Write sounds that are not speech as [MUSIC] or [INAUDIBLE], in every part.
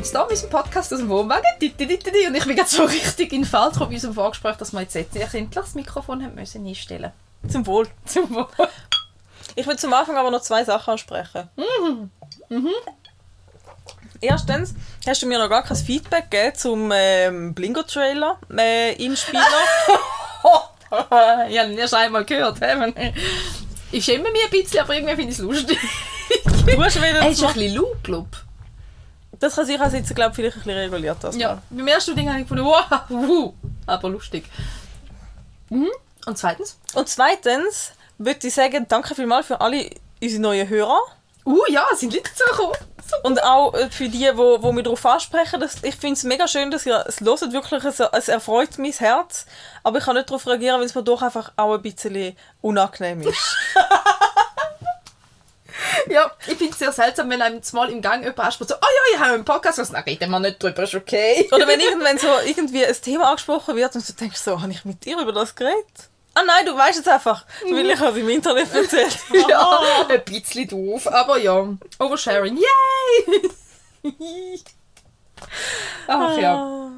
willkommen im Brainstorm, unserem Podcast aus dem Wohnwagen. Und ich bin gerade so [LAUGHS] richtig in den Fall gekommen bei unserem Vorgespräch, dass wir jetzt endlich das Mikrofon haben müssen einstellen Zum Wohl. [LAUGHS] Zum Wohl. Ich will zum Anfang aber noch zwei Sachen ansprechen. Mhm. Erstens hast du mir noch gar kein Feedback gegeben zum ähm, Blingo-Trailer äh, im Spieler. ich [LAUGHS] habe ihn erst einmal gehört. he? Ich schäme mich ein bisschen, aber irgendwie finde ich es lustig. du hast wieder Er ist ein bisschen laut, glaube Das kann sich also jetzt, glaube ich, vielleicht ein bisschen reguliert. Das. Ja, beim ersten Ding habe ich gefunden, wow, wuh, aber lustig. Mhm. Und zweitens? Und zweitens würde ich sagen, danke vielmals für alle unsere neuen Hörer. Uh, ja, es sind Leute dazugekommen. Und auch äh, für die, wo, wo mich darauf ansprechen. Das, ich finde es mega schön, dass ihr es hört. Wirklich, es, es erfreut mein Herz. Aber ich kann nicht darauf reagieren, weil es mir doch einfach auch ein bisschen unangenehm ist. [LAUGHS] [LAUGHS] Ja, ich finde es sehr seltsam, wenn einem mal im Gang jemand anspricht, so, oh ja, ich habe einen Podcast, was, dann reden wir nicht drüber, ist okay. Oder wenn irgendwann so irgendwie ein Thema angesprochen wird und du denkst so, habe ich mit dir über das geredet? Ah nein, du weißt es einfach, weil ich es im Internet erzählt. [LAUGHS] ja, ein bisschen doof, aber ja. Oversharing, yay! [LAUGHS] Ach ja.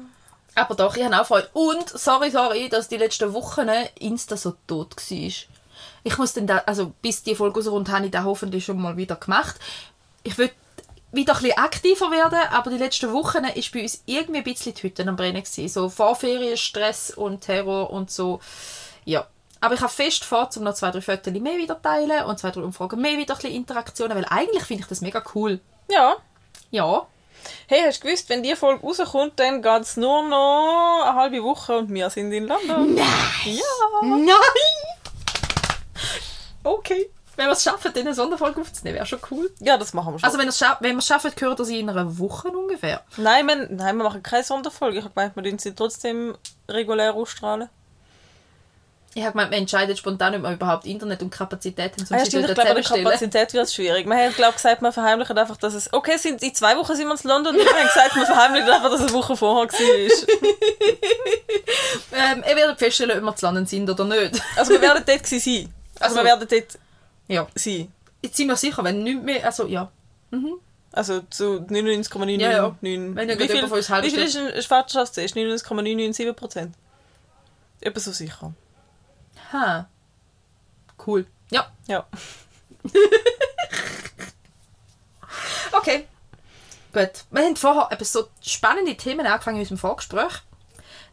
Aber doch, ich habe auch Freude. Und, sorry, sorry, dass die letzten Wochen Insta so tot war. Ich muss dann da, also bis die Folge rauskommt, habe ich das hoffentlich schon mal wieder gemacht. Ich will wieder ein bisschen aktiver werden, aber die letzten Wochen ist bei uns irgendwie ein bisschen die Hütte am Brennen gewesen. So Vorferienstress und Terror und so. Ja. Aber ich habe fest vor, um noch zwei, drei Fotos mehr wieder teilen und zwei, drei Umfragen mehr wieder ein bisschen Interaktionen, weil eigentlich finde ich das mega cool. Ja. Ja. Hey, hast du gewusst, wenn die Folge rauskommt, dann geht es nur noch eine halbe Woche und wir sind in London. Nein! Ja. Nein! Okay. Wenn wir es schaffen, dann eine Sonderfolge aufzunehmen, wäre schon cool. Ja, das machen wir schon. Also wenn, scha wenn wir es schaffen, gehört das in einer Woche ungefähr. nein, wir, nein, wir machen keine Sonderfolge. Ich habe gemeint, wir tun sie trotzdem regulär ausstrahlen. Ich habe gemeint, wir entscheiden spontan, ob wir überhaupt Internet und Kapazität haben, um Ah, ja, stimmt, ich glaube, zusammenstellen. Kapazität wird es schwierig. Wir haben, glaube gesagt, wir verheimlichen einfach, dass es... Okay, sind, in zwei Wochen sind wir in London und wir haben gesagt, wir verheimlichen einfach, dass es eine Woche vorher war. [LAUGHS] Ähm, ihr werdet feststellen, ob wir zu landen sind oder nicht. Also wir werden dort sein. Also, Also- wir werden dort Ja. sein. Jetzt sind wir sicher, wenn nicht mehr... Also, ja. Also zu 99,999. Ja, ja. Wie Wenn ja viel, jemand von uns wie viel ist ein Vaterschaftstest? 99,997 Prozent. Etwa so sicher. Ha. Cool. Ja. Ja. [LAUGHS] Okay. Gut. Wir haben vorher eben so spannende Themen angefangen in unserem Vorgespräch,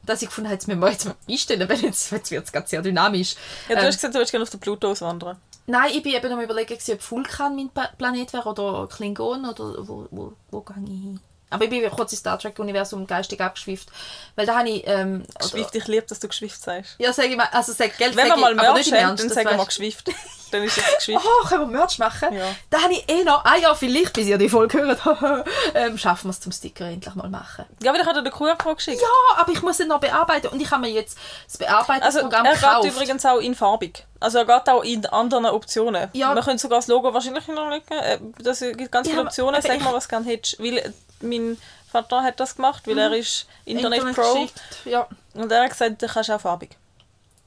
dass ich gefunden habe, jetzt müssen wir jetzt mal einstellen, weil jetzt, jetzt wird es gerade sehr dynamisch. Ja, du Ähm, hast gesagt, du willst gerne auf den Pluto auswandern. Nein, ich bin eben am überlegen, ob Vulkan mein Planet wäre oder Klingon oder wo, wo, wo gehe ich hin? Aber ich bin kurz im Star Trek-Universum geistig abgeschwifft, weil da habe ich... Ähm, Geschwift, ich liebe, dass du geschwift sagst. Ja, sage ich mal, also sag, Geld Wenn wir mal Merch haben, dann sagen wir weisst- geschwift. [LAUGHS] Dann ist es geschwift. Oh, können wir Merch machen? Ja. Da habe ich eh noch, ah ja, vielleicht, bis ihr die Folge hört, [LAUGHS] ähm, schaffen wir es zum Sticker endlich mal machen. Ja, aber ich hatte den QR-Code geschickt. Ja, aber ich muss ihn noch bearbeiten und ich habe mir jetzt das Also, Bearbeitungsprogramm er gekauft. geht übrigens auch in farbig. Also er geht auch in anderen Optionen. Ja. Wir können sogar das Logo wahrscheinlich noch legen. Äh, Das gibt ganz viele Optionen. Sag mal, was du gerne hättest. Weil mein Vater hat das gemacht, weil er ist Internet, Pro. Internetgeschichte, Ja. Und er hat gesagt, du kannst auch farbig.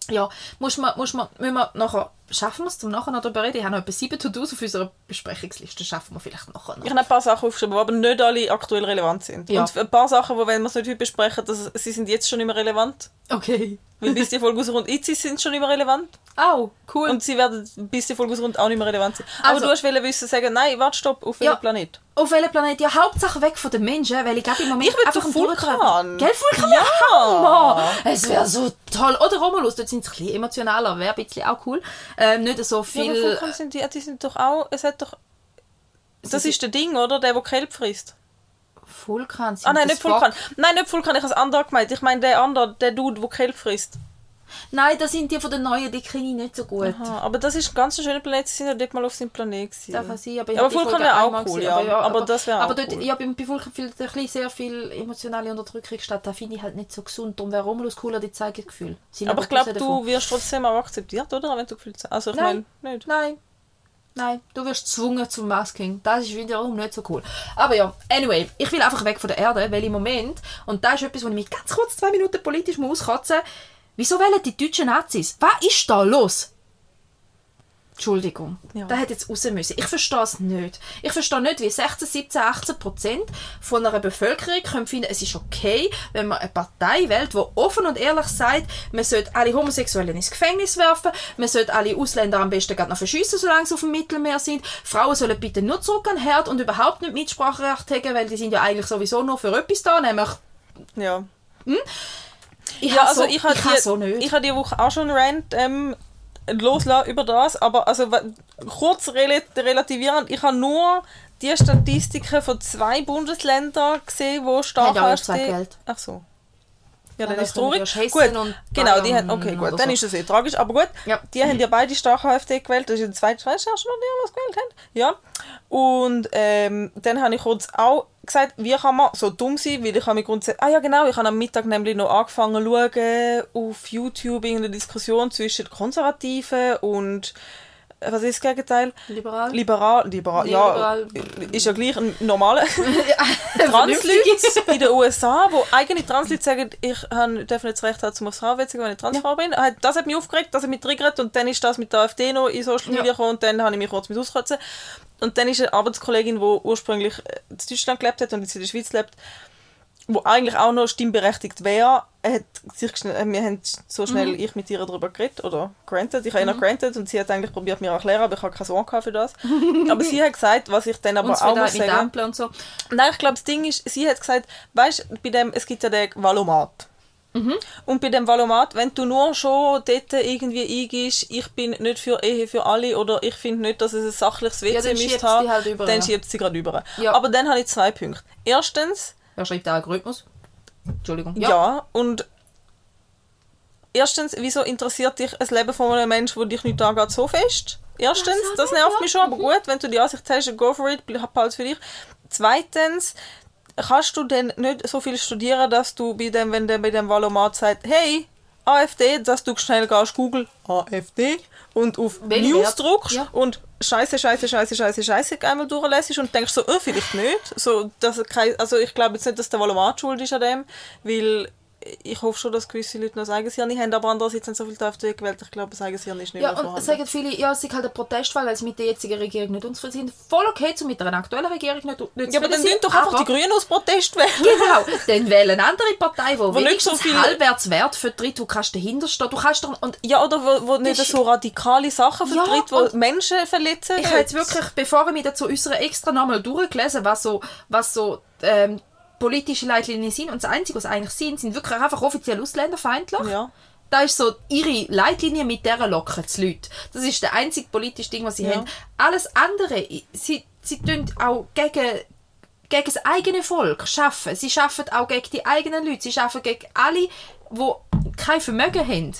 Ja, muss man, muss man, müssen wir nachher, schaffen wir es zum nachher noch darüber reden? Ich habe noch etwa sieben To-Dos auf unserer Besprechungsliste, schaffen wir vielleicht nachher noch. Ich habe ein paar Sachen aufgeschrieben, die aber nicht alle aktuell relevant sind. Ja. Und ein paar Sachen, die, wenn wir es nicht heute besprechen, das, sie sind jetzt schon nicht mehr relevant. Okay. Weil bis die Folge rauskommt, jetzt sind sie schon mehr relevant. Oh, cool. Und sie werden, bis die Folge rauskommt, auch nicht mehr relevant sein. Aber Also- du hast wollen wissen, sagen, nein, warte, stopp, auf welchem Ja. Planet? auf welchem Planet? Ja, Hauptsache weg von den Menschen, weil ich glaube im Moment Ich will einfach. Vulkan. Gell, Vulkan? Ja. Hammer. Es wäre so toll. Oder Romulus, dort sind sie ein bisschen emotionaler, wäre ein bisschen auch cool. Ähm, nicht so Ja, aber viel... Sind die, die sind doch auch, es hat doch... Das ist der Ding, oder? Der, der Kelp frisst. Vulkan sind Ah nein, nicht Vulkan. Nein, nicht Vulkan, ich habe es andere gemeint. Ich meine der andere, der Dude, der Kelp frisst. Nein, das sind die von den neuen, die kenne ich nicht so gut. Aha, aber das ist ein ganz schöner Planet, sie sind ja dort mal auf seinem Planet gewesen. Darf auch sein, aber ich Aber Vulkan wäre auch cool, gesehen, ja. Aber das wäre Aber auch dort, cool. ja, bei Vulkan findet ein bisschen sehr viel emotionale Unterdrückung statt. Da finde ich halt nicht so gesund. Darum wäre Romulus cooler, die zeigen Gefühl. Sind Aber ich glaube, du wirst trotzdem auch akzeptiert, oder? Wenn du Gefühl Also ich meine, nicht. Nein. Nein, du wirst gezwungen zum Masking. Das ist wiederum nicht so cool. Aber ja, anyway, ich will einfach weg von der Erde, weil im Moment, und das ist etwas, wo ich mich ganz kurz zwei Minuten politisch muss auskotzen Wieso wählen die deutschen Nazis? Was ist da los? Entschuldigung, Ja. der hat jetzt raus müssen. Ich verstehe es nicht. Ich verstehe nicht, wie 16, 17, 18 Prozent von einer Bevölkerung können finden, es ist okay, wenn man eine Partei wählt, die offen und ehrlich sagt, man sollte alle Homosexuellen ins Gefängnis werfen, man sollte alle Ausländer am besten gerade noch verschiessen, solange sie auf dem Mittelmeer sind. Frauen sollen bitte nur zurück an den Herd und überhaupt nicht Mitspracherecht haben, weil die sind ja eigentlich sowieso nur für etwas da, nämlich Ja. Ich Ja, habe also so, ich habe die, so ich habe die Woche auch schon einen Rant ähm, loslassen über das, aber also kurz rel relativierend, ich habe nur die Statistiken von zwei Bundesländern gesehen, wo stark zwei Geld. Ach so. Ja, Ja, dann das ist traurig. wir Hessen Gut, genau, die haben, okay, gut, dann so. ist es eh tragisch, aber gut, Ja. die haben ja beide stark AfD gewählt, das ist zweiten Schweiz schon die, was gewählt haben. Ja, und ähm, dann habe ich kurz auch gesagt, wie kann man so dumm sein, weil ich habe mich grundsätzlich, ah ja genau, ich habe am Mittag nämlich noch angefangen zu schauen auf YouTube irgendeine Diskussion zwischen Konservativen und was ist das Gegenteil? Liberal. Liberal, liberal, ja, Liberal. ist ja gleich ein normaler [LAUGHS] [LAUGHS] Transleute in den USA, wo eigene Transleute sagen, ich darf nicht das Recht haben, zum aufs zu gehen, wenn ich Transfrau bin. Das hat mich aufgeregt, das hat mich triggert und dann ist das mit der AfD noch in Social Media Ja. gekommen und dann habe ich mich kurz mit auskotzen. Und dann ist eine Arbeitskollegin, die ursprünglich äh, in Deutschland gelebt hat und jetzt in der Schweiz lebt, wo eigentlich auch noch stimmberechtigt wäre, hat sich äh, wir haben so schnell Mhm. ich mit ihr darüber geredet oder granted, ich habe ihr noch granted und sie hat eigentlich probiert mir zu erklären, aber ich habe keine gehabt für das. [LAUGHS] aber sie hat gesagt, was ich dann aber und auch muss mit sagen, Ampel und so. Nein, ich glaube, das Ding ist, sie hat gesagt, weißt bei dem, es gibt ja den Valomat. Und bei dem Valomat, wenn du nur schon dort irgendwie eingibst, ich bin nicht für Ehe für alle oder ich finde nicht, dass es ein sachliches WC Ja, dann müsste schiebt halt dann schiebt sie gerade über. Ja. Aber dann habe ich zwei Punkte. Erstens, Wer schreibt den Algorithmus? Entschuldigung. ja. und erstens, wieso interessiert dich ein Leben von einem Menschen, der dich nicht angeht, so fest? Erstens, Ja, das ja, nervt ja. mich schon, aber gut, wenn du die Ansicht hast, go for it, behalte für dich. Zweitens, kannst du denn nicht so viel studieren, dass du bei dem, wenn der bei dem Valomat sagt, hey, AfD, dass du schnell gehst, Google AfD und auf News druckst Ja. und Scheiße, Scheiße, Scheiße, Scheiße, Scheiße einmal durchlässt und denkst so, oh, vielleicht nicht. So, dass also ich glaube jetzt nicht, dass der Valomat schuld ist an dem, weil ich hoffe schon, dass gewisse Leute noch das eigenes Hirn nicht haben, aber andererseits haben so viele AfD gewählt, ich glaube, das eigenes Hirn ist nicht Ja, mehr und vorhanden. sagen viele, ja, es ist halt eine Protestwahl, weil sie mit der jetzigen Regierung nicht unzufrieden sind. Voll okay, zu mit einer aktuellen Regierung nicht, nicht ja, aber dann sein, doch einfach die Grünen aus Protest wählen. Genau, [LAUGHS] dann wählen andere Partei, die nicht wenigstens so viel- halbwerts Wert vertritt. Du kannst dahinter stehen. Du kannst doch, und Ja, oder wo, wo nicht so radikale Sachen Ja, vertritt, und- die Menschen verletzen. ich habe jetzt wirklich, bevor ich mich dazu äußere, extra nochmal durchgelesen, was so, was so ähm, politische Leitlinien sind. Und das Einzige, was sie eigentlich sind, sind wirklich einfach offiziell ausländerfeindlich. Ja. Da ist so ihre Leitlinie, mit der locken die Leute. Das ist der einzige politische Ding, was sie Ja. haben. Alles andere, sie, sie tun auch gegen, gegen das eigene Volk schaffen. Sie schaffen auch gegen die eigenen Leute. Sie schaffen gegen alle, die kein Vermögen haben.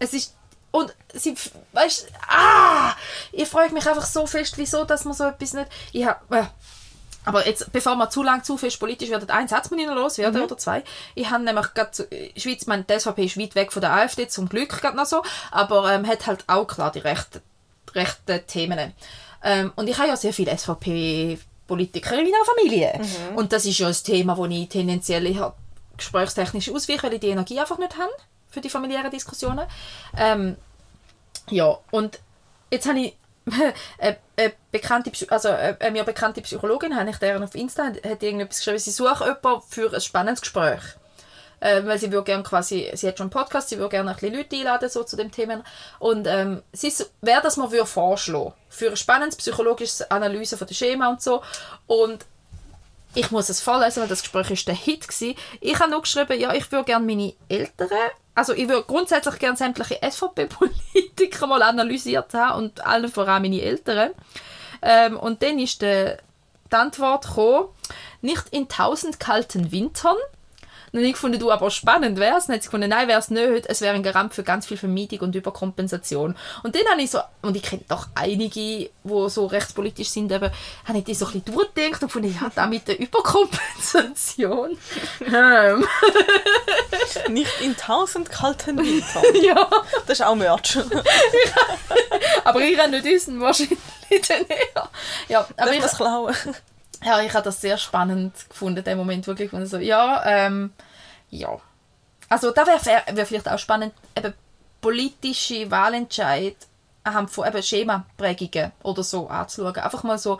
Es ist und sie, weißt, ah, ich freue mich einfach so fest, wieso, dass man so etwas nicht, ich hab, äh, aber jetzt, bevor wir zu lang zu fest politisch werden, einen Satz muss ich noch loswerden, oder zwei. Ich habe nämlich gerade, zu- die Schweiz, ich meine, die SVP ist weit weg von der AfD, zum Glück gerade noch so, aber ähm, hat halt auch klar die rechten, rechten Themen. Ähm, und ich habe ja sehr viele SVP-Politiker in meiner Familie. Und das ist ja ein Thema, wo ich tendenziell eher gesprächstechnisch ausweiche, weil ich die Energie einfach nicht habe für die familiären Diskussionen. Ähm, ja, und jetzt habe ich [LAUGHS] eine, eine bekannte, also eine, eine mir bekannte Psychologin, habe ich deren auf Insta, hat irgendetwas geschrieben, sie sucht jemanden für ein spannendes Gespräch. Ähm, weil sie würde gerne quasi, sie hat schon einen Podcast, sie würde gerne ein bisschen Leute einladen so zu dem Thema. Und ähm, sie wäre das mal würde vorschlagen für ein spannendes psychologisches Analyse von der Schema und so. Und ich muss es vorlesen, weil das Gespräch ist der Hit gewesen. Ich habe noch geschrieben, ja, ich würde gerne meine Eltern, also ich würde grundsätzlich gerne sämtliche SVP-Politiker mal analysiert haben und allen voran meine Eltern. Ähm, und dann ist die, Antwort gekommen, nicht in tausend kalten Wintern. Dann habe ich gefunden, du, aber spannend wäre es. Dann hat sie gefunden, nein, wäre es nicht. Es wäre ein Garant für ganz viel Vermeidung und Überkompensation. Und dann habe ich so, und ich kenne doch einige, die so rechtspolitisch sind, eben, habe ich die so ein bisschen durchgedacht und gefunden, ja, da mit der Überkompensation. [LAUGHS] ähm, Nicht in tausend kalten Wintern. [LAUGHS] ja, Das ist auch Merch. [LAUGHS] aber ich kann nicht wissen, wahrscheinlich dann eher. Ja, aber Darf ich, klauen? Ja, ich habe das sehr spannend gefunden, den Moment wirklich. Und so, ja, ähm, ja. Also da wäre wär vielleicht auch spannend, eben politische Wahlentscheid anhand von eben Schemaprägungen oder so anzuschauen. Einfach mal so,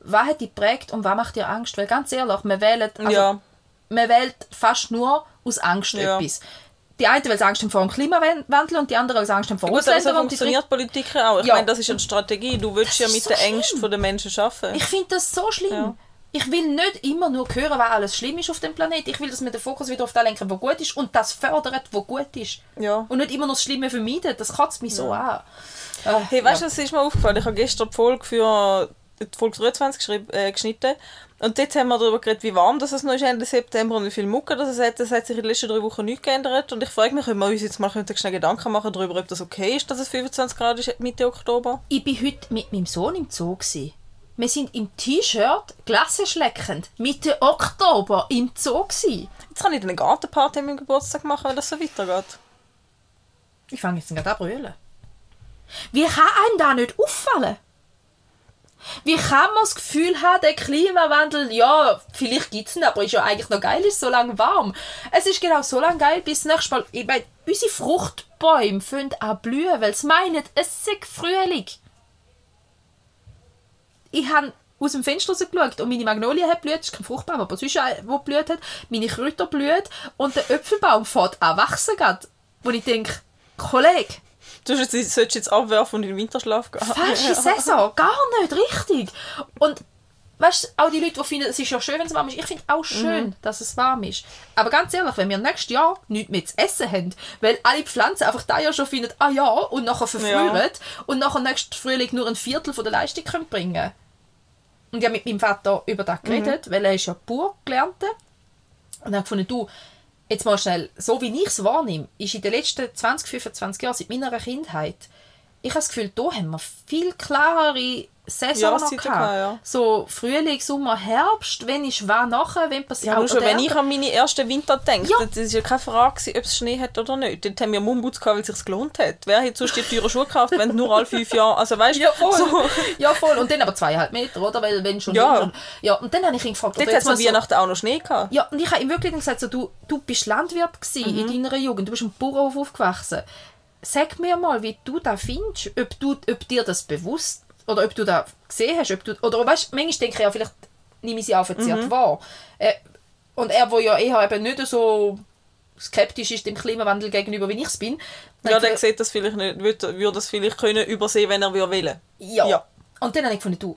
was hat die prägt und was macht dir Angst? Weil ganz ehrlich, wir wählen, also, Ja. man wählt fast nur aus Angst Ja. etwas. Die eine weil sie Angst haben vor dem Klimawandel und die andere weil sie Angst haben vor Ausländern. Und die dritte- funktioniert Politik ja auch. Ich Ja. meine, das ist eine Strategie. Du willst ja mit so den Ängsten schlimm. der Menschen arbeiten. Ich finde das so schlimm. Ja. Ich will nicht immer nur hören, was alles schlimm ist auf dem Planeten. Ich will, dass wir den Fokus wieder auf das lenken, was gut ist und das fördert, was gut ist. Ja. Und nicht immer nur das Schlimme vermeiden. Das kotzt mich so an. Äh, Hey, weißt du, ja. was ist mir aufgefallen? Ich habe gestern die Folge für die Folge 23 geschrieben, äh, geschnitten. Und dort haben wir darüber geredet, wie warm das es noch ist Ende September und wie viel Mucke das es hat. Das hat sich in den letzten drei Wochen nicht geändert. Und ich frage mich, ob wir uns jetzt mal schnell Gedanken machen darüber, ob das okay ist, dass es 25 Grad ist Mitte Oktober. Ich bin heute mit meinem Sohn im Zoo. Gewesen. Wir sind im T-Shirt, glassenschleckend, Mitte Oktober im Zoo. Gewesen. Jetzt kann ich eine Gartenparty an meinem Geburtstag machen, wenn das so weitergeht. Ich fange jetzt gerade an brüllen. Wie kann einem da nicht auffallen? Wie kann man das Gefühl haben, der Klimawandel, ja, vielleicht gibt es ihn, aber ist ja eigentlich noch geil, ist so lange warm. Es ist genau so lange geil, bis nächstes Mal, ich meine, unsere Fruchtbäume fangen an blühen, weil sie meinen, es sei Frühling. Ich habe aus dem Fenster rausgeschaut und meine Magnolie hat blüht, das ist kein Fruchtbaum, aber sonst auch, wo blüht hat, meine Kräuter blühen und der Äpfelbaum fährt an wachsen grad, wo ich denke, Kollege, Du solltest jetzt abwerfen und in den Winterschlaf gehen. falsche [LAUGHS] Saison, gar nicht richtig. Und weißt du, auch die Leute, die finden, es ist ja schön, wenn es warm ist, ich finde auch schön, dass es warm ist. Aber ganz ehrlich, wenn wir nächstes Jahr nichts mehr zu essen haben, weil alle Pflanzen einfach da ja schon finden, ah ja, und nachher verfrühen und nachher nächsten Frühling nur ein Viertel von der Leistung können bringen. Und ich habe mit meinem Vater über das geredet, weil er ist ja pur Gelernter. Und dann gefunden, du, jetzt mal schnell, so wie ich es wahrnehme, ist in den letzten 20, 25 Jahren, seit meiner Kindheit, ich habe das Gefühl, da haben wir viel klarere Saison noch Jahreszeiten gehabt. gehabt, ja. So Frühling, Sommer, Herbst, wenn ist was nachher, wenn passiert. Ja, schon, wenn ich an meine ersten Winter denke, Ja. das ist ja keine Frage, ob es Schnee hat oder nicht. Dort haben wir Mumbuts gehabt, weil es sich gelohnt hat. Wer hat sonst die teuren Schuhe gekauft, wenn nur alle fünf Jahre, also weißt Ja, voll. so, Ja, voll. Und dann aber zweieinhalb Meter, oder? Weil wenn schon... Ja. ja und dann habe ich ihn gefragt... dort hat es an mal so- Weihnachten auch noch Schnee gehabt. Ja, und ich habe ihm wirklich gesagt, so, du, du bist Landwirt gewesen Mhm. in deiner Jugend, du bist im Bauernhof aufgewachsen. Sag mir mal, wie du das findest, ob, du, ob dir das bewusst oder ob du das gesehen hast, ob du, oder weißt, manchmal denke ich ja, vielleicht nehme ich sie auch verzerrt Mhm. wahr. Äh, und er, wo ja eher eben nicht so skeptisch ist dem Klimawandel gegenüber, wie ich es bin. Ja, der sieht das vielleicht nicht, würde, würde das vielleicht können übersehen, wenn er will ja. Ja. Und dann habe ich gefunden, du,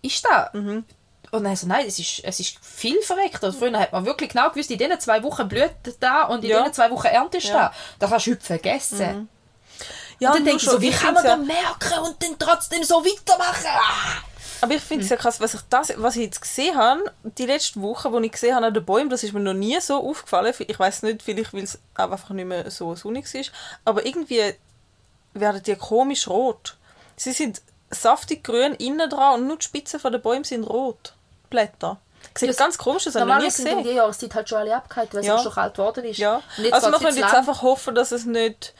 ist das? Und dann so, nein, es ist, es ist viel verreckter. Früher hat man wirklich genau gewusst, in diesen zwei Wochen blüht da und in Ja. diesen zwei Wochen erntest du Ja. da. Das hast du heute vergessen. Ja, und dann denke ich so, wie ich kann man find's das merken und dann trotzdem so weitermachen? Ah! Aber ich finde es ja krass, was ich, das, was ich jetzt gesehen habe, die letzten Wochen, wo ich gesehen habe an den Bäumen, das ist mir noch nie so aufgefallen. Ich weiß nicht, vielleicht weil es einfach nicht mehr so sonnig ist, aber irgendwie werden die komisch rot. Sie sind saftig grün innen dran und nur die Spitzen von den Bäumen sind rot. Blätter. Sieht Ja, ganz komisch aus, habe ich noch nie Normalerweise sind gesehen. die Jahreszeit halt schon alle abgehalten, weil es Ja. schon kalt geworden ist. Ja. Also wir können jetzt einfach hoffen, dass es nicht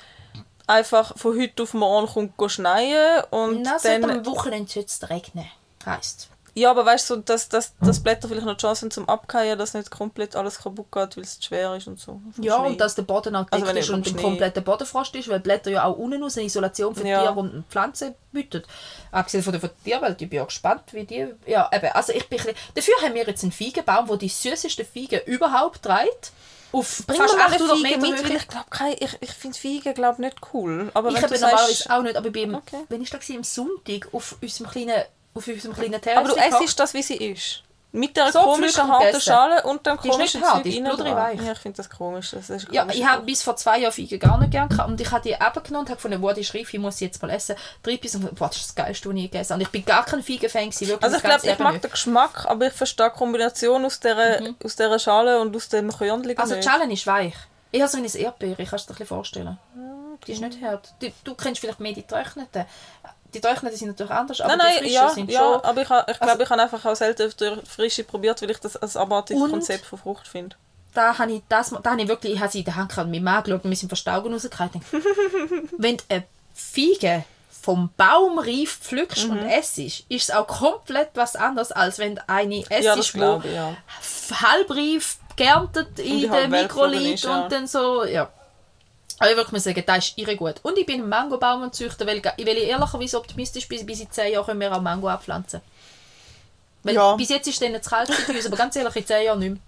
einfach von heute auf morgen kommt go schneien und Na, dann... am Wochenende soll es regnen, heisst Ja, aber weißt du, so, dass, dass, dass Blätter vielleicht noch die Chance haben zum Abkehren, dass nicht komplett alles kaputt geht, weil es schwer ist und so. Ja, Schnee. und dass der Boden auch Also dicht wenn ist und Schnee. kompletter Bodenfrost ist, weil Blätter ja auch unten aus eine Isolation für Ja. Tiere und Pflanzen bieten. Abgesehen von der, von der Tierwelt, ich bin ja gespannt, wie die... Ja, eben, also ich bin bisschen, Dafür haben wir jetzt einen Feigenbaum, der die süßesten Feigen überhaupt trägt. Auf Bring fast mir mal eine 800 Fiege Meter mit, weil Höhe. ich glaube, ich, ich finde Feigen glaub, nicht cool. Aber Ich habe normalerweise auch nicht, aber beim, Okay. wenn ich da war, am Sonntag auf unserem kleinen, auf unserem kleinen aber du essst das, wie sie ist. Mit der So komischen harten. Schale und dem Die komischen hart, Zeug die innen dran. weich. Ja, ich finde das komisch. Das ist Ja, komisch. ich habe bis vor zwei Jahren Feigen gar nicht gern gehabt und ich habe die abgenommen und habe gefunden, wo die reif, ich muss sie jetzt mal essen. Drei bis und boah, das ist das Geilste, was ich gegessen habe. Und ich bin gar kein Feigen-Fan gewesen, wirklich. Also ich glaube, ich mag nicht. den Geschmack, aber ich verstehe die Kombination aus dieser, aus dieser Schale und aus dem Körnchen Also die. Schale ist weich. Ich habe so eine Erdbeere, kannst du dir das ein bisschen vorstellen. Die ist nicht hart. Die, du kennst vielleicht mehr die getrockneten. Die getrockneten sind natürlich anders, aber Nein, die nein, frischen ja, sind ja schon... aber ich, ha- ich glaube, Also- ich habe einfach auch selten der Frische probiert, weil ich das ein abartiges Und- Konzept von Frucht finde. da habe ich das, da habe ich wirklich, ich habe sie in der Hand gehabt und meinen Mann geschaut und wir sind von Staugen rausgekommen. [LAUGHS] Wenn du eine Feige vom Baum reif pflückst Mhm. und essst, ist es auch komplett was anderes, als wenn eine essst, Ja, wo glaube ich, ja. halbreif geerntet die in halb der welk Mikro worden liegt ist, ja. und dann so, ja. Aber ich würde mal sagen, das ist irre gut. Und ich bin ein Mangobaum und züchter, weil, weil ich ehrlicherweise optimistisch bin, bis in 10 Jahren können wir auch Mango abpflanzen. Weil Ja. bis jetzt ist es zu kalt für uns, aber ganz ehrlich, in 10 Jahren nicht mehr.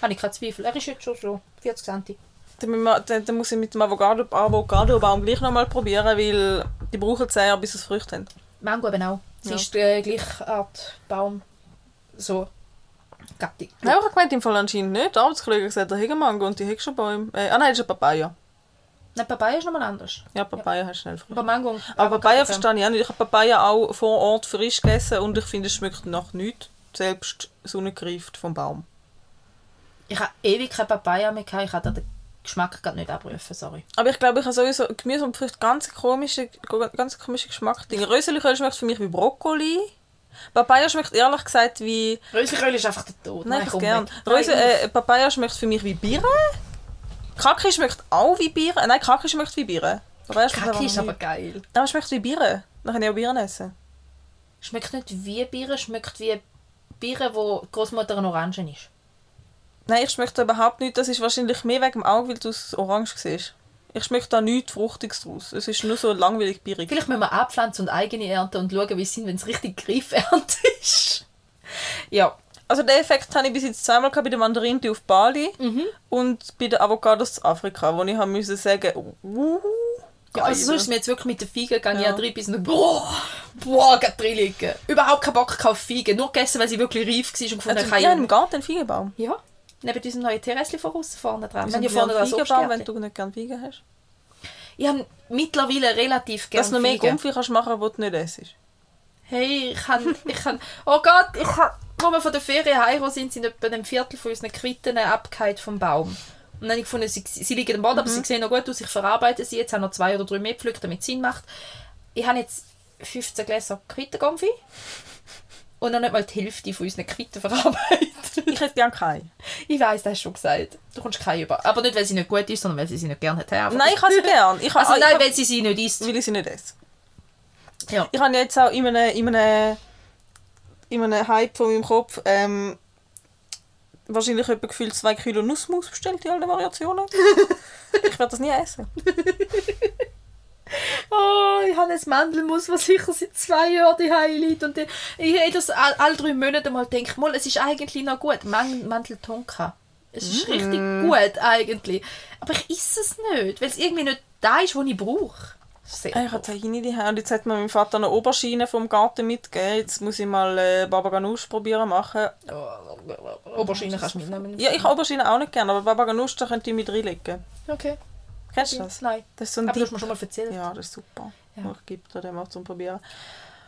Habe ich keine Zweifel. Er ist jetzt schon so 40 cm. Dann, dann, dann muss ich mit dem Avocado- Avocado-Baum gleich nochmal probieren, weil die brauchen 10 Jahre, bis sie Früchte haben. Mango eben auch. Sie Ja. ist äh, gleiche Art Baum. So. Gattung. Nein, ich habe gemeint, im Fall anscheinend nicht. Der Arbeitskollege hat gesagt, der hat Mango und die hat schon Bäume. Äh, ah nein, das ist eine Papaya. Nein, Papaya ist nochmal anders. Ja, Papaya hast du schnell Früchte. Aber Mango Aber Papaya verstehe ich auch nicht. Ich habe Papaya auch vor Ort frisch gegessen und ich finde, es schmeckt nach nichts. Selbst sonnengreift vom Baum. Ich habe ewig keine Papaya mehr gehabt. Ich habe den Geschmack gerade nicht abrufen, sorry. Aber ich glaube, ich habe sowieso Gemüse und Früchte ganz komische, ganz komische Geschmack. Röseliköl schmeckt für mich wie Brokkoli. Papaya schmeckt ehrlich gesagt wie... Rösliköl ist einfach der Tod. Nein, ich komm gern. Röse, Nein, äh, Papaya schmeckt für mich wie Birne. Kaki schmeckt auch wie Birne. Nein, Kaki schmeckt wie Kaki einfach ist aber geil. Aber schmeckt wie Birne. Dann kann ich auch Birnen essen. Schmeckt nicht wie Bier, schmeckt wie Bier, wo Großmutter ein Orangen ist. Nein, ich schmecke da überhaupt nicht. Das ist wahrscheinlich mehr wegen dem Auge, weil du es orange siehst. Ich schmecke da nichts Fruchtiges draus. Es ist nur so langweilig bierig. Vielleicht müssen wir abpflanzen und eigene ernten und schauen, wie es sind, wenn es richtig Greifernte [LAUGHS] ist. ja, Also den Effekt habe ich bis jetzt zweimal gehabt bei der Mandarinte auf Bali Mhm. und bei den Avocados in Afrika, wo ich haben müssen sagen, uh, ja also so ist es mir jetzt wirklich mit den Feigen gegangen. Ja. Ich bis und boah, boah, geht drin liegen. Überhaupt keinen Bock auf Feigen. Nur gegessen, weil sie wirklich reif war und gefunden also, habe, ja, im Garten einen Feigenbaum. Ja, neben diesem neuen Terrasse von außen vorne dran. Wir haben ja vorne einen Feigenbaum, wenn du nicht gerne Feigen hast? Ich habe mittlerweile relativ gerne Dass du noch mehr. Gumpfi kannst machen, wo du nicht isst. Hey, ich kann, ich kann, oh Gott, ich kann, wir von der Ferien heim sind, sind etwa ein Viertel von unseren Quitten abgehakt vom Baum. Und dann habe ich gefunden, sie, sie liegen am Boden, aber sie sehen noch gut aus, ich verarbeite sie jetzt, habe noch zwei oder drei mehr gepflückt, damit es Sinn macht. Ich habe jetzt 15 Gläser Quittengumpfi und noch nicht mal die Hälfte von unseren Quitten verarbeitet. Ich hätte gerne keine. ich weiss, das hast du schon gesagt. Du kommst keine über. Aber nicht, weil sie nicht gut ist, sondern weil sie sie nicht gerne hat. Nein, ich habe sie [LAUGHS] gerne. Ich Also nein, ich weil sie sie nicht isst. will ich sie nicht essen. Ja. Ich habe jetzt auch in einem, in einem, in einem Hype von meinem Kopf ähm, wahrscheinlich etwa gefühlt 2 Kilo Nussmus bestellt, in allen Variationen. [LAUGHS] ich werde das nie essen. [LAUGHS] Oh, ich habe jetzt Mandelmus, was sicher seit zwei Jahren die liegt. Und ich, ich habe das all, alle drei Monate mal gedacht, mal, es ist eigentlich noch gut. Man Mandeltonka. Es ist richtig gut eigentlich. Aber ich esse es nicht, weil es irgendwie nicht da ist, was ich brauche. Sehr Ich habe Tahini daheim und jetzt hat mir mein Vater eine Oberschiene vom Garten mitgegeben. Jetzt muss ich mal äh, Baba Ganoush probieren machen. Oh, Oberschiene kannst du mitnehmen. Ja, ich habe Oberschiene auch nicht gerne, aber Baba Ganoush, da könnte ich mit reinlegen. Okay. Kennst du das? Nein. Das ist so ein Aber du hast Dip. mir schon mal erzählt. Ja, das ist super. Ja. Ich gebe dir den mal zum Probieren.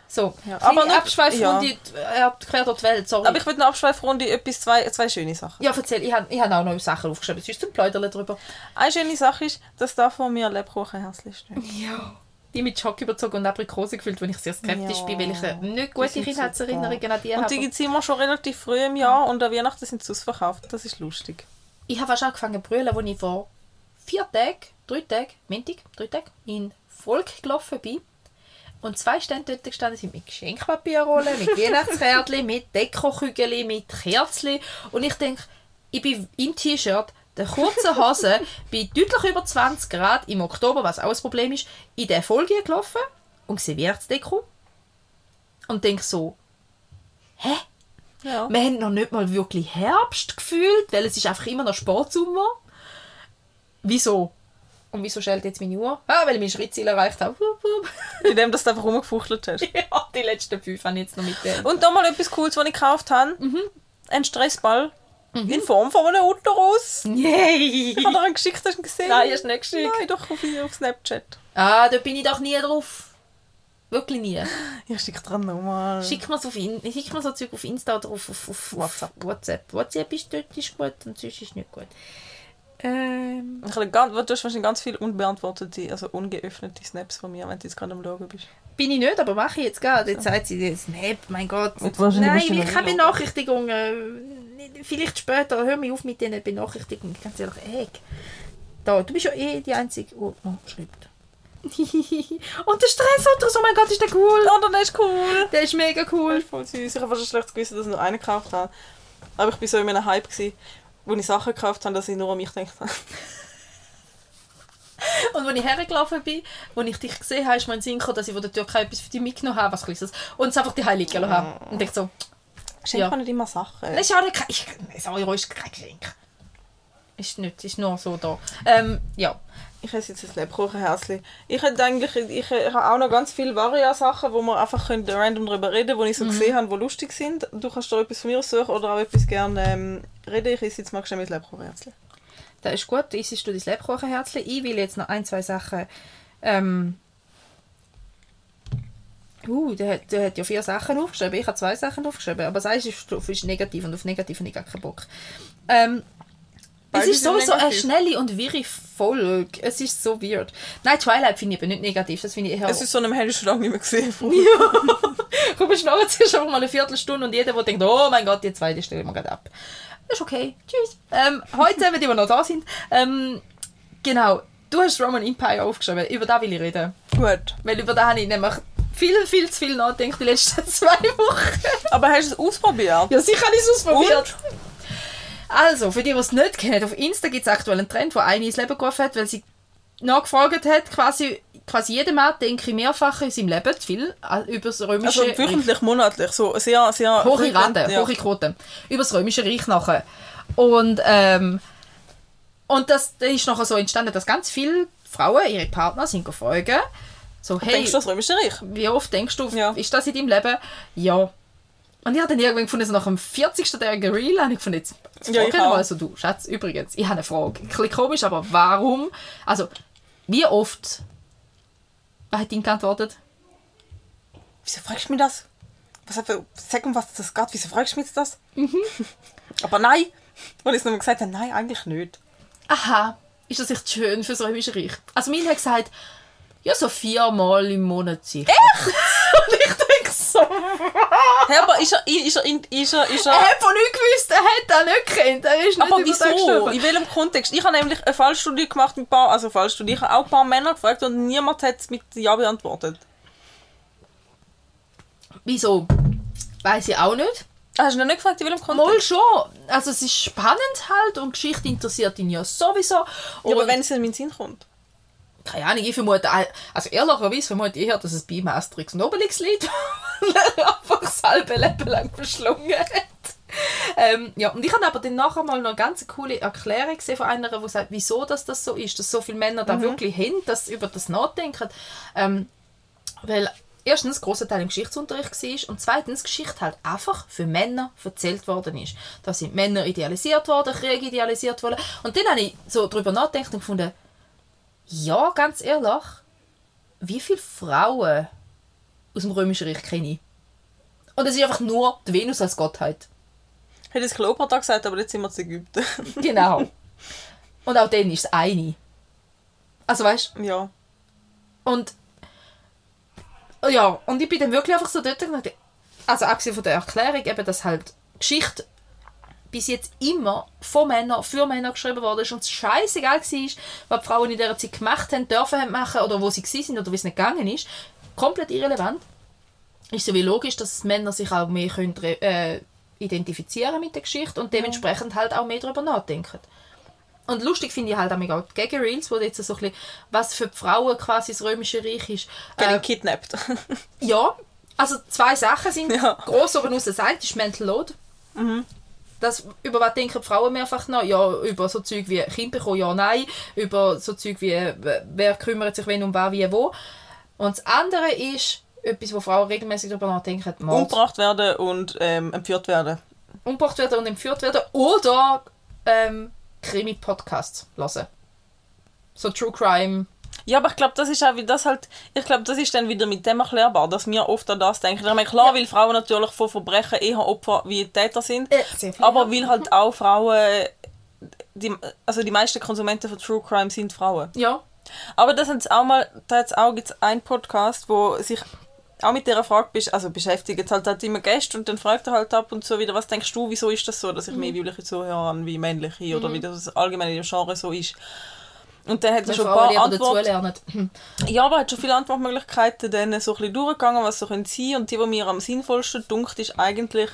So, Ja, aber nicht- Abschweifrunde äh, quer durch die Welt, sorry. Aber ich will eine Abschweifrunde, etwas, zwei, zwei schöne Sachen. ja, erzähl, ich habe ich hab auch noch Sachen aufgeschrieben, sonst zum Pläudern drüber. Eine schöne Sache ist, dass da von mir Lebkuchen herzlich steht. Ja. Die mit Schock überzogen und Aprikose gefüllt, wo ich sehr skeptisch Ja, bin, weil ich nicht die gute Kindheitserinnerungen an die Und habe. die gibt es immer schon relativ früh im Jahr und an Weihnachten sind sie ausverkauft. Das ist lustig. Ich habe fast angefangen zu brüllen, als ich vor vier Tagen, drei Tagen, Montag, drei Tagen, in Volk gelaufen bin. Und zwei Stände dort gestanden sind mit Geschenkpapierrollen, mit [LAUGHS] Weihnachtskärtchen, mit Dekokügeln, mit Kerzen. Und ich denke, ich bin im T-Shirt, der kurzen Hose, [LAUGHS] bei deutlich über 20 Grad im Oktober, was auch ein Problem ist, in der Folge gelaufen und sehe Weihnachtsdeko. Und denke so, hä? Ja. Wir haben noch nicht mal wirklich Herbst gefühlt, weil es ist einfach immer noch Sportsommer. Wieso? Und wieso schellt jetzt meine Uhr? Ah, weil ich mein Schrittziel erreicht habe. [LAUGHS] Indem dass du einfach rumgefuchtelt hast. [LAUGHS] ja, die letzten fünf habe ich jetzt noch mit dem. Und nochmal etwas Cooles, was ich gekauft habe. Ein Stressball. In Form von einem Uterus. Yay! [LAUGHS] Ich habe dir einen geschickt, hast du ihn gesehen? Nein, hast du nicht geschickt. Nein, doch auf, auf Snapchat. Ah, da bin ich doch nie drauf. Wirklich nie. Ich schicke dir nochmal. Schick mir so, In schick mir so Zeug auf Insta oder auf, auf, auf WhatsApp. WhatsApp. WhatsApp ist dort ist gut und sonst ist nicht gut. Ähm, Ich habe ganz, du hast wahrscheinlich ganz viele unbeantwortete, also ungeöffnete Snaps von mir, wenn du jetzt gerade am Schauen bist. bin ich nicht, aber mache ich jetzt gerade. Jetzt sagt sie, Snap, mein Gott. Nein, ich nie Benachrichtigungen. Vielleicht später. Hör mir auf mit diesen Benachrichtigungen. Ganz ehrlich, ey. Da, du bist ja eh die Einzige, die noch schreibt. [LAUGHS] Und der Stressautos, oh mein Gott, ist der cool. Oh, dann ist cool. Der ist mega cool. ist voll süß. Ich habe fast ein schlechtes Gewissen, dass ich nur einen gekauft habe. Aber ich war so in einem Hype, gewesen, wo ich Sachen gekauft habe, dass ich nur an mich gedacht habe. [LAUGHS] Und als ich hergelaufen bin, als ich dich gesehen habe, ist mein Sinn gekommen, dass ich von der Türkei etwas für dich mitgenommen habe, was Kleines. Und es einfach die Heilige lassen habe. Und ich so, Schenkt Ja. man nicht immer Sachen. nicht kein, ich, das Euro ist kein Geschenk. Ist nicht, ist nur so da. Ähm, ja. Ich esse jetzt ein Lebkuchenherzli. Ich hätte eigentlich, ich, ich habe auch noch ganz viele Varia-Sachen, wo wir einfach können random darüber reden können, die ich so gesehen habe, die lustig sind. Du kannst da etwas von mir aussuchen oder auch etwas gerne ähm, reden. Ich esse jetzt mal schnell mit Lebkuchenherzli. Das ist gut, du isst du dein Lebkuchenherzchen. Ich will jetzt noch ein, zwei Sachen. Ähm, uh, der hat, der hat ja vier Sachen aufgeschrieben. Ich habe zwei Sachen aufgeschrieben. Aber das eine ist, ist negativ und auf negativ habe ich gar keinen Bock. Ähm, es ist sowieso eine negativ. schnelle und wirre Folge. Es ist so weird. Nein, Twilight finde ich aber nicht negativ. Das finde ich eher... Es ist so einem [LAUGHS] ich schon lange nicht mehr gesehen. Du bist nachher zuerst einfach mal eine Viertelstunde und jeder, der denkt, oh mein Gott, die zweite stellen wir gerade ab. Das ist okay. Tschüss. Ähm, heute, wenn die noch da sind. Ähm, genau. Du hast Roman Empire aufgeschrieben. Über das will ich reden. Gut. Weil über das habe ich nämlich viel, viel zu viel nachgedacht die letzten [LAUGHS] zwei Wochen. Aber hast du es ausprobiert? Ja, sicher habe ich es ausprobiert. Und? Also, für die, die es nicht kennen, auf Insta gibt es aktuell einen Trend, wo eine ins Leben gerufen hat, weil sie nachgefragt hat, quasi, quasi jeder Mann denke ich mehrfach in seinem Leben zu viel äh, über das römische Also wöchentlich, monatlich. So sehr, sehr... hohe Rate, ja. hohe Quote. Über das Römische Reich nachher. Und, ähm, und das, das ist nachher so entstanden, dass ganz viele Frauen ihre Partner sind gefragt, so, hey, Denkst du das Römische Reich? wie oft denkst du, Ja. ist das in deinem Leben? Ja. Und ich habe dann irgendwann gefunden, so nach dem 40. Tage Reel, habe ich gefunden, jetzt, jetzt Ja, ich mal, also du, Schatz, übrigens, ich habe eine Frage. Ein bisschen komisch, aber warum? Also, wie oft, was hat ihn geantwortet? Wieso fragst du mich das? Was, für- sag um was das geht. Wieso fragst du mich das? [LAUGHS] Aber nein. Und ich noch gesagt habe, nein, eigentlich nicht. aha, ist das echt schön für das Römische Reich? Also mein hat gesagt, ja, so viermal im Monat sicher. Echt? [LAUGHS] So, [LAUGHS] Hey, aber ist er, ist er, ist er, ist er er... hat von nichts gewusst, er hat das nicht gekannt, er ist nicht Aber das wieso? In welchem Kontext? Ich habe nämlich eine Fallstudie gemacht mit ein paar, also Fallstudie, ich habe auch ein paar Männer gefragt und niemand hat es mit Ja beantwortet. Wieso? Weiß ich auch nicht. Hast du noch nicht gefragt, in welchem Kontext? Mal schon. Also es ist spannend halt und Geschichte interessiert ihn ja sowieso. Ja, aber wenn es in meinen Sinn kommt. Keine Ahnung, ich vermute, also ehrlicherweise vermute ich eher, dass es bei Asterix und Obelix liegt, [LAUGHS] weil er einfach das halbe Leben lang verschlungen hat. Ähm, ja, und ich habe aber dann nachher mal noch eine ganz coole Erklärung gesehen von einer, die sagt, wieso das, das so ist, dass so viele Männer da wirklich haben, dass sie über das nachdenken. Ähm, weil erstens großer Teil im Geschichtsunterricht war und zweitens Geschichte halt einfach für Männer erzählt worden ist. Da sind Männer idealisiert worden, Krieg idealisiert worden. Und dann habe ich so darüber nachgedacht und gefunden, ja, ganz ehrlich, wie viele Frauen aus dem Römischen Reich kenne ich? Und es ist einfach nur die Venus als Gottheit. Hätte es Kleopatra gesagt, aber jetzt sind wir zu Ägypten. [LAUGHS] Genau. Und auch dann ist es eine. Also weißt ja. Und ja, und ich bin dann wirklich einfach so dort also abgesehen von der Erklärung, eben, dass halt Geschichte bis jetzt immer von Männern, für Männer geschrieben worden ist und es scheißegal war, was die Frauen in dieser Zeit gemacht haben, dürfen haben machen oder wo sie waren oder wie es nicht gegangen ist, komplett irrelevant. Ist so wie logisch, dass Männer sich auch mehr können, äh, identifizieren mit der Geschichte und dementsprechend halt auch mehr darüber nachdenken. Und lustig finde ich halt auch mega die Gag-Reels, wo jetzt so ein bisschen, was für die Frauen quasi das Römische Reich ist. Äh, kidnapped. ja, also zwei Sachen sind [LAUGHS] Ja. gross oben raus. Das eine ist Mental Load. Das, über was denken die Frauen mehrfach noch? Ja, über so Zeug wie Kind bekommen, ja, nein. Über so Zeug wie, äh, wer kümmert sich wenn um was, wie, wo. Und das andere ist etwas, wo Frauen regelmäßig darüber nachdenken. Mord. Umgebracht werden und ähm, entführt werden. umgebracht werden und entführt werden. Oder ähm, Krimi-Podcasts hören. So True Crime. Ja, aber ich glaube, das ist auch wie das halt, ich glaube, das ist dann wieder mit dem erklärbar, dass wir oft an das denken. Ich meine, klar, Ja. weil Frauen natürlich von Verbrechen eher Opfer wie Täter sind, viel, aber ja. weil halt [LAUGHS] auch Frauen, die, also die meisten Konsumenten von True Crime sind Frauen. Ja. Aber das hat's auch mal, da hat's auch gibt's einen Podcast, wo sich auch mit dieser Frage besch also beschäftigt. Jetzt halt hat immer Gäste und dann fragt er halt ab und zu wieder, was denkst du, wieso ist das so, dass ich mehr weibliche Zuhörer habe wie männliche oder wie das allgemein in dem Genre so ist. Und dann hat er schon ein paar Antworten. dazulernen. Ja, aber er hat schon viele Antwortmöglichkeiten dann so ein bisschen durchgegangen, was so können sein und die, die mir am sinnvollsten dunkt, ist eigentlich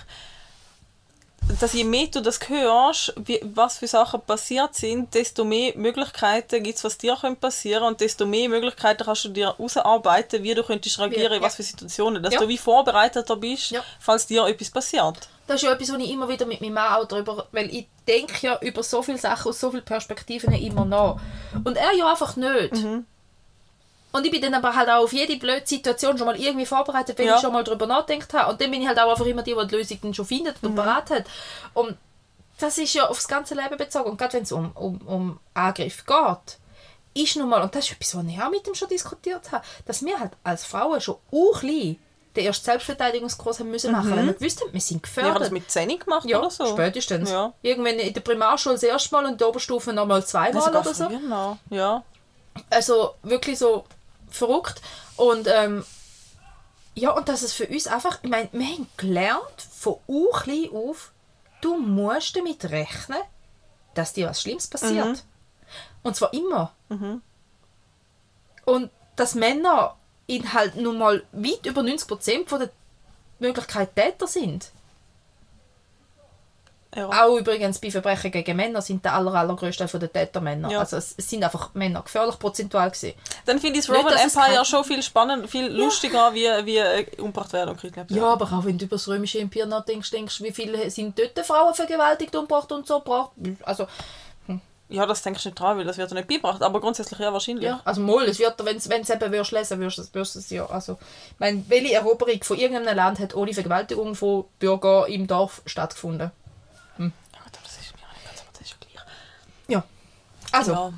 dass je mehr du das hörst, wie, was für Sachen passiert sind, desto mehr Möglichkeiten gibt es, was dir können passieren und desto mehr Möglichkeiten kannst du dir herausarbeiten, wie du könntest reagieren, in Ja. was für Situationen, dass Ja. du wie vorbereiteter bist, Ja. falls dir etwas passiert. Das ist ja etwas, wo ich immer wieder mit meinem Mann auch drüber, weil ich denke ja über so viele Sachen aus so vielen Perspektiven immer nach. Und er ja einfach nicht. Mhm. Und ich bin dann aber halt auch auf jede blöde Situation schon mal irgendwie vorbereitet, wenn Ja. ich schon mal drüber nachgedacht habe. Und dann bin ich halt auch einfach immer die, die die Lösung dann schon findet Mhm. und parat hat. Und das ist ja aufs ganze Leben bezogen. Und gerade wenn es um, um, um Angriff geht, ist nun mal, und das ist etwas, was ich auch mit ihm schon diskutiert habe, dass wir halt als Frauen schon auch klein den ersten Selbstverteidigungskurs haben müssen machen, weil wir gewusst haben, wir sind Ich habe gefördert. das mit 10 gemacht Ja, oder so. spätestens. Ja. Irgendwann in der Primarschule das erste Mal und in der Oberstufe nochmal zweimal oder so. noch. Ja. Also wirklich so verrückt. Und ähm, ja, und dass es für uns einfach, ich meine, wir haben gelernt, von u klein auf, du musst damit rechnen, dass dir was Schlimmes passiert. Mhm. Und zwar immer. Und dass Männer in halt nun mal weit über 90% von der Möglichkeit Täter sind. ja. Auch übrigens bei Verbrechen gegen Männer sind der aller, allergrößte Teil von den Täter Männer. Ja. Also es, sind einfach Männer gefährlich prozentual gewesen. Dann finde ich das Nicht, Roman es Empire schon viel spannender, viel lustiger, wie, wie äh, umgebracht werden und gekidnappt Ja, aber auch wenn du über das römische Empire nachdenkst, denkst wie viele sind dort Frauen vergewaltigt, umgebracht und so gebracht. Also, Ja, das denkst du nicht dran, weil das wird ja nicht beigebracht. Aber grundsätzlich ja, wahrscheinlich. ja, also mal, es wird, wenn es eben würdest lesen, würdest du es- würdest du es ja. Also, ich meine, welche Eroberung von irgendeinem Land hat ohne Vergewaltigung von Bürgern im Dorf stattgefunden? Ja, gut, aber das ist mir nicht ganz, aber das ist ja gleich. Ja. Also, ja.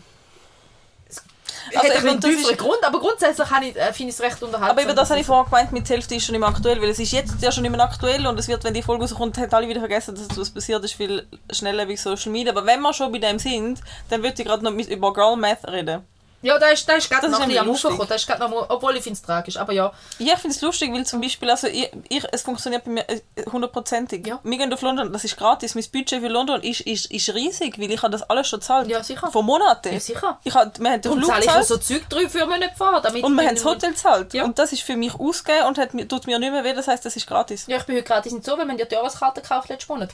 Also hat einen tieferen Grund, aber grundsätzlich habe ich, äh, finde ich es recht unterhaltsam. Aber eben das habe ich vorher gemeint, mit der Hälfte ist schon nicht mehr aktuell, weil es ist jetzt ja schon mehr aktuell und es wird, wenn die Folge rauskommt, hat alle wieder vergessen, dass etwas passiert ist, viel schneller wie Social Media. Aber wenn wir schon bei dem sind, dann würde ich gerade noch mit, über Girl Math reden. Ja, da ist, da ist gerade Das noch ein bisschen am nämlich Aufkommen. Da ist gerade noch, obwohl ich finde es tragisch. Aber ja, Ja, ich finde es lustig, weil zum Beispiel, also ich, ich, es funktioniert bei mir äh, hundertprozentig. Ja. Wir gehen auf London, das ist gratis. Mein Budget für London ist, ist, ist riesig, weil ich habe das alles schon gezahlt. Ja, sicher. Vor Monaten. Ja, sicher. Ich hab, wir haben den Flug zahle ich so Zeug drüber für mich nicht fahren. Damit und wir haben das Hotel gezahlt. Ja. Und das ist für mich ausgegeben und hat, mir- tut mir nicht mehr weh, das heisst, das ist gratis. Ja, ich bin heute gratis in Zoo, weil wir haben ja die Jahreskarte gekauft letzten Monat.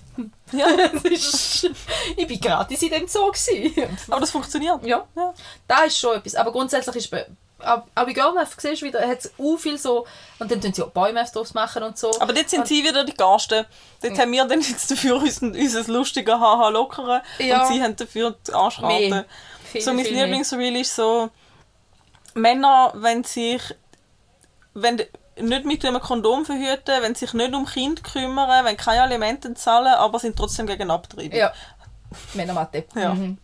Ja. [LAUGHS] Das ist, [LAUGHS] ich bin gratis in dem Zoo. Gewesen. Aber das funktioniert. Ja. ja. Da ist schon etwas. Aber grundsätzlich ist auch bei Girlmath, siehst du wieder, hat es auch viel so, und dann tun sie auch Boymath draus machen und so. Aber dort sind sie wieder die Garsten. Dort haben wir dann jetzt dafür unser, unser lustige Haha lockere Ja. und sie haben dafür die. Viel, So mein. Lieblingsreel ist so Männer, wenn sich wenn nicht mit einem Kondom verhüten, wenn sich nicht um Kind kümmern, wenn keine Alimente zahlen, aber sind trotzdem gegen Abtreibung. Ja. Männermatte. Ja. Mhm.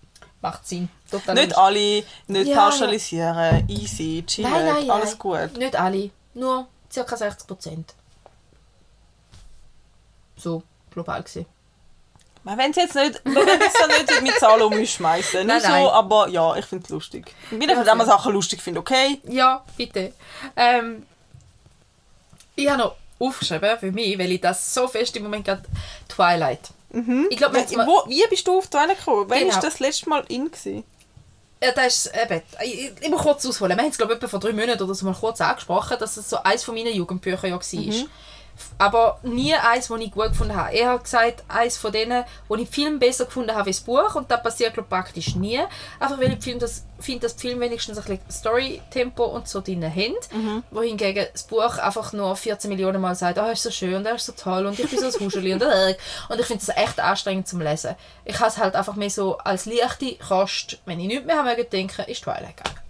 Macht Sinn. Total Nicht alle, nicht Ja, pauschalisieren, easy, chillig, Nein, nein, alles nein. gut. Nicht alle. Nur ca. 60 Prozent. So, global gesehen. Man wenn es jetzt nicht, wir wollen jetzt ja nicht mit Zahlen um uns schmeißen, [LAUGHS] Nein, nicht so, aber ja, ich finde es lustig. Ja, einfach, wenn man fair. Sachen lustig finde, okay? Ja, bitte. Ähm, ich habe noch aufgeschrieben für mich, weil ich das so fest im Moment gerade Twilight. Ich glaube, Wo, wie bist du auf die Welle gekommen? Wann Genau. war das letzte Mal in? Gewesen? ja, das ist eben, ich, ich muss kurz ausholen. Wir haben es glaube ich etwa vor drei Monaten oder so mal kurz angesprochen, dass es so eines von meinen Jugendbüchern ja war. Aber nie eins, das ich gut gefunden habe. Er hat gesagt, eins von denen, wo ich Film besser gefunden habe als das Buch. Und das passiert glaube ich, praktisch nie. Einfach weil ich Film das, finde, dass Film wenigstens ein bisschen Story-Tempo und so drin haben. Wohingegen das Buch einfach nur 14 Millionen Mal sagt, oh, er ist so schön und er ist so toll und ich bin so ein Huscheli und äh. Und ich finde das echt anstrengend zum Lesen. Ich habe es halt einfach mehr so als leichte Kost, wenn ich nichts mehr habe mögen denken, ist Twilight gegangen.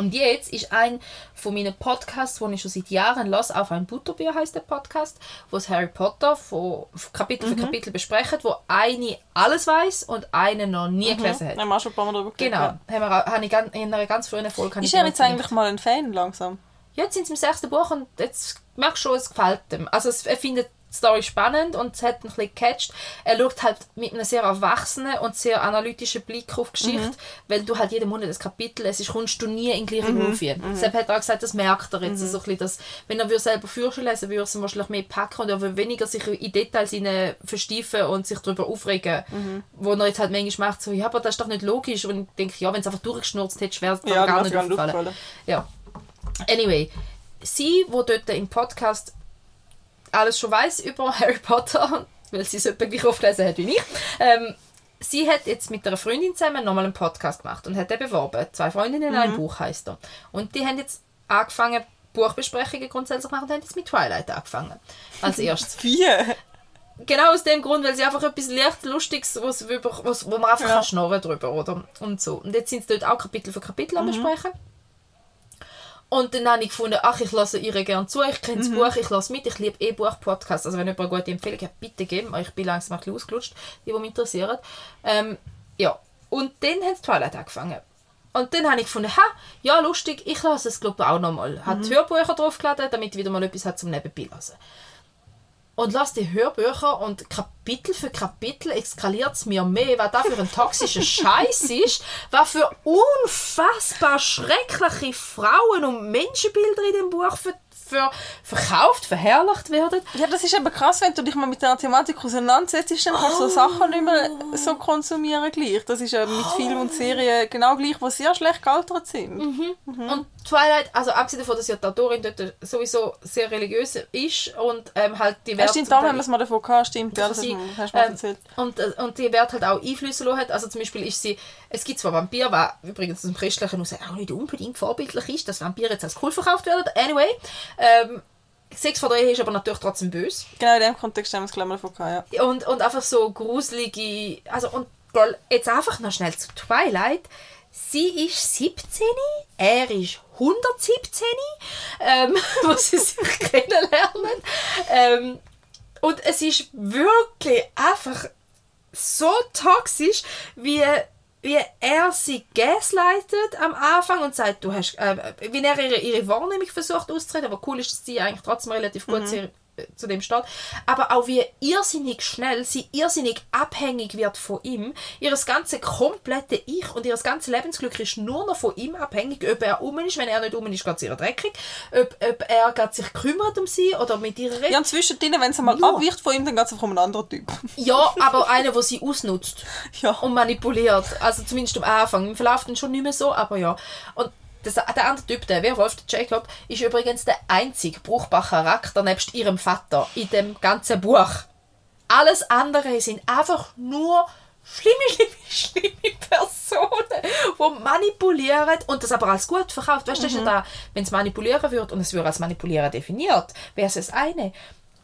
Und jetzt ist ein von meinen Podcasts, den ich schon seit Jahren los, auf ein Butterbier heißt der Podcast, wo es Harry Potter von Kapitel für Kapitel besprechen, wo eine alles weiß und eine noch nie gelesen hat. Haben wir auch schon ein paar Mal drüber Genau, haben wir, auch- habe ich ganz- in einer ganz frühen Folge. Ist er jetzt eigentlich mal ein Fan langsam? jetzt sind sie im sechsten Buch und jetzt merkst du schon, es gefällt ihm. Also es, er findet die Story spannend und es hat ein bisschen gecatcht. Er schaut halt mit einem sehr erwachsenen und sehr analytischen Blick auf die Geschichte, weil du halt jeden Monat das Kapitel lesest, kommst du nie in den gleichen Groove hin. Deshalb hat er auch gesagt, das merkt er jetzt. So ein bisschen, dass, wenn er würde selber Fürsche lesen würde, er es wahrscheinlich mehr packen und er würde weniger sich in Details hinein versteifen und sich darüber aufregen, wo er jetzt halt manchmal macht, so, ja, aber das ist doch nicht logisch. Und ich denke, ja, wenn es einfach durchgeschnurzt hätte, wäre es Ja, gar nicht aufgefallen. aufgefallen. Ja. Anyway, sie, wo dort im Podcast alles schon weiß über [LAUGHS] Harry Potter, weil sie es etwa gleich oft gelesen hat wie ich. Ähm, sie hat jetzt mit einer Freundin zusammen nochmal einen Podcast gemacht und hat den beworben. Zwei Freundinnen in einem Buch heisst er. Und die haben jetzt angefangen, Buchbesprechungen grundsätzlich zu machen und haben jetzt mit Twilight angefangen. Als [LAUGHS] erstes. Wie? genau aus dem Grund, weil sie einfach etwas leicht Lustiges, was, wo man einfach Ja. kann schnurren drüber oder und so. Und jetzt sind sie dort auch Kapitel für Kapitel am besprechen. Und dann habe ich gefunden, ach, ich lasse ihr gerne zu, ich kenne das Buch, ich lasse mit, ich liebe eh Buch-Podcasts. Also wenn jemand eine gute Empfehlung hat, bitte geben. Ich bin langsam ein bisschen ausgelutscht, die, die mich interessieren. Ähm, ja, und dann hat Twilight angefangen. Und dann habe ich gefunden, ha, ja, lustig, ich lasse es glaube ich auch nochmal. Hat Hörbücher draufgeladen, damit wieder mal etwas hat zum Nebenbei lesen und lass die Hörbücher und Kapitel für Kapitel eskaliert es mir mehr, was da für ein toxischer [LAUGHS] Scheiß ist, was für unfassbar schreckliche Frauen- und Menschenbilder in dem Buch für, für verkauft, verherrlicht werden. Ja, das ist eben krass, wenn du dich mal mit der Thematik auseinandersetzt, dann kannst du so Sachen nicht mehr so konsumieren gleich. Das ist ja mit Film und Serien genau gleich, die sehr schlecht gealtert sind. Und Twilight, also abgesehen davon, dass ja die Autorin dort sowieso sehr religiös ist und ähm, halt die Ja, Werte stimmt, zum da Teil- haben wir es mal davon gehabt, stimmt. Ja, das sie, hast du mal ähm, erzählt. und, äh, und die Wert halt auch Einflüsse hat. Also zum Beispiel ist sie, es gibt zwar Vampir, was übrigens dem Christlichen aus auch nicht unbedingt vorbildlich ist, dass Vampire jetzt als cool verkauft werden. Anyway, ähm, Sex vor Ehe ist aber natürlich trotzdem böse. Genau in dem Kontext haben wir es gleich mal davon gehabt, ja. Und, und einfach so gruselige, also und jetzt einfach noch schnell zu Twilight. Sie ist 17, er ist 117, ähm, [LAUGHS] wo sie sich kennenlernen. Ähm, und es ist wirklich einfach so toxisch, wie, wie er sie gaslightet am Anfang und sagt, du hast, äh, wie er ihre, ihre Wahrnehmung versucht auszureden, aber cool ist, dass sie eigentlich trotzdem relativ gut äh, zu dem steht, aber auch wie irrsinnig schnell sie irrsinnig abhängig wird von ihm. Ihres ganze komplette Ich und ihres ganze Lebensglück ist nur noch von ihm abhängig, ob er um ist, wenn er nicht um ist, geht es ihr dreckig, ob, ob er grad sich kümmert um sie oder mit ihr redet. Ja, und zwischendrin, wenn es mal Ja. abweicht von ihm, dann geht es einfach um einen anderen Typ. [LAUGHS] Ja, aber einer, der sie ausnutzt Ja. und manipuliert. Also zumindest am Anfang. Im Verlauf dann schon nicht mehr so, aber ja. Und das, der andere Typ, der Werwolf, der Jacob, ist übrigens der einzige brauchbare Charakter nebst ihrem Vater in dem ganzen Buch. Alles andere sind einfach nur schlimme, [LAUGHS] schlimme, schlimme Personen, die manipulieren und das aber als gut verkauft. Weißt du, ja da, wenn es manipulieren wird und es wird als manipulieren definiert, wäre es das eine.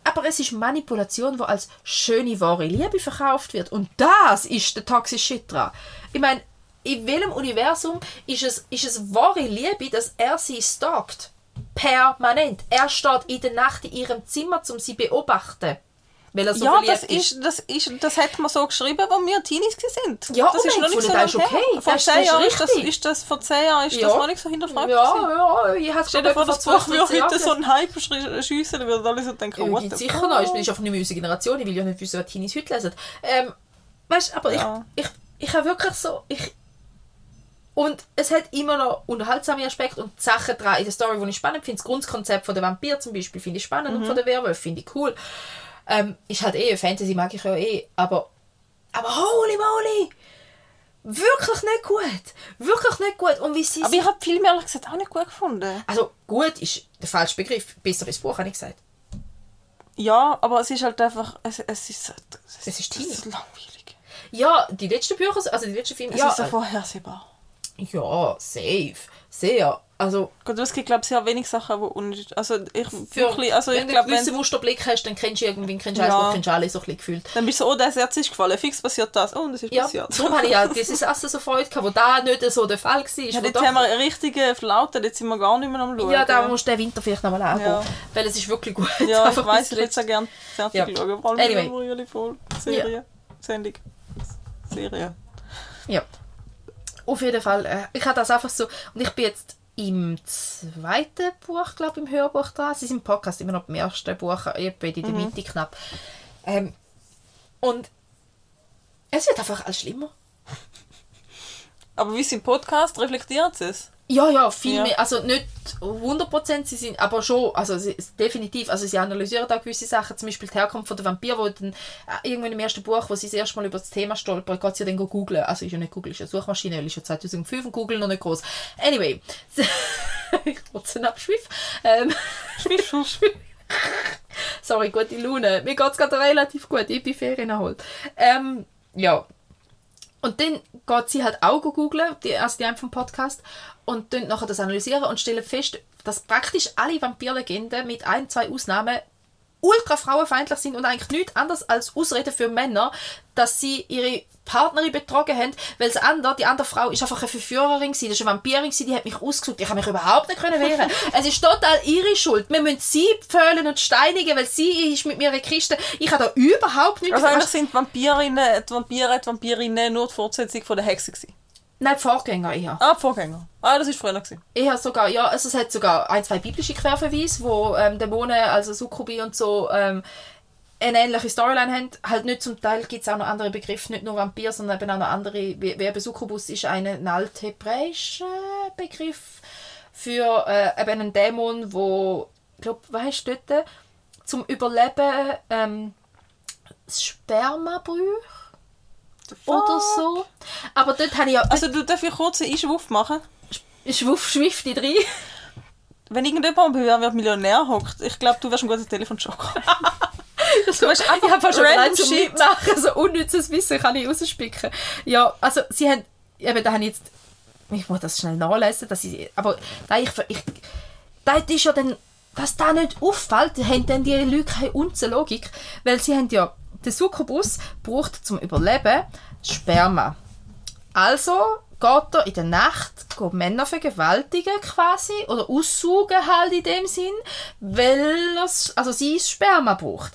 Aber es ist Manipulation, die als schöne, wahre Liebe verkauft wird. Und das ist der toxische Shit dran. Ich meine, in welchem Universum ist es, ist es wahre Liebe, dass er sie stalkt? Permanent. Er steht in der Nacht in ihrem Zimmer, um sie zu beobachten. Weil er so ja, das ist, das ist, das hat man so geschrieben, als wir Teenies sind. Ja, das und ist noch nicht so lange ist okay. her. Vor Das- zehn ist Jahren ist das, ist das, vor zehn Jahren ist Ja. das noch nicht so hinterfragt. Ja, gewesen. ja, ich habe Stell dir vor, das Buch würde heute so einen Hype sch- schiessen, dann würden alle so denken, Ja, what sicher noch. Ich bin einfach nicht mehr unsere Generation. Ich will ja nicht wissen, was Teenies heute lesen. Ähm, weißt du, aber Ja. ich, ich, ich habe wirklich so... Ich, und es hat immer noch unterhaltsame Aspekte und Sachen dran in der Story, die ich spannend finde. Das Grundkonzept von der Vampir zum Beispiel finde ich spannend und von der Werwolf finde ich cool. Ähm, ist halt eh, Fantasy mag ich ja eh, aber... Aber holy moly! Wirklich nicht gut. Wirklich nicht gut. Und wie sie Aber ich habe Film ehrlich gesagt auch nicht gut gefunden. Also gut ist der falsche Begriff. Besser als Buch, habe ich gesagt. Ja, aber es ist halt einfach, es, es ist, es Es ist es ist langweilig. Ja, die letzten Bücher, also die letzten Filme, Es ja, ist so vorhersehbar. Ja, safe, sehr. Also Gut, es gibt glaube ich sehr wenig Sachen, die unnötig Also ich für, wirklich, also ich wenn du glaube, einen gewissen Musterblick hast, dann kennst du irgendwie, kennst du Ja. kennst du alles so ein bisschen gefühlt. dann bist du so, oh, das Herz ist gefallen, fix passiert das, oh, und es ist Ja, passiert. darum habe ich ja [LAUGHS] dieses Essen so Freude gehabt, wo da nicht so der Fall war. Ja, jetzt haben wir einen richtigen Flauten, jetzt sind wir gar nicht mehr am Schauen. ja, da musst du den Winter vielleicht nochmal angehen, Ja. weil es ist wirklich gut. Ja, [LAUGHS] ich bis ich würde zuletzt. sehr gerne fertig Ja. schauen. Vor allem Anyway. Serie. Sendung. Serie. Ja. Auf jeden Fall. Äh, ich habe das einfach so. Und ich bin jetzt im zweiten Buch, glaube ich, im Hörbuch dran. Sie sind im Podcast immer noch im ersten Buch, etwa in der Mhm. Mitte knapp. Ähm, und es wird einfach alles schlimmer. Aber wie es im Podcast reflektiert es? Ja, ja, viel Ja. mehr. Also nicht 100% sie sind, aber schon, also sie, definitiv. Also sie analysieren da gewisse Sachen, zum Beispiel die Herkunft von der Vampir, wo dann äh, irgendwann im ersten Buch, wo sie das erste Mal über das Thema stolpern, geht sie dann go googlen. Also ist ja nicht Google, ist ja Suchmaschine, weil ist ja 2005 und Google noch nicht groß. Anyway, [LAUGHS] kurzen Abschwiff. Ähm, [LAUGHS] Sorry, gute Laune. Mir geht es gerade relativ gut. Ich bin Ferien erholt. Ähm, ja. Und dann geht sie halt auch googlen, die, also die einem vom Podcast, und dann nachher das analysieren und stellen fest, dass praktisch alle Vampirlegenden mit ein, zwei Ausnahmen ultra frauenfeindlich sind und eigentlich nichts anderes als Ausrede für Männer, dass sie ihre Partnerin betrogen haben, weil das andere, die andere Frau ist einfach eine Verführerin gewesen, das ist eine Vampirin gewesen, die hat mich ausgesucht, ich habe mich überhaupt nicht können wehren. [LAUGHS] es ist total ihre Schuld. Wir müssen sie pfählen und steinigen, weil sie ist mit mir eine Kiste. Ich habe da überhaupt nichts Also eigentlich sind die Vampirinnen, die Vampire, die Vampirinnen nur die Fortsetzung von der Hexe gewesen. Nein, Vorgänger eher. Ah, Vorgänger. Ah, das ist früher gewesen. Eher sogar, ja, also es hat sogar ein, zwei biblische Querverweise, wo ähm, Dämonen, also Sukkubi und so, ähm, eine ähnliche Storyline haben. Halt nicht zum Teil gibt es auch noch andere Begriffe, nicht nur Vampir, sondern eben auch noch andere. Wie, wie eben Succubus ist ein, ein althebräischer Begriff für äh, eben einen Dämon, wo, ich glaube, was dort? Zum Überleben ähm, das Sperma braucht oder so. Aber dort habe ich ja... Also du darf ich kurz einen Einschwuff machen? Schwuff, schwifti drin. Wenn irgendjemand bei Wer wird Millionär hockt, ich glaube, du wärst ein guter Telefonjoker. [LAUGHS] Du weißt, einfach ich habe schon random shit. Mitmachen, so unnützes Wissen kann ich rausspicken. Ja, also sie haben, eben, da habe ich jetzt, ich muss das schnell nachlesen, dass ich, aber da ich, ich, da ist ja dann, dass da nicht auffällt, haben dann die Leute keine Unze Logik, weil sie haben ja, der Succubus braucht zum Überleben Sperma. Also geht er in der Nacht geht Männer vergewaltigen quasi oder aussaugen halt in dem Sinn, weil er, also sie Sperma braucht.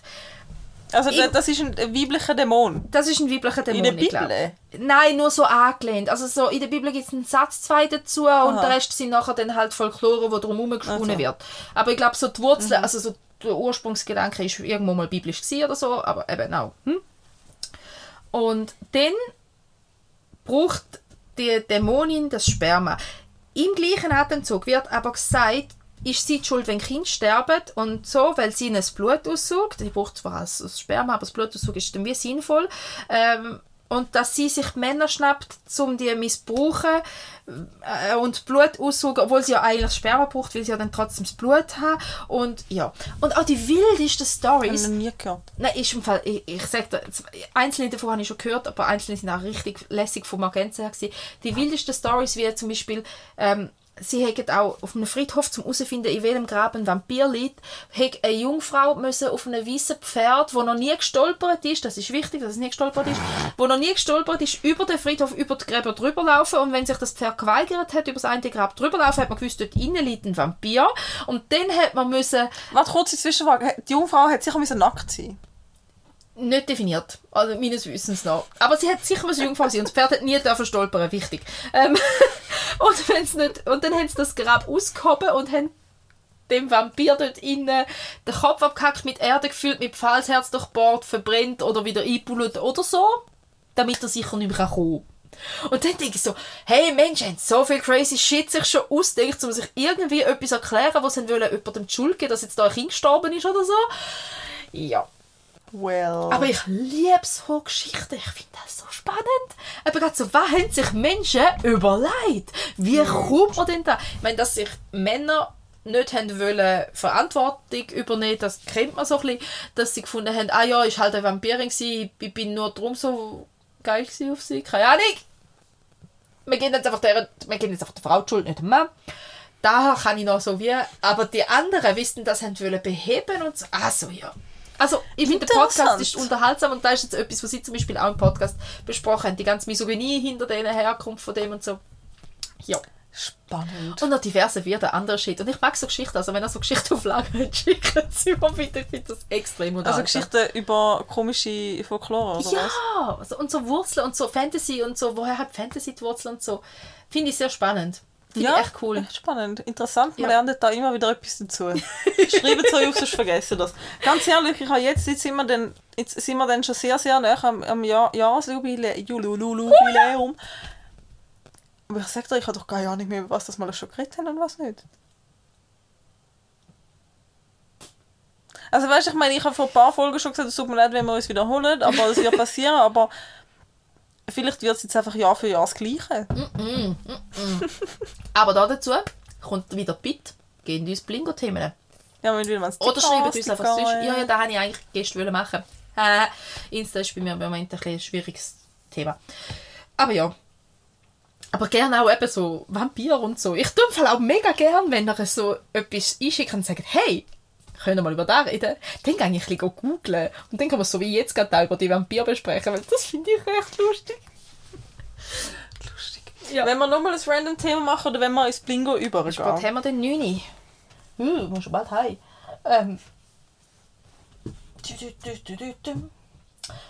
Also Ich- das ist ein weiblicher Dämon. Das ist ein weiblicher Dämon. In der. Bibel? Nein, nur so angelehnt. Also so, in der Bibel gibt es einen Satz zwei dazu und der Rest sind nachher dann halt Folklore, wo drum herumgesponnen Also. wird. Aber ich glaube, so die Wurzeln, also so der Ursprungsgedanke ist irgendwo mal biblisch oder so, aber eben auch. Hm? Und dann braucht die Dämonin das Sperma. Im gleichen Atemzug wird aber gesagt, ist sie die schuld, wenn Kinder sterben und so, weil sie ihnen das Blut aussaugt. Sie braucht zwar das Sperma, aber das Blutaussaugen ist dann wie sinnvoll. Ähm, und dass sie sich Männer schnappt, um die missbrauchen äh, und Blut aussaugen, obwohl sie ja eigentlich Sperma braucht, weil sie ja dann trotzdem das Blut haben. Und ja. Und auch die wildesten Stories. noch nie gehört. Nein, ist im Fall, ich, ich sag dir, einzelne davon habe ich schon gehört, aber einzelne sind auch richtig lässig vom Agenzen her gewesen. Die wildesten Stories wie zum Beispiel, ähm, sie hätten auch auf einem Friedhof zum herausfinden, in welchem Grab ein Vampir liegt, hätte eine Jungfrau müssen auf einem weißen Pferd, wo noch nie gestolpert ist, das ist wichtig, dass es nie gestolpert ist, wo noch nie gestolpert ist, über den Friedhof, über die Gräber drüber laufen und wenn sich das Pferd geweigert hat, über das eine Grab drüber laufen, hat man gewusst, dort innen liegt ein Vampir und dann hat man müssen Warte, kurze Zwischenfrage. Die Jungfrau hat sicher müssen nackt sein. Nicht definiert, also meines Wissens nach. Aber sie hat sicher was Jungfrau sein und das Pferd hat nie dürfen stolpern, wichtig. Ähm, [LAUGHS] und, wenn's nicht, und dann haben sie das Grab ausgehoben und haben dem Vampir dort innen den Kopf abgehackt, mit Erde gefüllt, mit Pfalzherz durchbohrt, verbrennt oder wieder einpullt oder so, damit er sicher nicht mehr kommen kann. Und dann denke ich so, hey Mensch, haben so viel crazy Shit sich schon ausgedacht, um sich irgendwie etwas erklären, was sie jemandem die Schuld geben, dass jetzt da ein Kind gestorben ist oder so. Ja, Well. aber ich liebe so Geschichten. Ich finde das so spannend. Aber gerade so, was haben sich Menschen überlegt? Wie kommt man denn da? Ich meine, dass sich Männer nicht haben wollen Verantwortung übernehmen, das kennt man so ein bisschen, dass sie gefunden haben, ah ja, ich halt eine Vampirin gewesen, ich bin nur drum so geil auf sie, keine Ahnung. Wir geben jetzt einfach der, wir geben jetzt einfach der Frau die Schuld, nicht dem Mann. Daher kann ich noch so wie, aber die anderen wissen, das haben wollen beheben und so, ah so, ja. Also, ich finde, der Podcast ist unterhaltsam und da ist jetzt etwas, was Sie zum Beispiel auch im Podcast besprochen haben, die ganze Misogynie hinter denen Herkunft von dem und so. Ja. Spannend. Und noch diverse wieder andere Shit. Und ich mag so Geschichten, also wenn ihr so Geschichtsauflagen habt, [LAUGHS] schicken Sie mir bitte, ich finde das extrem Also unterhaltsam. Geschichten über komische Folklore, oder was? Ja, also, und so Wurzeln und so Fantasy und so, woher hat Fantasy die Wurzeln und so. Finde ich sehr spannend. Finde ich echt cool. echt spannend. Interessant, man Ja. lernt da immer wieder etwas dazu. Schreibt es euch auf, sonst vergessen das. Ganz ehrlich, ich habe jetzt, jetzt, sind wir dann, jetzt sind wir dann schon sehr, sehr nah am, am Jahr, Jahresjubiläum. Jubiläum. Aber ich sag dir, ich habe doch keine Ahnung mehr, über was das mal schon geredet haben und was nicht. Also weißt du, ich meine, ich habe vor ein paar Folgen schon gesagt, es tut mir leid, wenn wir uns wiederholen, aber es wird passieren, aber vielleicht wird es jetzt einfach Jahr für Jahr das Gleiche. Aber da dazu kommt wieder Bit. Gehen uns Blingo-Themen. Ja, wenn wir Oder schreibt uns einfach sonst. Ja, ja, das wollte ich eigentlich gestern machen. Äh, Insta ist bei mir im Moment ein, ein schwieriges Thema. Aber ja. Aber gerne auch eben so Vampir und so. Ich tue im Fall auch mega gern, wenn ihr so etwas einschickt und sagt, hey, können wir mal über das reden? Dann gehe ich ein bisschen googeln. Und dann kann man so wie jetzt gerade auch über die Vampir besprechen, weil das finde ich echt lustig. [LAUGHS] lustig. Ja. Wenn wir nochmal ein random Thema machen oder wenn wir ins Blingo übergehen? Was haben wir denn 9? Uh, muss schon bald heim. Ähm.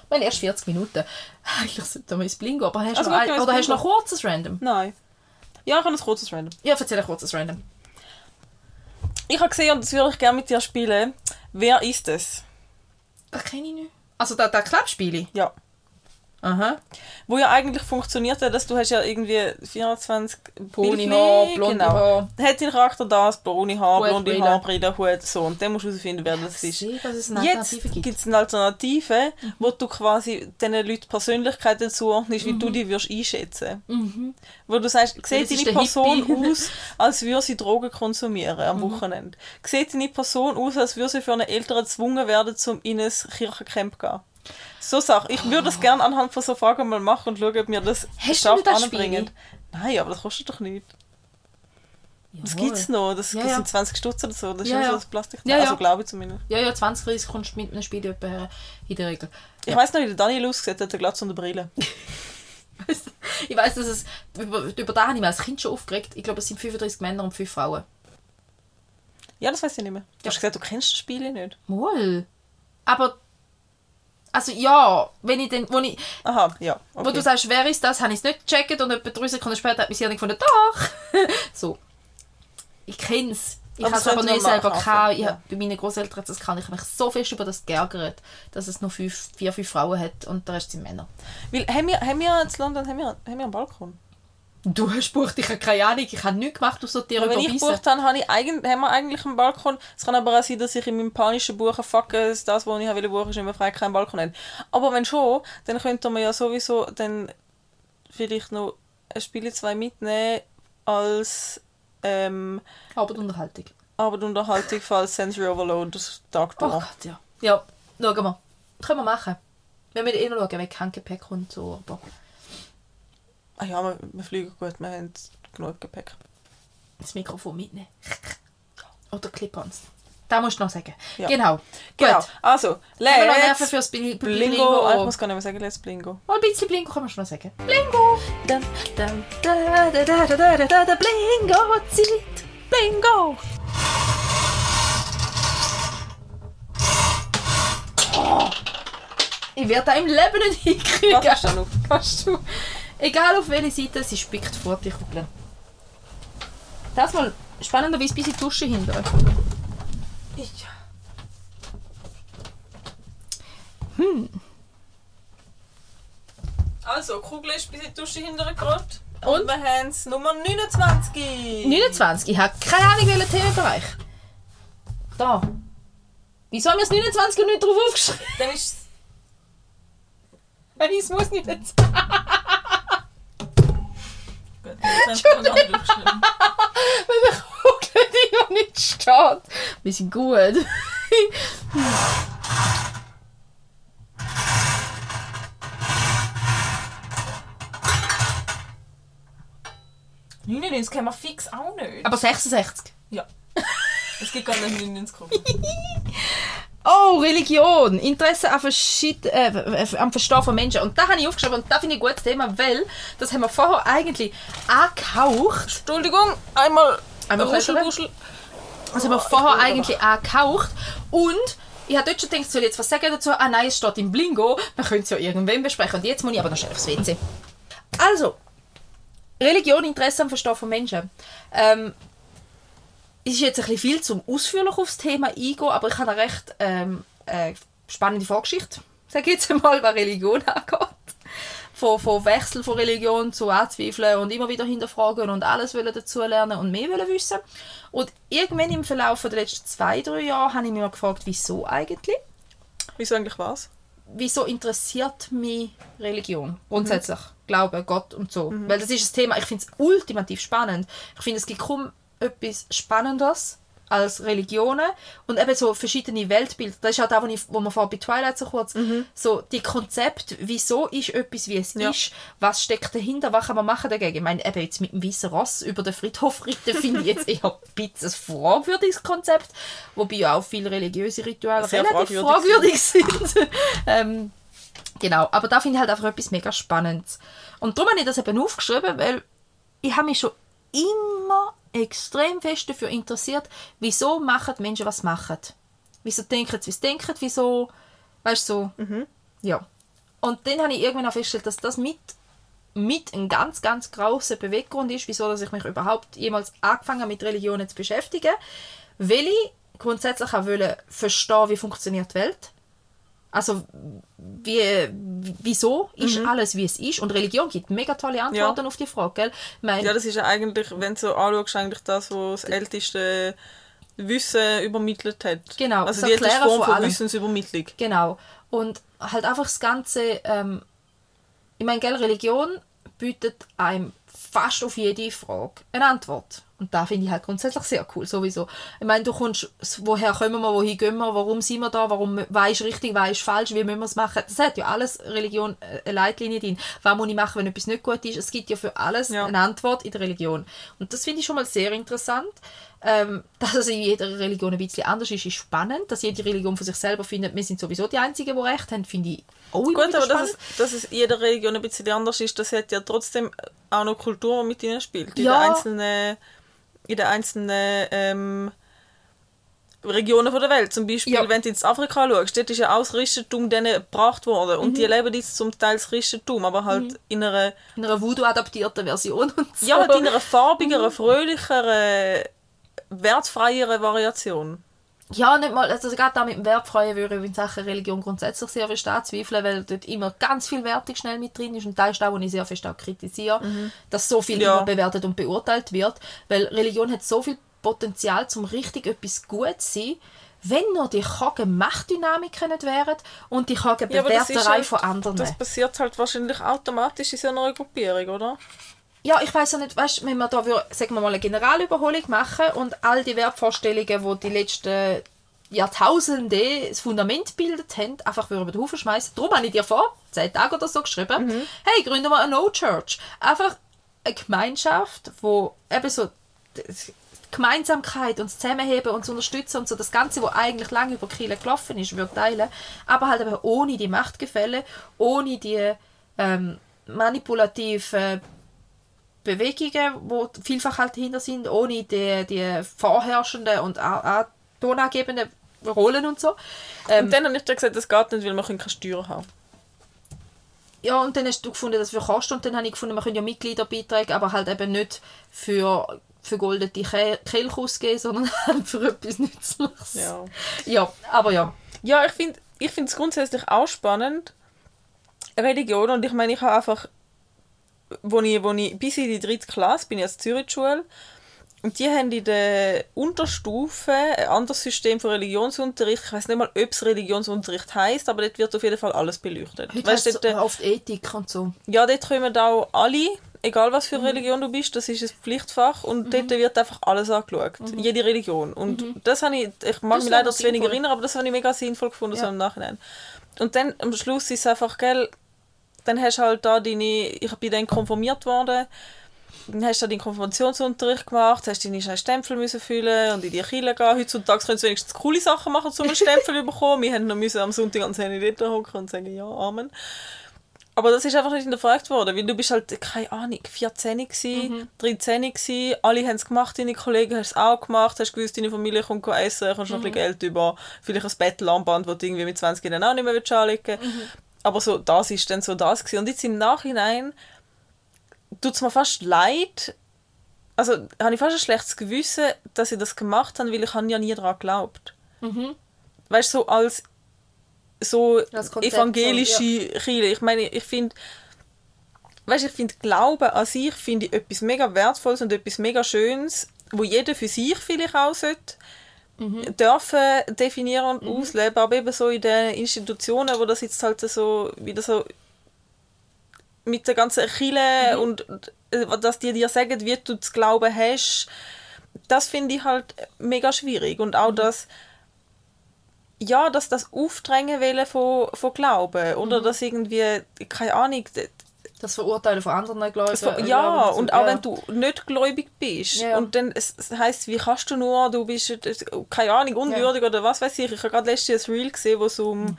Wir haben erst 40 Minuten. Eigentlich sollten wir ins Blingo, aber hast, also, noch, ein, oder hast du noch ein kurzes Random? Nein. Ja, ich habe ein kurzes Random. Ja, erzähl ein kurzes Random. Ich habe gesehen, und das würde ich gerne mit dir spielen. Wer ist es? Das kenne ich nicht. Also der, der Klappspiele? Ja. Aha. Wo ja eigentlich funktioniert, dass du hast ja irgendwie 24 braune Haar, blonde genau. Haar. Hat dein Charakter das, braune Haar, blonde Haar, Brille, Hut, so. Und dann musst du herausfinden, wer das ist. Ich dass es eine Alternative Jetzt gibt es eine Alternative, mhm. wo du quasi diesen Leuten Persönlichkeiten zuordnest, wie mhm. du die wirst einschätzen mhm. Wo du sagst, sieht deine Person [LAUGHS] aus, als würde sie Drogen konsumieren am mhm. Wochenende? Sieht deine Person aus, als würde sie für einen Älteren gezwungen werden, um in ein Kirchencamp zu gehen? So Sachen. Ich würde das gerne anhand von so Fragen mal machen und schauen, ob mir das Hast schafft das anbringen. Nein, aber das kostet doch nicht. Jawohl. Das gibt es noch. Das, ja, das sind 20 Stutz oder so. Das ist ja, ja. so das Plastik. Ja, also glaube ich zumindest. Ja, ja, 20, 30 kommst du mit einem Spiel in der Regel. Ich weiß noch, wie der Daniel aussieht, hat Glatz und eine Brille. [LAUGHS] ich weiß, dass es über, über da habe ich mich als Kind schon aufgeregt. Ich glaube, es sind 35 Männer und 5 Frauen. Ja, das weiß ich nicht mehr. Du hast gesagt, du kennst das Spiel nicht. Wohl. Aber also ja, wenn ich dann, wo ich, Aha, ja. Okay. Wo du sagst, wer ist das, habe ich es nicht gecheckt und etwa drei Sekunden später hat mich jemand gefunden, doch! [LAUGHS] so. Ich kenne es. Ich habe es aber nicht selber gehabt. Ja. Bei meinen Großeltern hat es kann. Ich habe mich so fest über das geärgert, dass es nur fünf, vier, fünf Frauen hat und der Rest sind Männer. Weil, haben wir, haben wir in London haben wir, haben wir einen Balkon? Du hast gebucht, ich habe keine Ahnung, ich habe nichts gemacht, außer dir Wenn ich gebucht habe, habe ich eigentlich, haben wir eigentlich einen Balkon. Es kann aber auch sein, dass ich in meinem panischen Buchen fuck, das, was ich wollte buchen, ist immer frei, keinen Balkon hat. Aber wenn schon, dann könnte man ja sowieso dann vielleicht noch ein Spiel zwei mitnehmen als ähm, Abendunterhaltung. Abendunterhaltung, falls Sensory Overload Tag Oh Gott, ja. Ja, schauen wir. Können wir machen. Wenn wir eh noch schauen, wenn kein Gepäck und so, aber... Ah ja, wir, wir fliegen gut, wir haben genug Gepäck. Das Mikrofon mitnehmen. Oder Clip-ons. Da musst du noch sagen. Ja. Genau. Genau. Gut. Also, let's fürs Blingo. Blingo. Ah, ich muss gar nicht mehr sagen, let's Blingo. Oh, ein bisschen Blingo kann man schon noch sagen. Blingo. Da, da, da, da, da, da, da, da, da, Blingo-Zeit. Blingo. Oh. Ich werde da im Leben nicht hinkriegen. Noch? Kannst du? Egal auf welche Seite, sie spickt vor die Kugel. Das mal spannenderweise bis in die Dusche hinter. Ich. Hm. Also, Kugel ist bis in die Dusche hinter gerade. Und? Und wir haben es Nummer 29. 29? Ich habe keine Ahnung, welchen Themenbereich. Da. Wieso haben wir das 29 und nicht drauf aufgeschrieben? Dann ist es. [LAUGHS] Ich muss nicht sagen. Entschuldigung. [LAUGHS] Weil der Kugel die noch nicht steht. Wir sind gut. [LAUGHS] Neunundneunzig kennen wir fix auch nicht. Aber 66? Ja. Es gibt gar nicht 99 [LAUGHS] Oh, Religion. Interesse an, Verschied äh, am Verstehen von Menschen. Und da habe ich aufgeschrieben und da finde ich ein gutes Thema, weil das haben wir vorher eigentlich angehaucht. Entschuldigung, einmal, einmal Wuschel, Das haben wir vorher eigentlich angehaucht. Und ich habe dort schon gedacht, soll ich jetzt was sagen dazu? Ah nein, es steht im Blingo. Wir können es ja irgendwann besprechen. Und jetzt muss ich aber noch schnell aufs WC. Also, Religion, Interesse am Verstehen von Menschen. Ähm, es ist jetzt ein bisschen viel zum ausführlich aufs Thema eingehen, aber ich habe eine recht ähm, äh, spannende Vorgeschichte, sage ich jetzt einmal, was Religion [LAUGHS] angeht. Von, von Wechsel von Religion zu Anzweifeln und immer wieder hinterfragen und alles dazu lernen und mehr wissen. Und irgendwann im Verlauf der letzten zwei, drei Jahre habe ich mich gefragt, wieso eigentlich? Wieso eigentlich was? Wieso interessiert mich Religion? Grundsätzlich. Mhm. Glaube, Gott und so. Mhm. Weil das ist ein Thema, ich finde es ultimativ spannend. Ich finde, es gibt kaum etwas Spannendes als Religionen und eben so verschiedene Weltbilder. Das ist halt auch, wo, ich, wo wir vorhin bei Twilight so kurz, so die Konzepte, wieso ist etwas, wie es Ja. ist, was steckt dahinter, was kann man machen dagegen. Ich meine, eben jetzt mit dem weißen Ross über den Friedhof reiten, [LAUGHS] finde ich jetzt eher ein bisschen fragwürdiges Konzept, wobei ja auch viele religiöse Rituale Sehr relativ fragwürdig fragwürdig sind. [LAUGHS] ähm, Genau, aber da finde ich halt einfach etwas mega Spannendes. Und darum habe ich das eben aufgeschrieben, weil ich habe mich schon immer extrem fest dafür interessiert, wieso machen die Menschen, was sie machen. Wieso denken sie, wie sie denken, wieso, weißt du, so. Ja. Und dann habe ich irgendwann auch festgestellt, dass das mit, mit ein ganz, ganz grosser Beweggrund ist, wieso dass ich mich überhaupt jemals angefangen habe, mit Religionen zu beschäftigen, weil ich grundsätzlich auch wollte verstehen, wie funktioniert die Welt. Also, wie, wieso ist alles, wie es ist? Und Religion gibt mega tolle Antworten auf die Frage, gell? Ich meine, Ja, das ist ja eigentlich, wenn du so anschaust, eigentlich das, was das älteste Wissen übermittelt hat. Genau, Also das die älteste Form von. Wissensübermittlung. Genau. Und halt einfach das Ganze, ähm, ich meine, gell, Religion bietet einem fast auf jede Frage eine Antwort. Und da finde ich halt grundsätzlich sehr cool, sowieso. Ich meine, du kommst, woher kommen wir, wohin gehen wir, warum sind wir da, warum, was ist richtig, was ist falsch, wie müssen wir es machen. Das hat ja alles Religion äh, eine Leitlinie drin. Was muss ich machen, wenn etwas nicht gut ist? Es gibt ja für alles Ja. eine Antwort in der Religion. Und das finde ich schon mal sehr interessant. Ähm, [LAUGHS] dass es in jeder Religion ein bisschen anders ist, ist spannend. Dass jede Religion von sich selber findet, wir sind sowieso die Einzigen, die Recht haben, finde ich auch immer Gut, aber spannend. dass es, dass es in jeder Religion ein bisschen anders ist, das hat ja trotzdem auch noch Kultur mit ihnen spielt. In Ja. den einzelnen, in den einzelnen ähm, Regionen von der Welt. Zum Beispiel, Ja. wenn du ins Afrika schaust, dort ist ja auch das Christentum denen gebracht worden. Und Mhm. die leben jetzt zum Teil das Christentum, aber halt in einer, in einer Voodoo-adaptierten Version und so. ja, halt in einer farbigeren, Mhm. fröhlicheren, wertfreieren Variation. Ja, nicht mal, also gerade da mit dem Wertfreien würde ich in Sachen Religion grundsätzlich sehr fest anzweifeln, weil dort immer ganz viel Wertung schnell mit drin ist und da ist das, wo ich sehr fest auch kritisiere, dass so viel Ja. immer bewertet und beurteilt wird, weil Religion hat so viel Potenzial, zum richtig etwas Gutes zu sein, wenn nur die kargen Machtdynamiken nicht wären und die karge Ja, Bewerterei halt- von anderen. Das passiert halt wahrscheinlich automatisch in so einer Gruppierung, oder? Ja, ich weiß ja nicht, weißt, wenn wir da sagen wir mal eine Generalüberholung machen und all die Wertvorstellungen, die die letzten Jahrtausende das Fundament bildet haben, einfach über den Haufen schmeißen. Darum habe ich dir vor zehn Tagen oder so geschrieben, hey, gründen wir eine No-Church. Einfach eine Gemeinschaft, wo eben so die Gemeinsamkeit und das Zusammenheben und das Unterstützen und so das Ganze, was eigentlich lange über Kiel gelaufen ist, würde teilen, aber halt eben ohne die Machtgefälle, ohne die ähm, manipulativen Bewegungen, wo vielfach halt dahinter sind, ohne die, die vorherrschenden und tonangebenden Rollen und so. Ähm, Und dann habe ich dir gesagt, das geht nicht, weil wir keine Steuern haben. ja, und dann hast du gefunden, dass wir kosten und dann habe ich gefunden, wir können ja Mitgliederbeiträge, aber halt eben nicht für vergoldete Ke- Kelch ausgeben, sondern [LAUGHS] halt für etwas Nützliches. Ja. ja, aber ja. Ja, ich finde ich es grundsätzlich auch spannend, Religion. Und ich meine, ich habe einfach, wo ich, wo ich bis in die dritte Klasse bin, ich als Zürich-Schule, und die haben in der Unterstufe ein anderes System von Religionsunterricht. Ich weiß nicht mal, ob es Religionsunterricht heißt, aber dort wird auf jeden Fall alles beleuchtet. Heute Weißt, dort, äh, oft Ethik und so. ja, dort kommen auch alle, egal was für Religion du bist, das ist ein Pflichtfach und dort wird einfach alles angeschaut. Jede Religion. Und das habe ich, ich mag Das mich leider zu wenig erinnern, aber das habe ich mega sinnvoll gefunden, so Ja. im Nachhinein. Und dann am Schluss ist es einfach, gell, dann hast du halt da deine, ich bin dann konformiert worden, dann hast du deinen Konfirmationsunterricht gemacht, hast deine scheiß Stempel müssen füllen und in die Kirche gehen. Heutzutage können sie wenigstens coole Sachen machen, um einen Stempel [LAUGHS] zu bekommen. Wir haben noch müssen am Sonntag ans Handy dort hocken und sagen, ja, Amen. Aber das ist einfach nicht hinterfragt worden, weil du bist halt, keine Ahnung, 14 gsi, 13 gsi, alle haben es gemacht, deine Kollegen haben es auch gemacht, hast gewusst, deine Familie kommt essen, kommst noch ein bisschen Geld über, vielleicht ein Bettelarmband, das du irgendwie mit 20 dann auch nicht mehr willst anlegen Aber so, das ist dann so das gewesen. Und jetzt im Nachhinein tut es mir fast leid, also habe ich fast ein schlechtes Gewissen, dass ich das gemacht habe, weil ich habe ja nie daran geglaubt. Weißt du, so als so Konzept evangelische Kirche. Ich meine, ich finde, weißt, ich finde Glauben an sich finde ich etwas mega wertvolles und etwas mega schönes, wo jeder für sich vielleicht auch sollte dürfen definieren und ausleben, aber eben so in den Institutionen, wo das jetzt halt so wieder so mit der ganzen Kirche und, und dass die dir sagen, wie du zu glauben hast, das finde ich halt mega schwierig. Und auch das, ja, dass das Aufdrängen wollen von, von Glauben. Oder dass irgendwie, keine Ahnung, Das Verurteilen von anderen Gläubigen. äh, ja, Glauben und auch ja. wenn du nicht gläubig bist. Ja. Und dann, es, es heisst, wie kannst du nur, du bist, äh, keine Ahnung, unwürdig oder was weiß ich. Ich habe gerade letztens ein Reel gesehen, wo es um,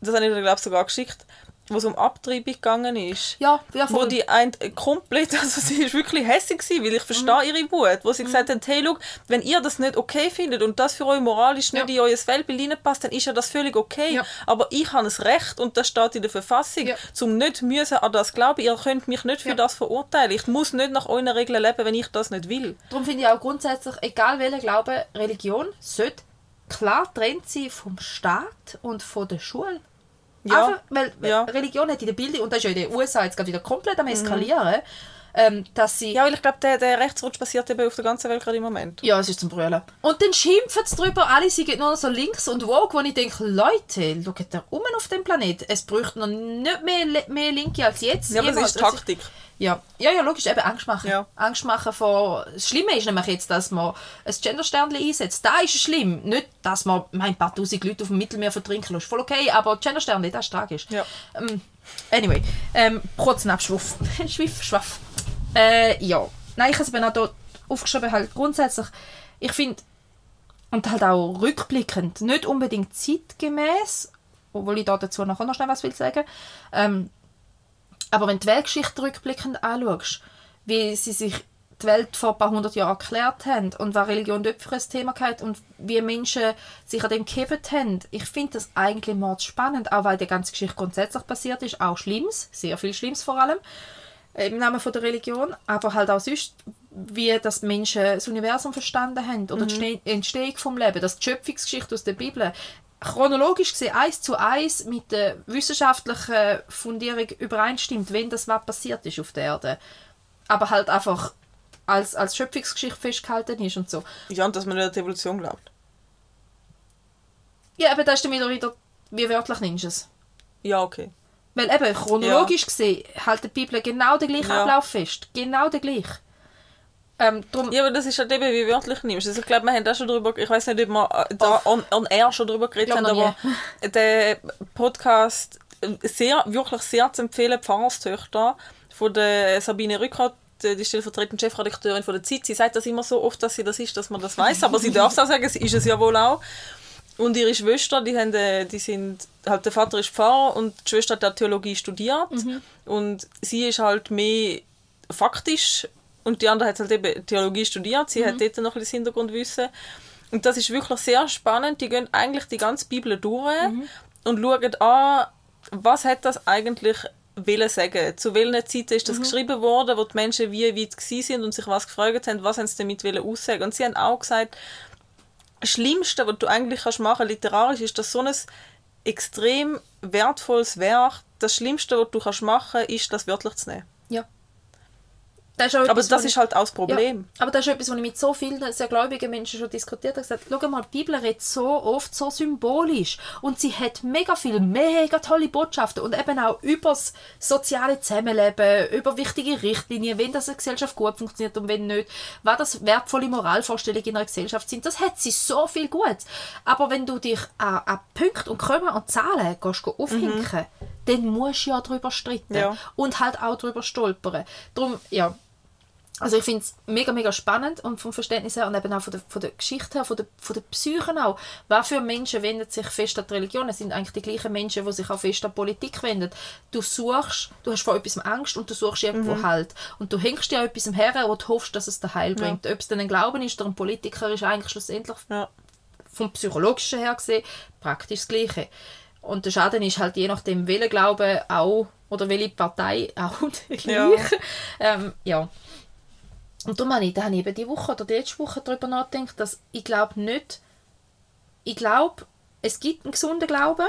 das habe ich dir, glaube ich, sogar geschickt, wo es um Abtreibung gegangen ist. Ja, ja, wo voll. die ein komplett, [LAUGHS] also sie ist wirklich hässlich gewesen, weil ich verstehe ihre Wut, wo sie gesagt hat, hey, schau, wenn ihr das nicht okay findet und das für euch moralisch nicht in euer Weltbild reinpasst, dann ist ja das völlig okay. Ja. Aber ich habe das Recht und das steht in der Verfassung, Ja. zum nicht müssen an das glauben. Ihr könnt mich nicht für Ja. das verurteilen. Ich muss nicht nach euren Regeln leben, wenn ich das nicht will. Darum finde ich auch grundsätzlich, egal welcher Glaube, Religion sollte klar getrennt sein vom Staat und von der Schule. Ja. Einfach, weil Ja. Religion hat in der Bildung, und das ist ja in den USA jetzt gerade wieder komplett am eskalieren, ähm, dass sie... Ja, weil ich glaube, der, der Rechtsrutsch passiert eben auf der ganzen Welt gerade im Moment. Ja, es ist zum Brüllen. Und dann schimpfen sie drüber, alle sind nur noch so links und woke, wo ich denke, Leute, schaut da um auf dem Planeten. Es bräuchte noch nicht mehr, mehr Linke als jetzt. Ja, aber es Jemals. ist Taktik. Ja, ja, ja logisch, eben Angst machen. Ja. Angst machen vor... Das Schlimme ist nämlich jetzt, dass man ein Gendersternchen einsetzt. Da ist es schlimm. Nicht, dass man mein paar tausend Leute auf dem Mittelmeer vertrinken lässt. Voll okay, aber Gendersternchen, das ist tragisch. Ja. Ähm, anyway, ähm, Protzenabschwuff. [LAUGHS] Schwiff, schwaff. Äh, ja. Nein, ich habe es eben auch hier aufgeschrieben, halt grundsätzlich, ich finde, und halt auch rückblickend, nicht unbedingt zeitgemäß, obwohl ich da dazu nachher noch schnell was will sagen, ähm, aber wenn du die Weltgeschichte rückblickend anschaust, wie sie sich die Welt vor ein paar hundert Jahren erklärt haben und was Religion dort für ein Thema hat und wie Menschen sich an dem gehebt haben, ich finde das eigentlich mord spannend, auch weil die ganze Geschichte grundsätzlich passiert ist, auch Schlimmes, sehr viel Schlimmes vor allem, im Namen von der Religion, aber halt auch sonst, wie das Menschen das Universum verstanden haben oder die Ste- Entstehung vom Leben, das die Schöpfungsgeschichte aus der Bibel chronologisch gesehen eins zu eins mit der wissenschaftlichen Fundierung übereinstimmt, wenn das was passiert ist auf der Erde. Aber halt einfach als, als Schöpfungsgeschichte festgehalten ist und so. Ja, und dass man nicht an die Evolution glaubt. Ja, aber da ist dann wieder, wieder wie wörtlich nimmst du es. Ja, okay. Weil eben, chronologisch gesehen hält die Bibel genau den gleichen Ja. Ablauf fest. Genau den gleichen. Ähm, drum, Ja, aber das ist halt eben, wie wörtlich nimmst. Also ich glaube, wir haben da schon drüber, ich weiß nicht, ob wir äh, da on, on air schon drüber geredet haben, aber [LAUGHS] der Podcast äh, sehr, wirklich sehr zu empfehlen, Pfarrerstöchter von der Sabine Rückert, die die stellvertretende Chefredakteurin von der Zeit. Sie sagt das immer so oft, dass sie das ist, dass man das weiß, aber sie [LAUGHS] darf es auch sagen, sie ist es ja wohl auch. Und ihre Schwester, die, haben, äh, die sind, halt der Vater ist Pfarrer und die Schwester hat Theologie studiert. Und sie ist halt mehr faktisch und die andere hat halt eben Theologie studiert. Sie hat dort noch ein bisschen Hintergrundwissen. Und das ist wirklich sehr spannend. Die gehen eigentlich die ganze Bibel durch und schauen an, was hat das eigentlich wollen sagen. Zu welchen Zeiten ist das geschrieben worden, wo die Menschen wie weit sind und sich was gefragt haben, was haben sie damit aussagen. Und sie haben auch gesagt, das Schlimmste, was du eigentlich kannst machen literarisch, ist, dass so ein extrem wertvolles Werk, das Schlimmste, was du kannst machen ist, das wörtlich zu nehmen. ja. Das Aber etwas, das ist halt auch das Problem. Ja, aber das ist etwas, was ich mit so vielen sehr gläubigen Menschen schon diskutiert habe. gesagt, schau mal, die Bibel redet so oft so symbolisch und sie hat mega viele, mega tolle Botschaften und eben auch über das soziale Zusammenleben, über wichtige Richtlinien, wenn das eine Gesellschaft gut funktioniert und wenn nicht, was das wertvolle Moralvorstellungen in einer Gesellschaft sind. Das hat sie so viel gut. Aber wenn du dich an, an Punkte und Krümmer und Zahlen gehst, gehst aufhinken, dann musst du ja darüber streiten Ja. und halt auch darüber stolpern. Darum, ja, also ich finde es mega, mega spannend und vom Verständnis her und eben auch von der, von der Geschichte her, von der, von der Psyche auch. Was für Menschen wenden sich fest an die Religion? Es sind eigentlich die gleichen Menschen, die sich auch fest an Politik wenden. Du suchst, du hast vor etwas Angst und du suchst irgendwo Mhm. Halt. Und du hängst dir an etwas her, du hoffst, dass es dir Heil bringt. Ob es dann ein Glauben ist oder ein Politiker, ist eigentlich schlussendlich Ja. vom psychologischen her gesehen praktisch das Gleiche. Und der Schaden ist halt je nachdem, welcher Glaube auch oder welche Partei auch [LAUGHS] der Ja. gleiche. Ähm, ja. Und darum habe ich, da habe ich eben die Woche oder die letzte Woche darüber nachgedacht, dass ich glaube nicht, ich glaube, es gibt einen gesunden Glauben,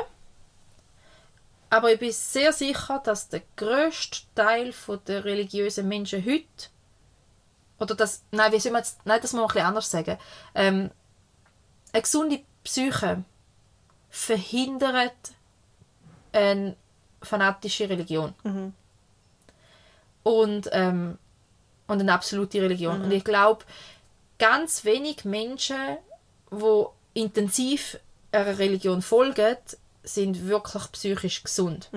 aber ich bin sehr sicher, dass der grösste Teil der religiösen Menschen heute oder das, nein, wie soll man jetzt, nein, das muss man ein bisschen anders sagen. Ähm, eine gesunde Psyche verhindert eine fanatische Religion. Und, ähm, und eine absolute Religion. Und ich glaube, ganz wenig Menschen, die intensiv einer Religion folgen, sind wirklich psychisch gesund.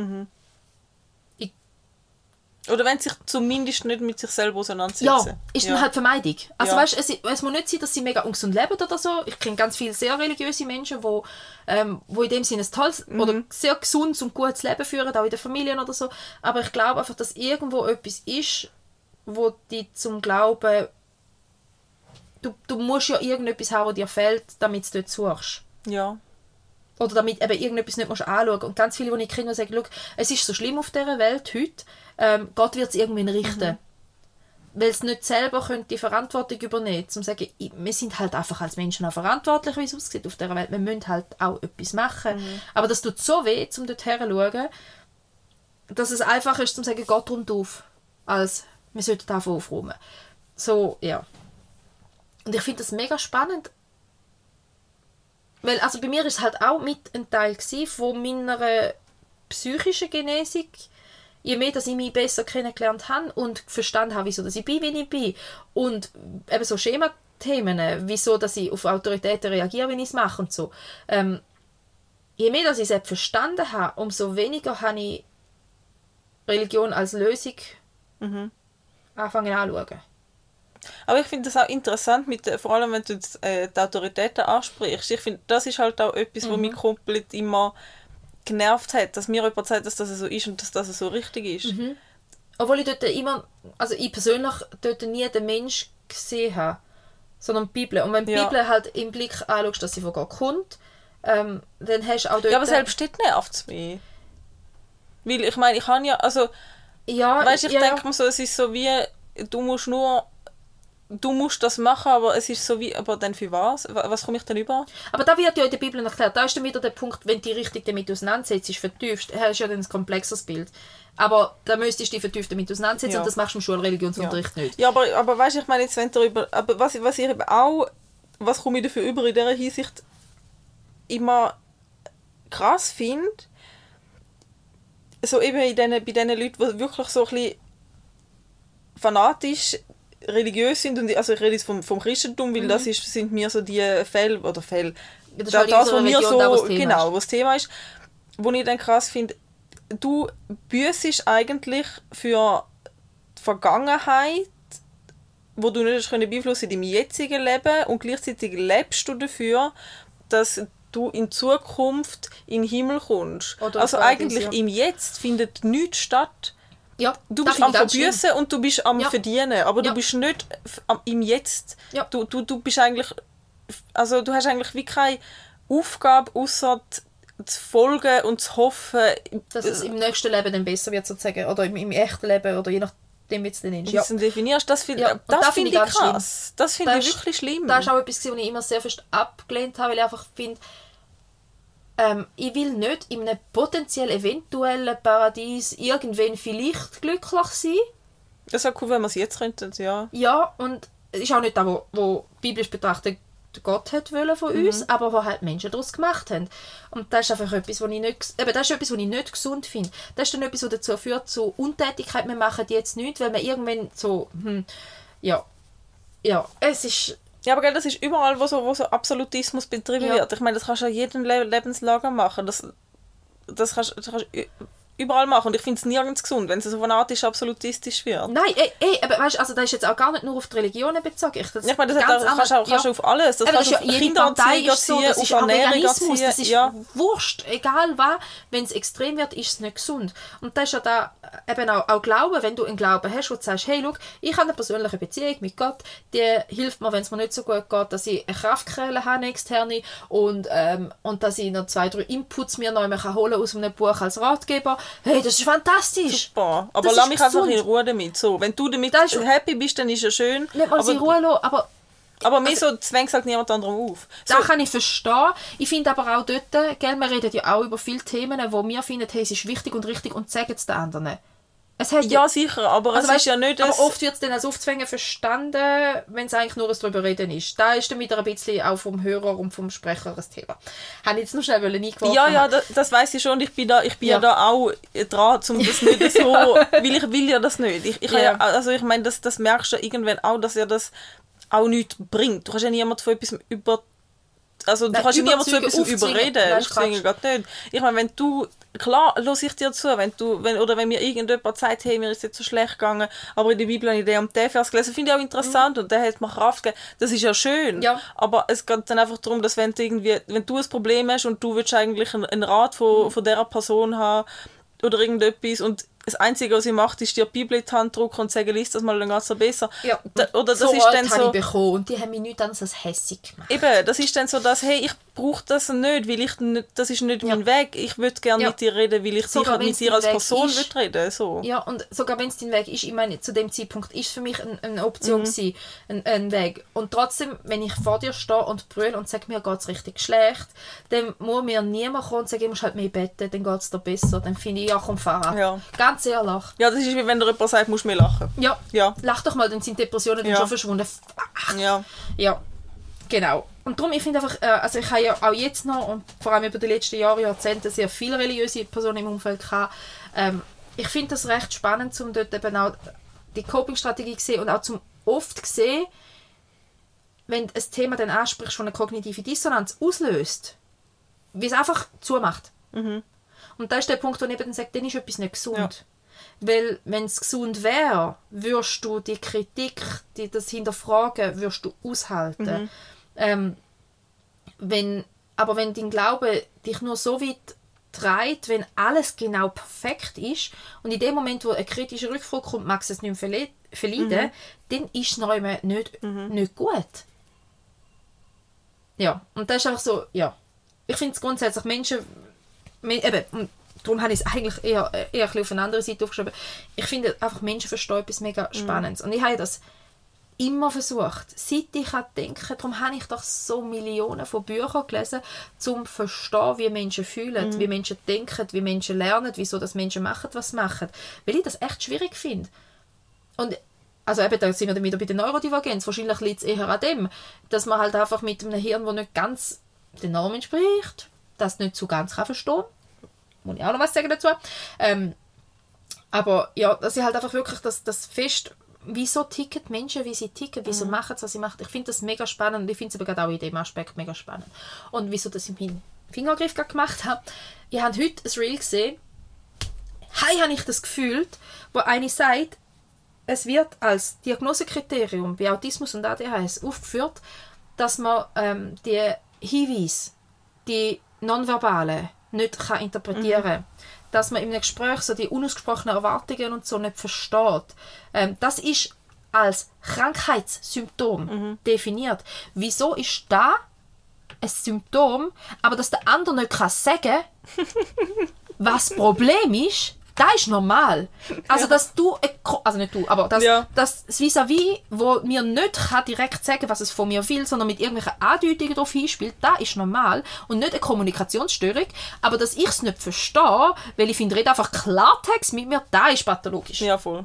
Oder wenn sie sich zumindest nicht mit sich selber auseinandersetzen. Ja, ist dann halt Vermeidung. Also Ja. weißt, es, es muss nicht sein, dass sie mega ungesund leben oder so. Ich kenne ganz viele sehr religiöse Menschen, die ähm, wo in dem Sinne ein tolles Mhm. oder sehr gesundes und gutes Leben führen, auch in den Familien oder so. Aber ich glaube einfach, dass irgendwo etwas ist, wo die zum Glauben... Du, du musst ja irgendetwas haben, was dir fehlt, damit du dort suchst. Ja. Oder damit eben irgendetwas nicht musst anschauen Und ganz viele, die ich kenne, sagen, «Schau, es ist so schlimm auf dieser Welt heute, ähm, Gott wird es irgendwann richten. Weil es nicht selber können die Verantwortung übernehmen zum sagen, wir sind halt einfach als Menschen auch verantwortlich, wie es aussieht auf dieser Welt. Wir müssen halt auch etwas machen. Aber das tut so weh, um dort her zu schauen, dass es einfach ist, zum sagen, Gott räumt auf, als wir sollten davon aufräumen. So, ja. Und ich finde das mega spannend, weil, also bei mir ist es halt auch mit ein Teil von meiner psychischen Genesung. Je mehr, dass ich mich besser kennengelernt habe und verstanden habe, wieso dass ich bin, wie ich bin. Und eben so Schemathemen, wieso dass ich auf Autoritäten reagiere, wenn ich es mache und so. Ähm, je mehr, dass ich es verstanden habe, umso weniger habe ich Religion als Lösung anfangen anzuschauen. Aber ich finde das auch interessant, mit, der- vor allem wenn du jetzt, äh, die Autoritäten ansprichst. Ich finde, das ist halt auch etwas, was mich komplett immer genervt hat, dass mir jemand sagt, dass das so ist und dass das so richtig ist. Obwohl ich dort immer, also ich persönlich dort nie den Mensch gesehen habe, sondern die Bibel. Und wenn die Ja. Bibel halt im Blick anschaust, dass sie von Gott kommt, ähm, dann hast du auch dort... Ja, aber selbst dort nervt es mich. Weil ich meine, ich kann ja, also, ja, weißt, ich ja, denke mir so, es ist so wie, du musst nur, du musst das machen, aber es ist so wie, aber dann für was? Wa- Was komme ich denn über? Aber da wird ja in der Bibel erklärt. Da ist dann wieder der Punkt, wenn du dich richtig damit auseinandersetzt, vertiefst, hast du ja dann ein komplexes Bild. Aber da müsstest du dich vertieft damit auseinandersetzen Ja. und das machst du im Schulreligionsunterricht nicht. Ja, aber, aber weißt du, ich meine jetzt, wenn du darüber, aber was, was ich eben auch, was komme ich dafür über in dieser Hinsicht immer krass finde, so eben in den, bei diesen Leuten, die wirklich so ein bisschen fanatisch religiös sind, und also ich rede jetzt vom, vom Christentum, weil das ist, sind mir so die Fälle, oder Fälle, Das ist da, halt das, in was mir so, da, genau, ist. was Thema ist, wo ich dann krass finde, du büßest eigentlich für die Vergangenheit, wo du nicht beeinflussen in deinem jetzigen Leben und gleichzeitig lebst du dafür, dass du in Zukunft in den Himmel kommst. Oder also eigentlich ja. im Jetzt findet nichts statt. Ja, Du das bist am schlimm. Verbüßen und du bist am Ja. Verdienen, aber du bist nicht im Jetzt. Du, du, du bist eigentlich, also du hast eigentlich wie keine Aufgabe, außer zu folgen und zu hoffen, Dass es im nächsten Leben dann besser wird, sozusagen. Oder im, im echten Leben, oder je nachdem, wie es dann ist. Ja. du es definierst. Das, find, Ja, das da finde ich krass. Das finde Das ich ist- wirklich schlimm. Das ist auch etwas, was ich immer sehr fest abgelehnt habe, weil ich einfach finde, ähm, ich will nicht in einem potenziell eventuellen Paradies irgendwann vielleicht glücklich sein. Das wäre cool, wenn wir es jetzt könnten, ja. Ja, und es ist auch nicht das, wo, wo biblisch betrachtet Gott hat wollen von Mhm. uns, aber wo halt Menschen daraus gemacht haben. Und das ist einfach etwas, was ich nicht, eben, das ist etwas, was ich nicht gesund finde. Das ist dann etwas, was dazu führt, zu Untätigkeit, wir machen jetzt nichts, weil wir irgendwann so, hm, ja, ja, es ist, Ja, aber gell, das ist überall, wo so, wo so Absolutismus betrieben Ja. wird. Ich meine, das kannst du an jedem Le Lebenslager machen. Das, das kannst das kannst du überall machen. Und ich finde es nirgends gesund, wenn es so fanatisch absolutistisch wird. nein, ey, ey, aber weißt, also das ist jetzt auch gar nicht nur auf die Religionen bezogen. Ich, das Ich meine, das, ganz das kannst du auch, kannst ja. auf alles. Das Eben, kannst ist auf ja, Kindererziehung so, das auf ist Ernährung erziehen. das ist ja. wurscht, egal was. Wenn es extrem wird, ist es nicht gesund. Und das ist ja da eben auch, auch Glauben, wenn du einen Glauben hast, wo du sagst, hey, schau, ich habe eine persönliche Beziehung mit Gott, die hilft mir, wenn es mir nicht so gut geht, dass ich eine Kraftquelle habe, eine externe, und, ähm, und dass ich noch zwei, drei Inputs mir noch holen aus einem Buch als Ratgeber. Hey, das ist fantastisch! Super. Aber Das lass mich einfach gesund. in Ruhe damit. So, wenn du damit Das ist- happy bist, dann ist ja schön. Nicht mal in aber, Ruhe lassen, aber aber mir so zwängst halt niemand anderem auf. So, Da kann ich verstehen. Ich finde aber auch dort, gell, wir reden ja auch über viele Themen, wo wir finden, hey, es ist wichtig und richtig und sagen es den anderen. Es hat ja, sicher, aber also es weißt, ist ja nicht... aber oft wird es dann als Aufzwängen verstanden, wenn es eigentlich nur ein drüber reden ist. Da ist dann wieder ein bisschen auch vom Hörer und vom Sprecher ein Thema. Habe ich jetzt noch schnell eingeworfen. Ja, ja, das, das weiß ich schon. Ich bin da, ich bin ja. Ja. da auch dran, um das nicht [LAUGHS] so, weil ich will ja das nicht. Ich, ich Ja. ja. also ich meine, das, das merkst du ja irgendwann auch, dass ja das auch nichts bringt. Du kannst ja niemanden von etwas über also du Nein, kannst niemanden zu etwas überreden. Nein, nicht. Ich meine, wenn du, klar, los ich dir zu, wenn du, wenn, oder wenn mir irgendjemand sagt, hey, mir ist jetzt so schlecht gegangen, aber in der Bibel habe ich den und den Vers gelesen, finde ich auch interessant und der hat mir Kraft gegeben. Das ist ja schön. Mhm. Ja. Aber es geht dann einfach darum, dass wenn du irgendwie, wenn du ein Problem hast und du willst eigentlich einen, einen Rat von, Mhm. von dieser Person haben oder irgendetwas und das Einzige, was sie macht, ist dir die Bibel in die Hand drücken und sagen, liest das mal, dann geht es besser. Ja. Da, oder das so ist dann habe so... ich bekommen und die haben mich nichts anderes als hässig gemacht. Eben, das ist dann so, dass, hey, ich brauche das nicht, weil ich nicht, das ist nicht Ja. mein Weg. Ich würde gerne Ja. mit dir reden, weil ich Sogar wenn's mit dir als Weg Person ist. reden. So. Ja, und sogar wenn es dein Weg ist, ich meine, zu dem Zeitpunkt ist für mich ein, eine Option Mhm. gewesen, ein, ein Weg. Und trotzdem, wenn ich vor dir stehe und brülle und sage, mir geht es richtig schlecht, dann muss mir niemand kommen und sagen, ich muss halt mehr beten, dann geht es dir besser. Dann finde ich, ja, komm, fahr ab. Ja. Ganz ehrlich. Ja, das ist wie wenn dir jemand sagt, musst du mehr lachen. Ja. Ja. Lach doch mal, dann sind Depressionen dann schon verschwunden. Ja. Ja, genau. Und darum, ich finde einfach, äh, also ich habe ja auch jetzt noch und vor allem über die letzten Jahre, Jahrzehnte sehr viele religiöse Personen im Umfeld gehabt. Ähm, ich finde das recht spannend, um dort eben auch die Coping-Strategie zu sehen und auch zum oft sehen, wenn ein Thema dann ansprichst, das eine kognitive Dissonanz auslöst, wie es einfach zumacht. Und da ist der Punkt, wo ich eben dann sage, dann ist etwas nicht gesund. Ja. Weil, wenn es gesund wäre, würdest du die Kritik, die, das Hinterfragen, würdest du aushalten. Ähm, wenn, aber wenn dein Glaube dich nur so weit treibt, wenn alles genau perfekt ist und in dem Moment, wo eine kritische Rückfrage kommt, magst du es nicht mehr verle verleiden, dann ist es noch immer nicht, nicht gut. Ja, und das ist einfach so, ja. Ich finde es grundsätzlich Menschen, me- eben, und darum habe ich es eigentlich eher, eher ein auf eine andere Seite aufgeschrieben. Ich finde einfach Menschen verstehen etwas mega Spannendes. Und ich habe das immer versucht. Seit ich denken darum habe ich doch so Millionen von Büchern gelesen, um zu verstehen, wie Menschen fühlen, wie Menschen denken, wie Menschen lernen, wieso das Menschen machen, was sie machen. Weil ich das echt schwierig finde. Und also eben, da sind wir dann wieder bei der Neurodivergenz. Wahrscheinlich liegt es eher an dem, dass man halt einfach mit einem Hirn, das nicht ganz den Normen entspricht, das nicht so ganz kann verstehen Muss ich auch noch was sagen dazu. Ähm, aber ja, dass ich halt einfach wirklich das, das fest, wieso ticken die Menschen, wie sie ticken, wieso machen sie, was sie machen. Ich finde das mega spannend und ich finde es aber gerade auch in dem Aspekt mega spannend. Und wieso dass ich meinen Fingergriff gerade gemacht habe. Ihr habt heute ein Reel gesehen, hey, habe ich das gefühlt, wo eine sagt, es wird als Diagnosekriterium bei Autismus und ADHS aufgeführt, dass man ähm, die Hinweise, die nonverbale, nicht kann interpretieren kann. Dass man einem Gespräch so die unausgesprochenen Erwartungen und so nicht versteht. Ähm, das ist als Krankheitssymptom definiert. Wieso ist da ein Symptom, aber dass der andere nicht kann sagen [LAUGHS] was das Problem ist, das ist normal. Also, dass du, also nicht du, aber dass, Ja. dass das Vis-à-vis, wo mir nicht kann direkt sagen was es von mir will, sondern mit irgendwelchen Andeutungen darauf hinspielt, das ist normal und nicht eine Kommunikationsstörung. Aber dass ich es nicht verstehe, weil ich finde, red einfach Klartext mit mir, das ist pathologisch. Ja, voll.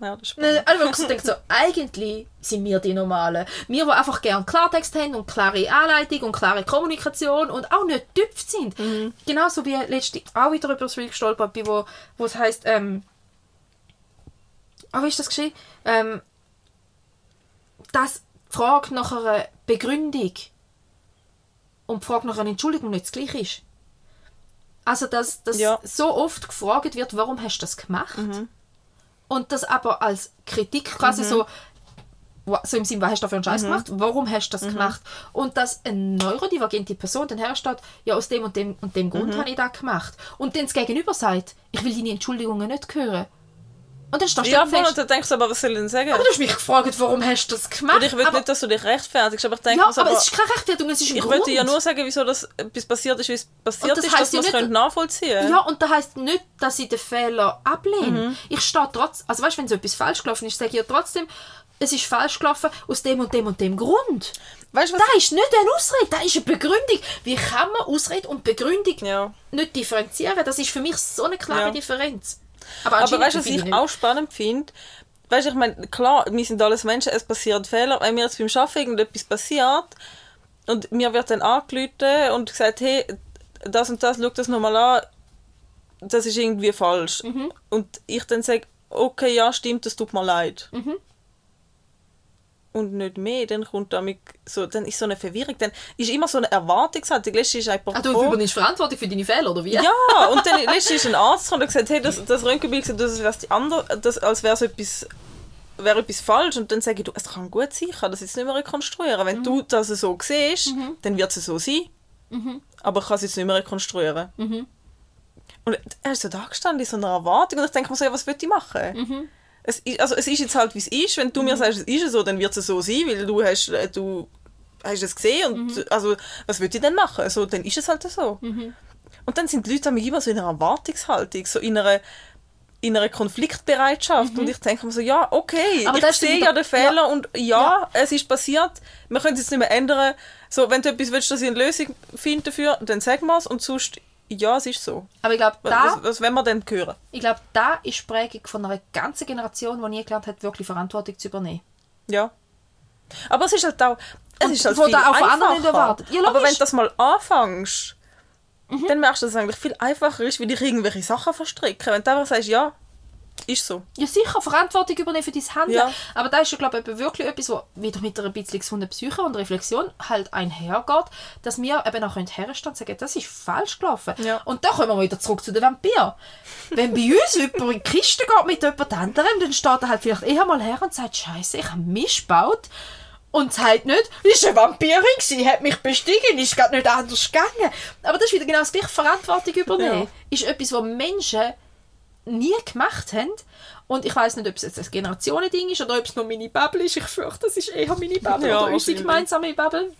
Ja, das ist. Nein, Also wirklich so denkt [LAUGHS] so, eigentlich sind wir die Normalen. Wir, die einfach gerne Klartext haben und klare Anleitung und klare Kommunikation und auch nicht tüpft sind. Genauso wie letzte auch wieder über das Reel gestolpert bin, wo, wo es heisst, ähm, ah, wie ist das geschehen? Ähm, dass die Frage nach einer Begründung und die Frage nach einer Entschuldigung nicht das gleiche ist. Also, dass, dass Ja. so oft gefragt wird, warum hast du das gemacht? Und das aber als Kritik quasi so, wa- so im Sinne, was hast du dafür einen Scheiß gemacht? Warum hast du das gemacht? Und dass eine neurodivergente Person dann hersteht, ja, aus dem und dem und dem Grund habe ich das gemacht. Und dann das Gegenüber sagt, ich will deine Entschuldigungen nicht hören. Und dann stehst du Ja, voll. Und dann denkst du aber, was soll ich denn sagen? aber du hast mich gefragt, warum hast du das gemacht? Und ich will aber, nicht, dass du dich rechtfertigst, aber ich denke ja, aber aber es ist keine Rechtfertigung, es ist ein ich wollte ja nur sagen, wieso das etwas passiert ist, wie es passiert das ist, dass ja man es nicht- nachvollziehen Ja, und das heisst nicht, dass ich den Fehler ablehne. Mhm. Ich stehe trotzdem, also weißt, wenn so etwas falsch gelaufen ist, sage ich ja trotzdem, es ist falsch gelaufen aus dem und dem und dem Grund. Weißt du, was? Das ist nicht eine Ausrede, das ist eine Begründung. Wie kann man Ausrede und Begründung Ja. nicht differenzieren? Das ist für mich so eine klare Ja. Differenz. Aber, Aber weißt du, was ich auch spannend finde? Weißt du, ich meine, klar, wir sind alles Menschen, es passieren Fehler. Wenn mir jetzt beim Arbeiten irgendetwas passiert und mir wird dann angerufen und gesagt, hey, das und das, schau das nochmal an, das ist irgendwie falsch. Mhm. Und ich dann sage, okay, ja, stimmt, das tut mir leid. Und nicht mehr, dann kommt damit so, dann ist so eine Verwirrung, dann ist immer so eine Erwartungshaltung. Letztens ist einfach, Ah, du übernimmst Verantwortung für deine Fehler, oder wie? ja, und dann letztens ist ein Arzt gekommen und gesagt, hey, das, das Röntgenbild sieht aus, als wäre die andere, das, als wäre so etwas, wäre etwas falsch. Und dann sage ich, du, es kann gut sein, ich kann das jetzt nicht mehr rekonstruieren. Wenn du das so siehst, dann wird es so sein. Aber ich kann es jetzt nicht mehr rekonstruieren. Und er ist so da gestanden in so einer Erwartung und ich denke mir so, ja, was will ich machen? Es, ist, also, es ist jetzt halt, wie es ist. Wenn du mir sagst, es ist so, dann wird es so sein, weil du hast, äh, du hast es gesehen und also, was will ich denn machen? Also, dann ist es halt so. Und dann sind die Leute immer so in einer Erwartungshaltung, so in einer, in einer Konfliktbereitschaft. Und ich denke mir so, ja, okay, Mhm. Aber ich sehe ja den Fehler ja. und ja, es ist passiert. Wir können es jetzt nicht mehr ändern. So, wenn du etwas willst, dass ich eine Lösung finde dafür, dann sag mal es und sonst, ja, es ist so. Aber ich glaube, da, was, was wollen wir denn hören? ich glaube, da ist die Prägung von einer ganzen Generation, die nie gelernt hat, wirklich Verantwortung zu übernehmen. Ja. Aber es ist halt auch, es Und ist halt viel da auch einfacher. nicht erwartet. Ja, Aber. Mhm. wenn du das mal anfängst, dann merkst du, dass es eigentlich viel einfacher ist, wie dich irgendwelche Sachen verstricken. Wenn du einfach sagst, ja, ist so. Ja, sicher, Verantwortung übernehmen für dein Handeln. Ja. Aber da ist ja, glaube ich, wirklich etwas, was wieder mit einer bisschen gesunden Psyche und Reflexion halt einhergeht, dass wir eben auch herstehen und sagen, das ist falsch gelaufen. Ja. Und da kommen wir wieder zurück zu den Vampiren. Wenn bei uns [LAUGHS] jemand in die Kiste geht mit jemand anderem, dann steht er halt vielleicht eher mal her und sagt, Scheiße, ich habe Mist gebaut. Und sagt nicht, ist eine Vampirin gewesen, hat mich bestiegen, ist gerade nicht anders gegangen. Aber das ist wieder genau das gleiche, Verantwortung übernehmen. Ja. Ist etwas, was Menschen nie gemacht haben. Und ich weiß nicht, ob es jetzt ein Generationending ist oder ob es nur meine Bubble ist. Ich fürchte, das ist eher meine Bubble Ja, oder unsere gemeinsame Bubble.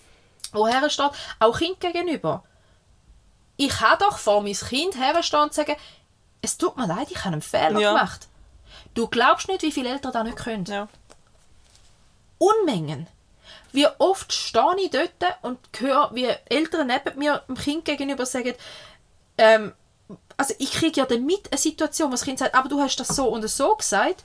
Woher steht, auch Kind gegenüber. Ich habe doch vor mein Kind herstehen und sagen, es tut mir leid, ich habe einen Fehler Ja. gemacht. Du glaubst nicht, wie viele Eltern das nicht können. Ja. Unmengen. Wie oft stehe ich dort und höre, wie Eltern neben mir dem Kind gegenüber sagen, ähm, also ich kriege ja dann mit eine Situation, wo das Kind sagt, aber du hast das so und so gesagt.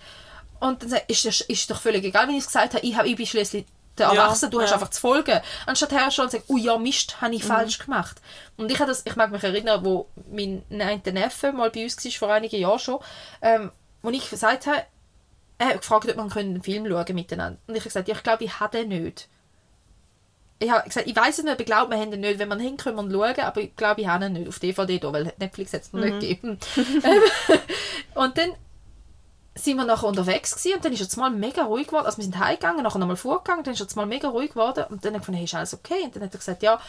Und dann sagt, ist, ist doch völlig egal, wenn ich es gesagt habe, ich, habe, ich bin schließlich der Ja, Erwachsene, du hast ja. einfach zu folgen. Anstatt her schon und sagen, oh ja, Mist, habe ich Mhm. falsch gemacht. Und ich, habe das, ich mag mich erinnern, wo mein neunter Neffe mal bei uns war, vor einigen Jahren schon, ähm, wo ich gesagt habe, er hat gefragt, ob man einen Film schauen miteinander. Und ich habe gesagt, ja, ich glaube, ich habe den nicht. Ich habe gesagt, ich weiß es nicht, aber ich glaube, wir haben den nicht. Wenn wir hin können, wir ihn schauen, aber ich glaube, ich habe ihn nicht auf DVD da, weil Netflix hat es noch nicht gegeben. [LAUGHS] Und dann sind wir nachher unterwegs gewesen, und dann ist jetzt mal mega ruhig geworden. Also wir sind heimgegangen, nachher nochmal vorgegangen, dann ist jetzt mal mega ruhig geworden und dann habe ich gefunden, hey, ist alles okay? Und dann hat er gesagt, ja,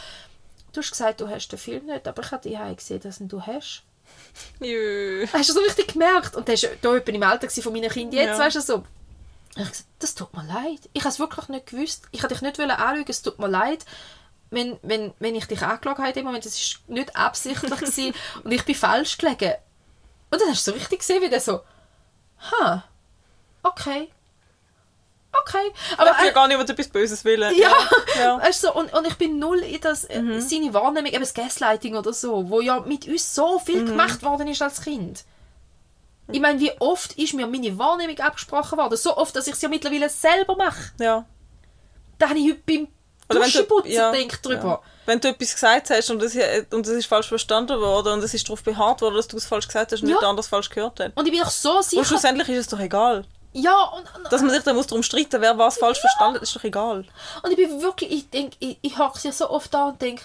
du hast gesagt, du hast den Film nicht, aber ich habe die gesehen, dass ihn du hast. Jö. Hast du so richtig gemerkt? Und der war da etwa im Alter von meinen Kindern jetzt, Ja. weißt du so. Ich habe gesagt, das tut mir leid. Ich habe es wirklich nicht gewusst. Ich habe dich nicht wollen anschauen, es tut mir leid. Wenn, wenn, wenn ich dich angeschaut habe in dem Moment, das war nicht absichtlich [LAUGHS] gewesen, und ich bin falsch gelegen. Und dann hast du so richtig gesehen, wie der so, ha, okay, okay. Aber ich äh, will gar nicht etwas Böses willen. ja, ja. [LAUGHS] Du, so, und, und ich bin null in das, äh, seine Wahrnehmung, eben das Gaslighting oder so, wo ja mit uns so viel gemacht worden ist als Kind. Ich meine, wie oft ist mir meine Wahrnehmung abgesprochen worden? So oft, dass ich es ja mittlerweile selber mache. ja. Da habe ich heute beim Duschenputzen ja, gedacht drüber. Ja. Wenn du etwas gesagt hast und es und das ist falsch verstanden worden und es ist darauf beharrt worden, dass du es falsch gesagt hast und Ja. nicht anders falsch gehört hat. Und ich bin doch so Und sicher. schlussendlich ist es doch egal. Ja, und, und, Dass man sich dann muss darum streiten wer was falsch verstanden hat, ist doch egal. Und ich bin wirklich, ich denke, ich, ich hocke ja so oft da und denke,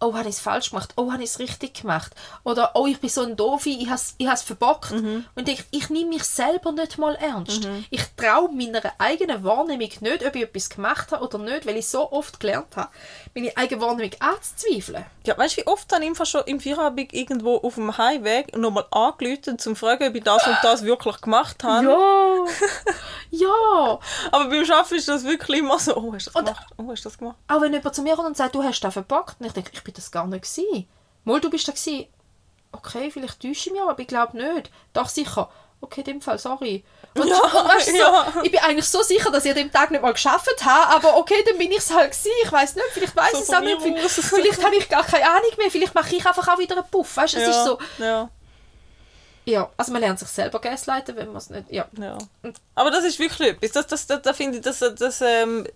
oh, habe ich es falsch gemacht? Oh, habe ich es richtig gemacht? Oder, oh, ich bin so ein Doofi, ich habe es ich has verbockt. Und ich denke, ich nehme mich selber nicht mal ernst. Ich traue meiner eigenen Wahrnehmung nicht, ob ich etwas gemacht habe oder nicht, weil ich so oft gelernt habe, meine eigene Wahrnehmung anzuzweifeln. Ja, weißt du, wie oft dann einfach schon im Feierabend irgendwo auf dem Heimweg nochmal angerufen, um zu fragen, ob ich das und das wirklich gemacht habe. Ja! [LAUGHS] ja! Aber beim Arbeiten ist das wirklich immer so, oh, hast du das Und- gemacht? Oh, hast du das gemacht? Auch wenn jemand zu mir kommt und sagt, du hast das verbockt. Und ich denke, ich bin das gar nicht gewesen. Mal, du bist da gewesen. Okay, vielleicht täusche ich mich, aber ich glaube nicht. Doch, sicher. Okay, in dem Fall, sorry. Und, Ja, und weißt du, so, ja. ich bin eigentlich so sicher, dass ich an dem Tag nicht mal geschafft habe, aber okay, dann bin ich es halt gewesen. Ich weiß nicht, vielleicht weiß So ich es auch nicht. Vielleicht, vielleicht habe ich gar keine Ahnung mehr. Vielleicht mache ich einfach auch wieder einen Puff. Weißt du, es ja, ist so. Ja, Ja, also man lernt sich selber gaslighten, wenn man es nicht. Ja. ja. Aber das ist wirklich etwas. Das, das, das, da finde ich, das, das, ähm, äh,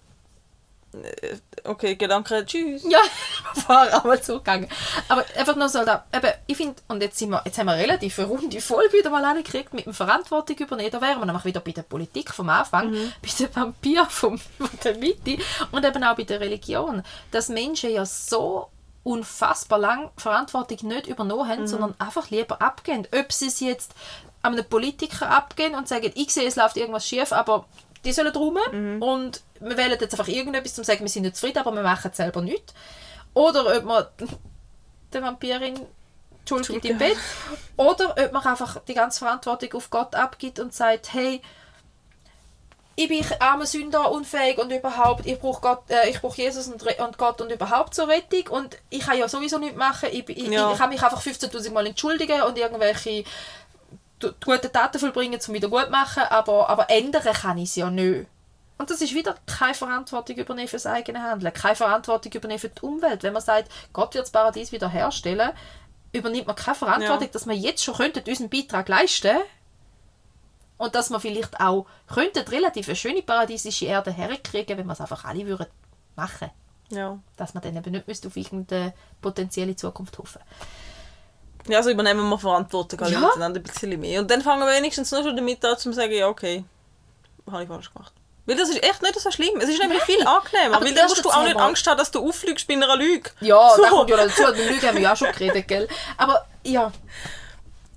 okay, Gedanke, tschüss. Ja, [LAUGHS] war einmal zugegangen. Aber einfach nur so, da, eben, ich finde, und jetzt, sind wir, jetzt haben wir relativ eine runde Folge wieder mal angekriegt mit dem Verantwortung übernehmen. Da wären wir nämlich wieder bei der Politik vom Anfang, bei den Vampir vom, von der Mitte und eben auch bei der Religion. Dass Menschen ja so unfassbar lang Verantwortung nicht übernommen haben, sondern einfach lieber abgehen. Ob sie es jetzt an einen Politiker abgehen und sagen, ich sehe, es läuft irgendwas schief, aber die sollen rum und wir wählen jetzt einfach irgendetwas, um zu sagen, wir sind nicht zufrieden, aber wir machen es selber nicht. Oder ob man der Vampirin Schuld gibt im Bett. Oder ob man einfach die ganze Verantwortung auf Gott abgibt und sagt, hey, ich bin armer Sünder, unfähig und überhaupt, ich brauche Gott, äh, ich brauche Jesus und, und Gott und überhaupt zur Rettung und ich kann ja sowieso nichts machen, ich, ich, Ja. ich kann mich einfach 15'000 Mal entschuldigen und irgendwelche gute Taten vollbringen, um wieder gut machen, aber, aber ändern kann ich es ja nicht. Und das ist wieder keine Verantwortung übernehmen für das eigene Handeln, keine Verantwortung übernehmen für die Umwelt. Wenn man sagt, Gott wird das Paradies wieder herstellen, übernimmt man keine Verantwortung, Ja. dass wir jetzt schon könnten unseren Beitrag leisten und dass wir vielleicht auch könnten relativ eine schöne paradiesische Erde herkriegen, wenn wir es einfach alle würden machen. Ja. Dass man dann eben nicht müsste auf irgendeine potenzielle Zukunft hoffen. Ja, also übernehmen wir Verantwortung alle Ja. miteinander ein bisschen mehr. Und dann fangen wir wenigstens nur schon damit an, zu sagen, ja, okay, habe ich falsch gemacht. Weil das ist echt nicht so schlimm. Es ist nämlich viel angenehmer. Aber weil dann musst du auch nicht zehnmal- Angst haben, dass du auffliegst bei einer Lüge. Ja, [LAUGHS] so. da kommt ja dazu, die Lüge haben wir ja auch schon geredet, gell? Aber ja,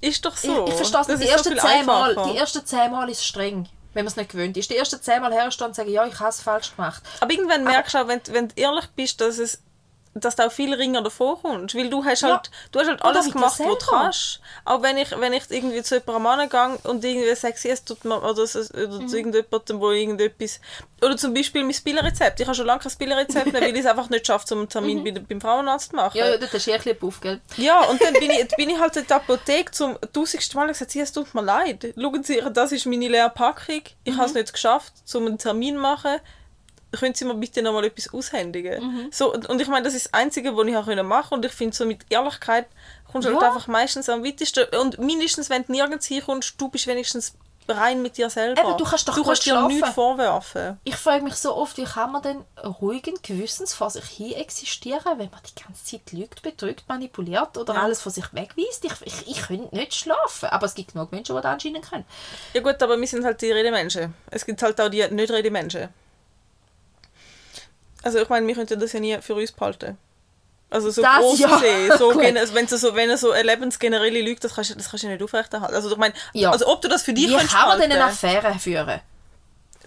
Ist doch ich, so. ich verstehe es. Die ersten, zehn Mal, die ersten zehn Mal ist streng, wenn man es nicht gewöhnt ist. Die ersten zehn Mal herstehen und sagen, ja, ich habe es falsch gemacht. Aber irgendwann merkst du auch, wenn, wenn du ehrlich bist, dass es dass du auch viel ringer davor kommst. Weil du hast Ja. halt, du hast halt alles gemacht, was du kannst. Auch wenn ich, wenn ich irgendwie zu jemandem angehe und irgendwie sage, es tut mir, oder, es- oder Mhm. zu irgendjemandem, wo irgendetwas... Oder zum Beispiel mein Spielerrezept. Ich habe schon lange kein Spielerrezept mehr, weil ich es einfach nicht schaffe, um einen Termin bei, beim Frauenarzt zu machen. Mhm. Ja, ja, dort hast du eh ein bisschen auf, gell? Ja, und dann bin ich, bin ich halt in der Apotheke zum tausendsten Mal und gesagt, es tut mir leid. Schauen Sie, das ist meine leere Packung. Ich habe es nicht geschafft, um einen Termin zu machen. Können Sie mir bitte noch mal etwas aushändigen? So, und, und ich meine, das ist das Einzige, was ich auch machen konnte. Und ich finde, so mit Ehrlichkeit kommst du halt Ja. einfach meistens am weitesten. Und mindestens, wenn du nirgends hinkommst, du bist wenigstens rein mit dir selber. Eben, du kannst doch du kannst dir schlafen. nichts vorwerfen. Ich frage mich so oft, wie kann man denn ruhigen Gewissens vor sich hin existieren, wenn man die ganze Zeit lügt, betrügt, manipuliert oder Ja. alles von sich wegweist? Ich, ich, ich könnte nicht schlafen, aber es gibt genug Menschen, die das anscheinend können. Ja gut, aber wir sind halt die Redemenschen. Es gibt halt auch die Nicht-Redemenschen. Also ich meine, wir könnten das ja nie für uns behalten. Also so Das groß ja. gesehen, so also [LAUGHS] wenn du so, wenn du so eine lebensgenerelle Lüge, das kannst, du- das kannst du nicht aufrechterhalten. Also ich meine, Ja. also ob du das für dich Wie könntest kann man denn eine Affäre führen?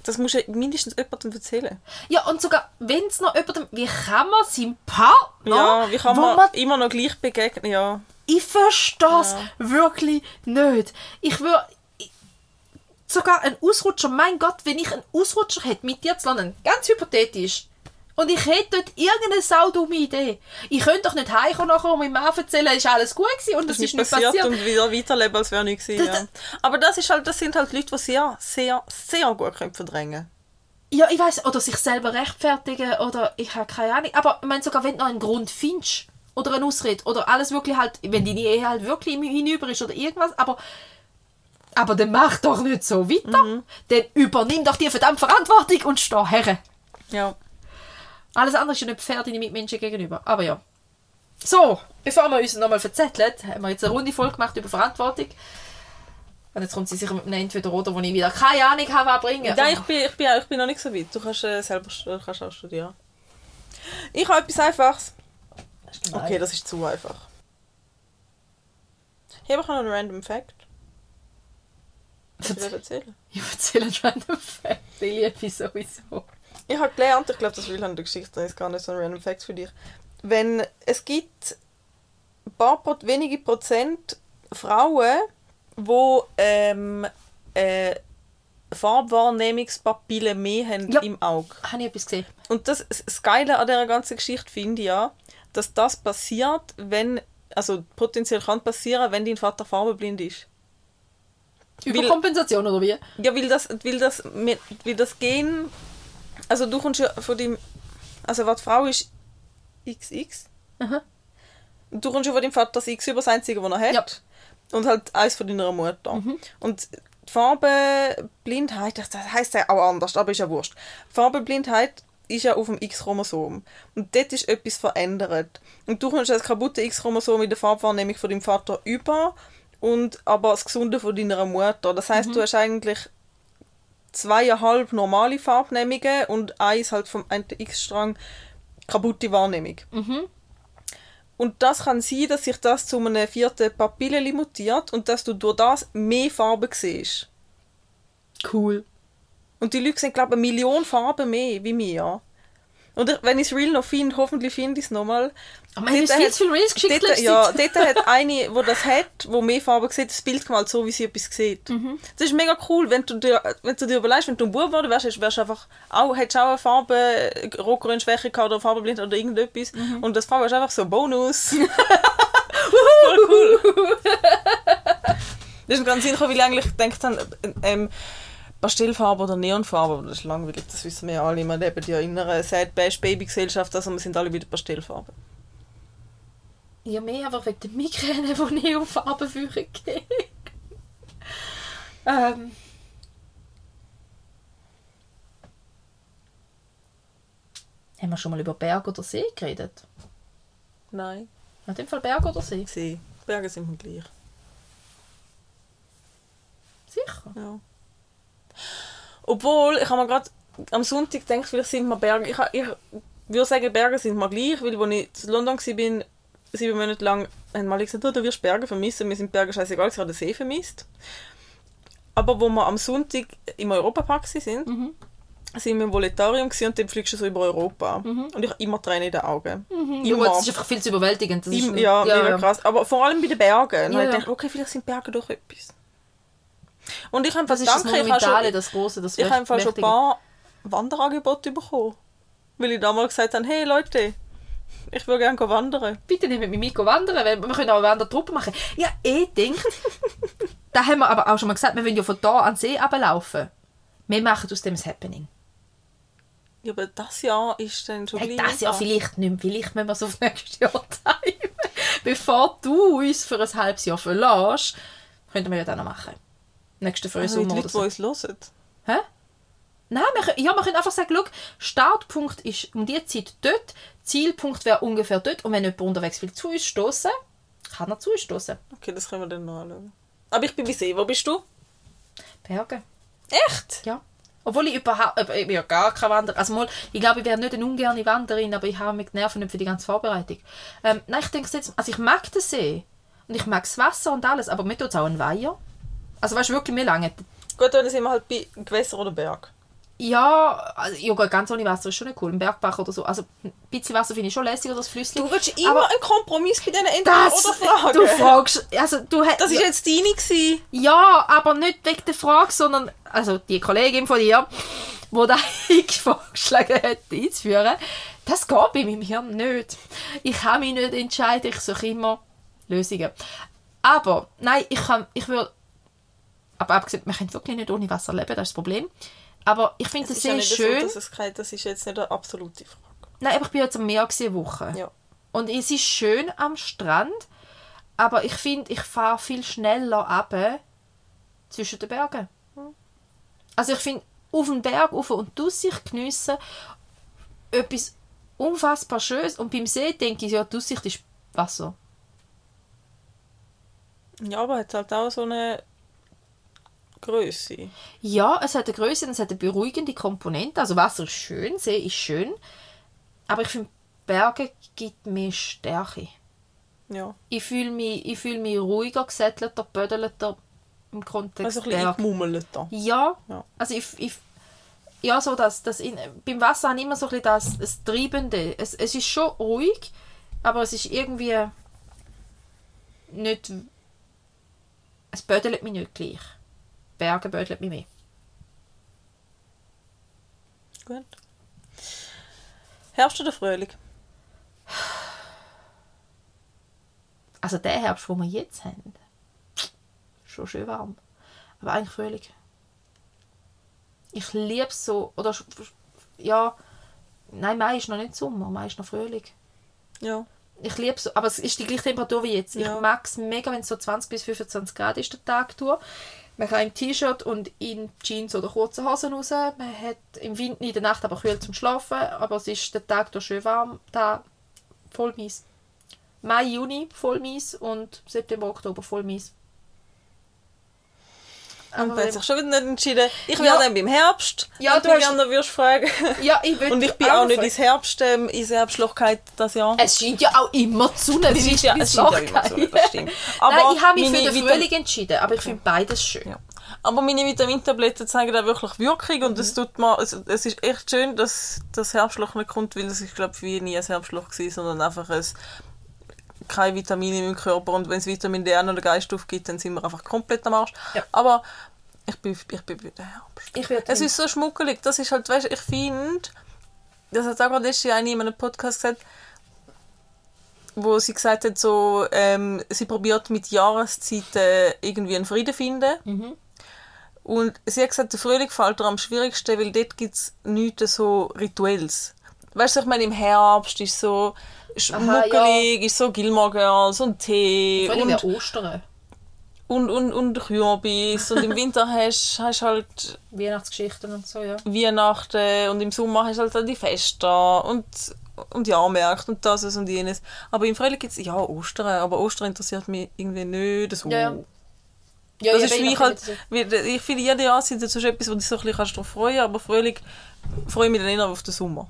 das musst du mindestens jemandem erzählen. Ja, und sogar, wenn es noch jemandem, wie kann man seinem Partner, Ja, wie kann man, man immer noch gleich begegnen, ja. Ich verstehe es Ja. wirklich nicht. Ich würde sogar ein Ausrutscher, mein Gott, wenn ich einen Ausrutscher hätte mit dir zu lernen, ganz hypothetisch, und ich hätte dort irgendeine saudumme Idee. Ich könnte doch nicht heimkommen nachher und meinem Mann erzählen, es ist alles gut gewesen und Das es ist nicht passiert, passiert. und wieder weiterleben, als wäre nichts gewesen, Das- ja. Aber das, ist halt, das sind halt Leute, die sehr, sehr, sehr gut können verdrängen Ja, ich weiß oder sich selber rechtfertigen oder ich habe keine Ahnung. Aber ich meine, sogar wenn du noch einen Grund findest oder eine Ausrede oder alles wirklich halt, wenn deine Ehe halt wirklich hinüber ist oder irgendwas, aber aber dann mach doch nicht so weiter. Mhm. Dann übernimm doch die verdammte Verantwortung und steh her. Ja. Alles andere ist ja nicht fair deinen Mitmenschen gegenüber. Aber ja. So, bevor wir uns nochmal verzetteln, haben wir jetzt eine Runde voll gemacht über Verantwortung. Und jetzt kommt sie sicher mit einem Entweder-Oder, wo ich wieder keine Ahnung habe, was bringen. Ja, ich bin, ich, bin, ich bin noch nicht so weit. Du kannst äh, selber du kannst auch studieren. Ich habe etwas Einfaches. Okay, das ist zu einfach. Ich habe auch noch einen random Fact. Was ich? Ich erzähle einen random Fact. Ich liebe es sowieso. Ich habe gelernt, ich glaube, das will an der Geschichte, das ist gar nicht so ein random Fact für dich. Wenn es gibt ein paar Pro wenige Prozent Frauen, die ähm, äh, Farbwahrnehmungspapillen mehr haben Ja. im Auge. Habe ich etwas gesehen? Und das, das Geile an dieser ganzen Geschichte finde ich ja, dass das passiert, wenn, also potenziell kann passieren, wenn dein Vater farbenblind ist. Überkompensation oder wie? Ja, weil das, weil das, weil das Gen, also du kommst ja von dem, also was die Frau ist XX, Aha. du kommst ja von dem Vater das X über das Einzige, was er hat. Ja. Und halt eins von deiner Mutter. Und die Farbenblindheit, das, das heisst ja auch anders, aber ist ja wurscht. Farbenblindheit ist ja auf dem X-Chromosom. Und dort ist etwas verändert. Und du kommst das kaputte X-Chromosom in der Farbwahrnehmung von deinem Vater über und aber das Gesunde von deiner Mutter. Das heißt, du hast eigentlich zweieinhalb normale Farbnehmungen und eins halt vom X-Strang kaputte Wahrnehmung. Und das kann sein, dass sich das zu einem vierten Papilleli mutiert und dass du durch das mehr Farben siehst. Cool. Und die Leute sehen, glaube ich, eine Million Farben mehr wie mir. Und wenn ich es real noch finde, hoffentlich finde ich es nochmal. Aber man hat viel zu viel Reels geschickt dort, ja, dort hat [LAUGHS] eine, wo das hat, wo mehr Farben sieht, das Bild gemalt, so wie sie etwas sieht. Mhm. Das ist mega cool, wenn du dir, wenn du dir überlegst, wenn du ein Bub geworden wärst, wärst du einfach auch, hättest auch eine Farbe, Rotgrünschwäche gehabt oder Farbenblind oder irgendetwas. Mhm. Und das Farbe ist einfach so ein Bonus. [LAUGHS] Voll cool. [LAUGHS] das ist ganz sinnvoll, weil ich eigentlich gedacht habe, ähm, Pastellfarbe oder Neonfarbe, aber das ist langweilig, das wissen wir ja alle. Wir leben ja in einer Sad Bash Baby Gesellschaft, also wir sind alle wieder Pastellfarbe. Ja, mehr einfach wegen der Migräne, [LAUGHS] die Neonfarben führen gehen. ähm. Haben wir schon mal über Berg oder See geredet? Nein. In dem Fall Berg oder See? See. Berge sind mir gleich. Sicher. Ja. Obwohl, ich habe mir gerade am Sonntag gedacht, vielleicht sind wir Berge. Ich, ich würde sagen, Berge sind mir gleich, weil als ich in London war, sieben Monate lang, haben alle gesagt, «Oh, du wirst Berge vermissen. Wir sind Berge scheißegal, ich habe den See vermisst. Aber wo wir am Sonntag im Europapark sind, Mhm. sind wir im Voletarium und dann fliegst du so über Europa. Und ich habe immer Tränen in den Augen. Mhm. Ja, gut, das ist einfach viel zu überwältigend. Das ist Im, ein- ja, mega krass. Aber vor allem bei den Bergen. Ja, Ja, ich ja. dachte, okay, vielleicht sind Berge doch etwas. Und ich habe das danke, ich habe schon, das Große, das ich habe einfach schon ein paar Wanderangebote bekommen. Weil ich damals gesagt habe, hey Leute, ich würde gerne wandern. Bitte nehmt mich mit wandern, weil wir können auch eine Wandertruppe machen. Ja, eh denkt. [LAUGHS] da haben wir aber auch schon mal gesagt, wir wollen ja von da an den See runterlaufen. Wir machen aus dem ein Happening. Ja, aber das Jahr ist dann schon Hey, gleich das ja da. vielleicht nicht mehr. Vielleicht müssen wir es auf nächstes Jahr timen. [LAUGHS] Bevor du uns für ein halbes Jahr verlässt, könnten wir ja das noch machen. Nächsten frühen Also die Sommer Leute, oder die so. uns hören. Hä? Nein, wir, können- ja, wir können einfach sagen, schau, Startpunkt ist um die Zeit dort, Zielpunkt wäre ungefähr dort und wenn jemand unterwegs will zu uns stoßen, kann er zu uns stoßen. Okay, das können wir dann noch anschauen. Aber ich bin bei See. Wo bist du? Berge. Echt? Ja. Obwohl ich überhaupt, ich bin ja gar keine Wanderin. Also mal, ich glaube, ich wäre nicht eine ungerne Wanderin, aber ich habe mich die Nerven nicht für die ganze Vorbereitung. Ähm, nein, ich denke jetzt, also ich mag den See und ich mag das Wasser und alles, aber mir tut es auch ein Weiher. Also weißt du wirklich, mir lange. Gut, dann sind wir halt bei Gewässer oder Berg. Ja, also, ja, gut, ganz ohne Wasser ist schon nicht cool. Ein Bergbach oder so. Also ein bisschen Wasser finde ich schon lässig oder das Flüsschen. Du willst immer einen Kompromiss bei diesen das, Entweder-oder-Fragen. du fragst, also du Das ist jetzt deine gewesen. Ja, aber nicht wegen der Frage, sondern also die Kollegin von dir, die da [LAUGHS] vorgeschlagen hat, einzuführen, das geht bei meinem Hirn nicht. Ich kann mich nicht entscheiden, ich suche immer Lösungen. Aber, nein, ich kann, ich würde, aber abgesehen, man kann wirklich nicht ohne Wasser leben, das ist das Problem. Aber ich finde Es ja sehr nicht schön. so, dass es kein, das ist jetzt nicht eine absolute Frage. Nein, aber ich bin jetzt am Meer gewesen, eine Woche. Ja. Und es ist schön am Strand, aber ich finde, ich fahre viel schneller runter zwischen den Bergen. Also ich finde, auf den Berg rauf und die Aussicht geniessen, etwas unfassbar Schönes. Und beim See denke ich, ja, die Aussicht ist Wasser. Ja, aber es hat halt auch so eine Größe. Ja, es hat eine Größe und es hat eine beruhigende Komponente. Also Wasser ist schön, See ist schön. Aber ich finde, Berge gibt mir Stärke. Ja. Ich fühle mich, ich fühle mich ruhiger, gesättelter, bödelter im Kontext Also ein bisschen da. Ja, Ja. also ich, ich ja, so das, das in, beim Wasser habe ich immer so ein bisschen das, das Treibende. Es, es ist schon ruhig, aber es ist irgendwie nicht, es bödelt mich nicht gleich. Berge bödelt mich mehr. Gut. Herbst oder Frühling? Also der Herbst, den wir jetzt haben, schon schön warm. Aber eigentlich Frühling. Ich liebe es so, oder ja, nein, Mai ist noch nicht Sommer, Mai ist noch Frühling. Ja. Ich liebe es, aber es ist die gleiche Temperatur wie jetzt. Ja. Ich mag es mega, wenn es so 20 bis 25 Grad ist, der Tag durch. Man kann im T-Shirt und in Jeans oder kurzen Hosen raus. Man hat im Winter in der Nacht aber kühl zum Schlafen, aber es ist der Tag da schön warm. Da voll mies. Mai, Juni voll mies und September, Oktober voll mies. Und Aber man hat sich schon wieder nicht entschieden. Ich Ja. wäre dann beim Herbst. Ja, du hast- gerne würdest fragen. ja, ich will [LAUGHS] Und ich bin auch nicht ins Herbst, ähm, ins Herbstloch gefallen das Jahr. Es scheint ja auch immer die Sonne. Es ist ja, es scheint ja immer so, sagen? das stimmt. [LAUGHS] Nein, ich habe mich für den Vita- Frühling entschieden, aber ich finde beides schön. Ja. Aber meine Vitamintabletten zeigen da wirklich Wirkung und Mhm. es tut mir, es, es ist echt schön, dass das Herbstloch nicht kommt, weil es ist, glaube ich, wie nie ein Herbstloch gewesen, sondern einfach ein, keine Vitamine im Körper und wenn es Vitamin D oder Geiststoff gibt, dann sind wir einfach komplett am Arsch. Ja. Aber ich bin, ich bin bei der Herbst. Ich Es ist so schmuckelig, das ist halt, weißt, ich finde, das hat auch gerade letztes Jahr eine in einem Podcast gesagt, wo sie gesagt hat, so, ähm, sie probiert mit Jahreszeiten irgendwie einen Frieden zu finden. Mhm. Und sie hat gesagt, der Frühling fällt ihr am schwierigsten, weil dort gibt es nichts so Rituelles. Weißt du, ich meine, im Herbst ist so schmuckelig, ist so Gilmore Girls und Tee Frühling und, wäre Ostern. und, und, und Kürbis. und im Winter hast du halt Weihnachtsgeschichten und so, ja. Weihnachten und im Sommer hast du halt dann die Feste und, und Jahrmärkte und das und jenes. Aber im Frühling gibt es, ja, Ostern, aber Ostern interessiert mich irgendwie nicht so. Ja, ja. Ja, Das ja, ist für mich halt, das- ich finde, jede Jahreszeit ist so etwas, wo du dich so ein bisschen darauf freuen kannst, aber Frühling freue ich mich dann eher auf den Sommer.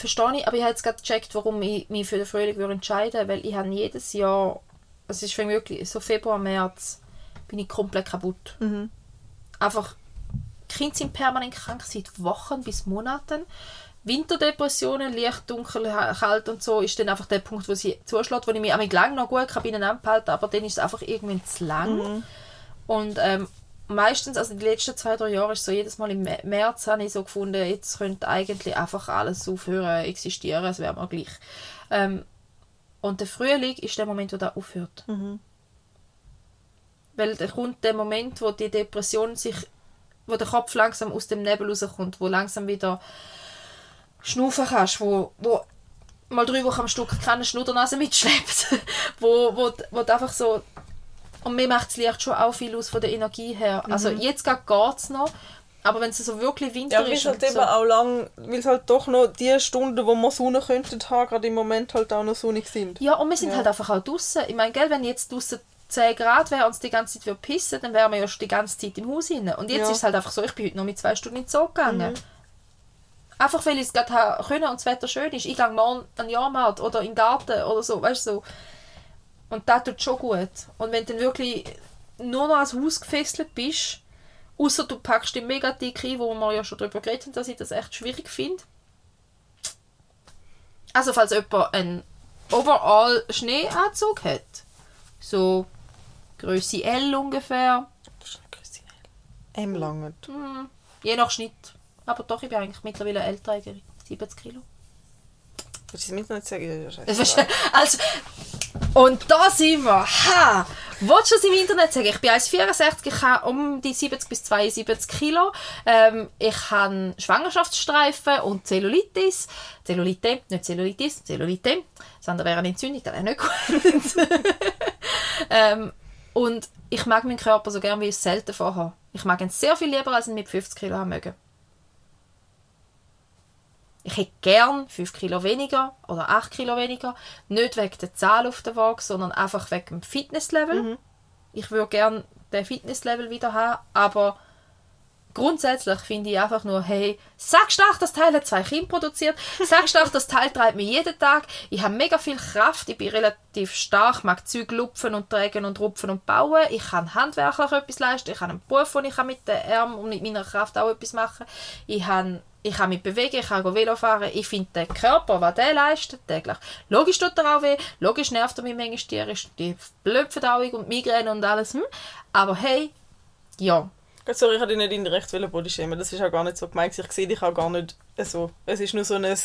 Verstehe ich, aber ich habe jetzt gerade gecheckt, warum ich mich für den Frühling würde entscheiden würde, weil ich habe jedes Jahr, es ist für mich wirklich, so Februar, März, bin ich komplett kaputt. Mhm. Einfach, Kinder sind permanent krank, seit Wochen bis Monaten. Winterdepressionen, leicht, dunkel, kalt und so, ist dann einfach der Punkt, wo sie zuschlägt, wo ich mich am lang noch gut kann bei ihnen anbehalten aber dann ist es einfach irgendwann zu lang. Und ähm, meistens, also die letzten zwei, drei Jahre ist so, jedes Mal im Mä- März habe ich so gefunden, jetzt könnte eigentlich einfach alles aufhören, existieren, es wäre mir gleich. Ähm, und der Frühling ist der Moment, wo das aufhört. Weil da kommt der Moment, wo die Depression sich, wo der Kopf langsam aus dem Nebel rauskommt, wo langsam wieder schnaufen kannst, wo, wo mal drei Wochen am Stück keine Schnuddernase mitschleppt, [LAUGHS] wo, wo, wo du einfach so und mir macht das Licht schon auch viel aus von der Energie her. Also jetzt geht es noch, aber wenn es so wirklich Winter Ja, ist es halt eben so, auch lang, weil es halt doch noch die Stunden, wo wir Sonne könnten haben, gerade im Moment halt auch noch sonnig sind. Ja, und wir sind Ja. halt einfach auch draußen. Ich meine, gell, wenn jetzt draußen 10 Grad wäre und es die ganze Zeit würde pissen, dann wären wir ja schon die ganze Zeit im Haus rein. Und jetzt Ja. ist es halt einfach so, ich bin heute noch mit zwei Stunden in den Zoo gegangen. Einfach weil ich es gerade können und das Wetter schön ist. Ich gehe morgen an den Jahrmarkt oder in den Garten oder so, weißt du, so. Und das tut schon gut. Und wenn du dann wirklich nur noch ans Haus gefesselt bist, außer du packst dich mega dick ein, wo wir ja schon darüber geredet haben, dass ich das echt schwierig finde. Also falls jemand einen overall Schneeanzug hat, so Größe L ungefähr, M langt. hm, je nach Schnitt. Aber doch, ich bin eigentlich mittlerweile L-Trägerin, 70 Kilo. Willst du es mir nicht sagen? Also, und da sind wir. Ha! Willst du es im Internet sagen? Ich bin 1,64, ich habe um die 70 bis 72 Kilo. Ähm, ich habe Schwangerschaftsstreifen und Zellulitis. Zellulite, nicht Zellulitis, Zellulite. Das wäre eine Entzündung, das wäre nicht gut. [LAUGHS] ähm, und ich mag meinen Körper so gern, wie ich es selten vorher. Ich mag ihn sehr viel lieber, als ihn mit 50 Kilo haben mögen. Ich hätte gern 5 Kilo weniger oder 8 Kilo weniger. Nicht wegen der Zahl auf der Waage, sondern einfach wegen dem Fitnesslevel. Ich würde gern den Fitnesslevel wieder haben, aber grundsätzlich finde ich einfach nur, hey, sagst du auch, das Teil hat zwei Kinder produziert? Sagst du auch, das Teil treibt mich jeden Tag? Ich habe mega viel Kraft, ich bin relativ stark, mag Zeug lupfen und tragen und rupfen und bauen. Ich kann handwerklich etwas leisten, ich habe einen Beruf, wo ich kann mit den Armen und mit meiner Kraft auch etwas machen Ich habe ich kann mich bewegen, ich kann Velo fahren. Ich finde, der Körper, was der leistet täglich, logisch tut er auch weh, logisch nervt er mich manchmal tierisch, die Blöpfendauung und Migräne und alles. Hm? Aber hey, ja, Sorry, ich wollte dich nicht indirekt bodyshamen. Das ist auch gar nicht so gemeint. Ich sehe dich auch gar nicht so. Es ist nur so eine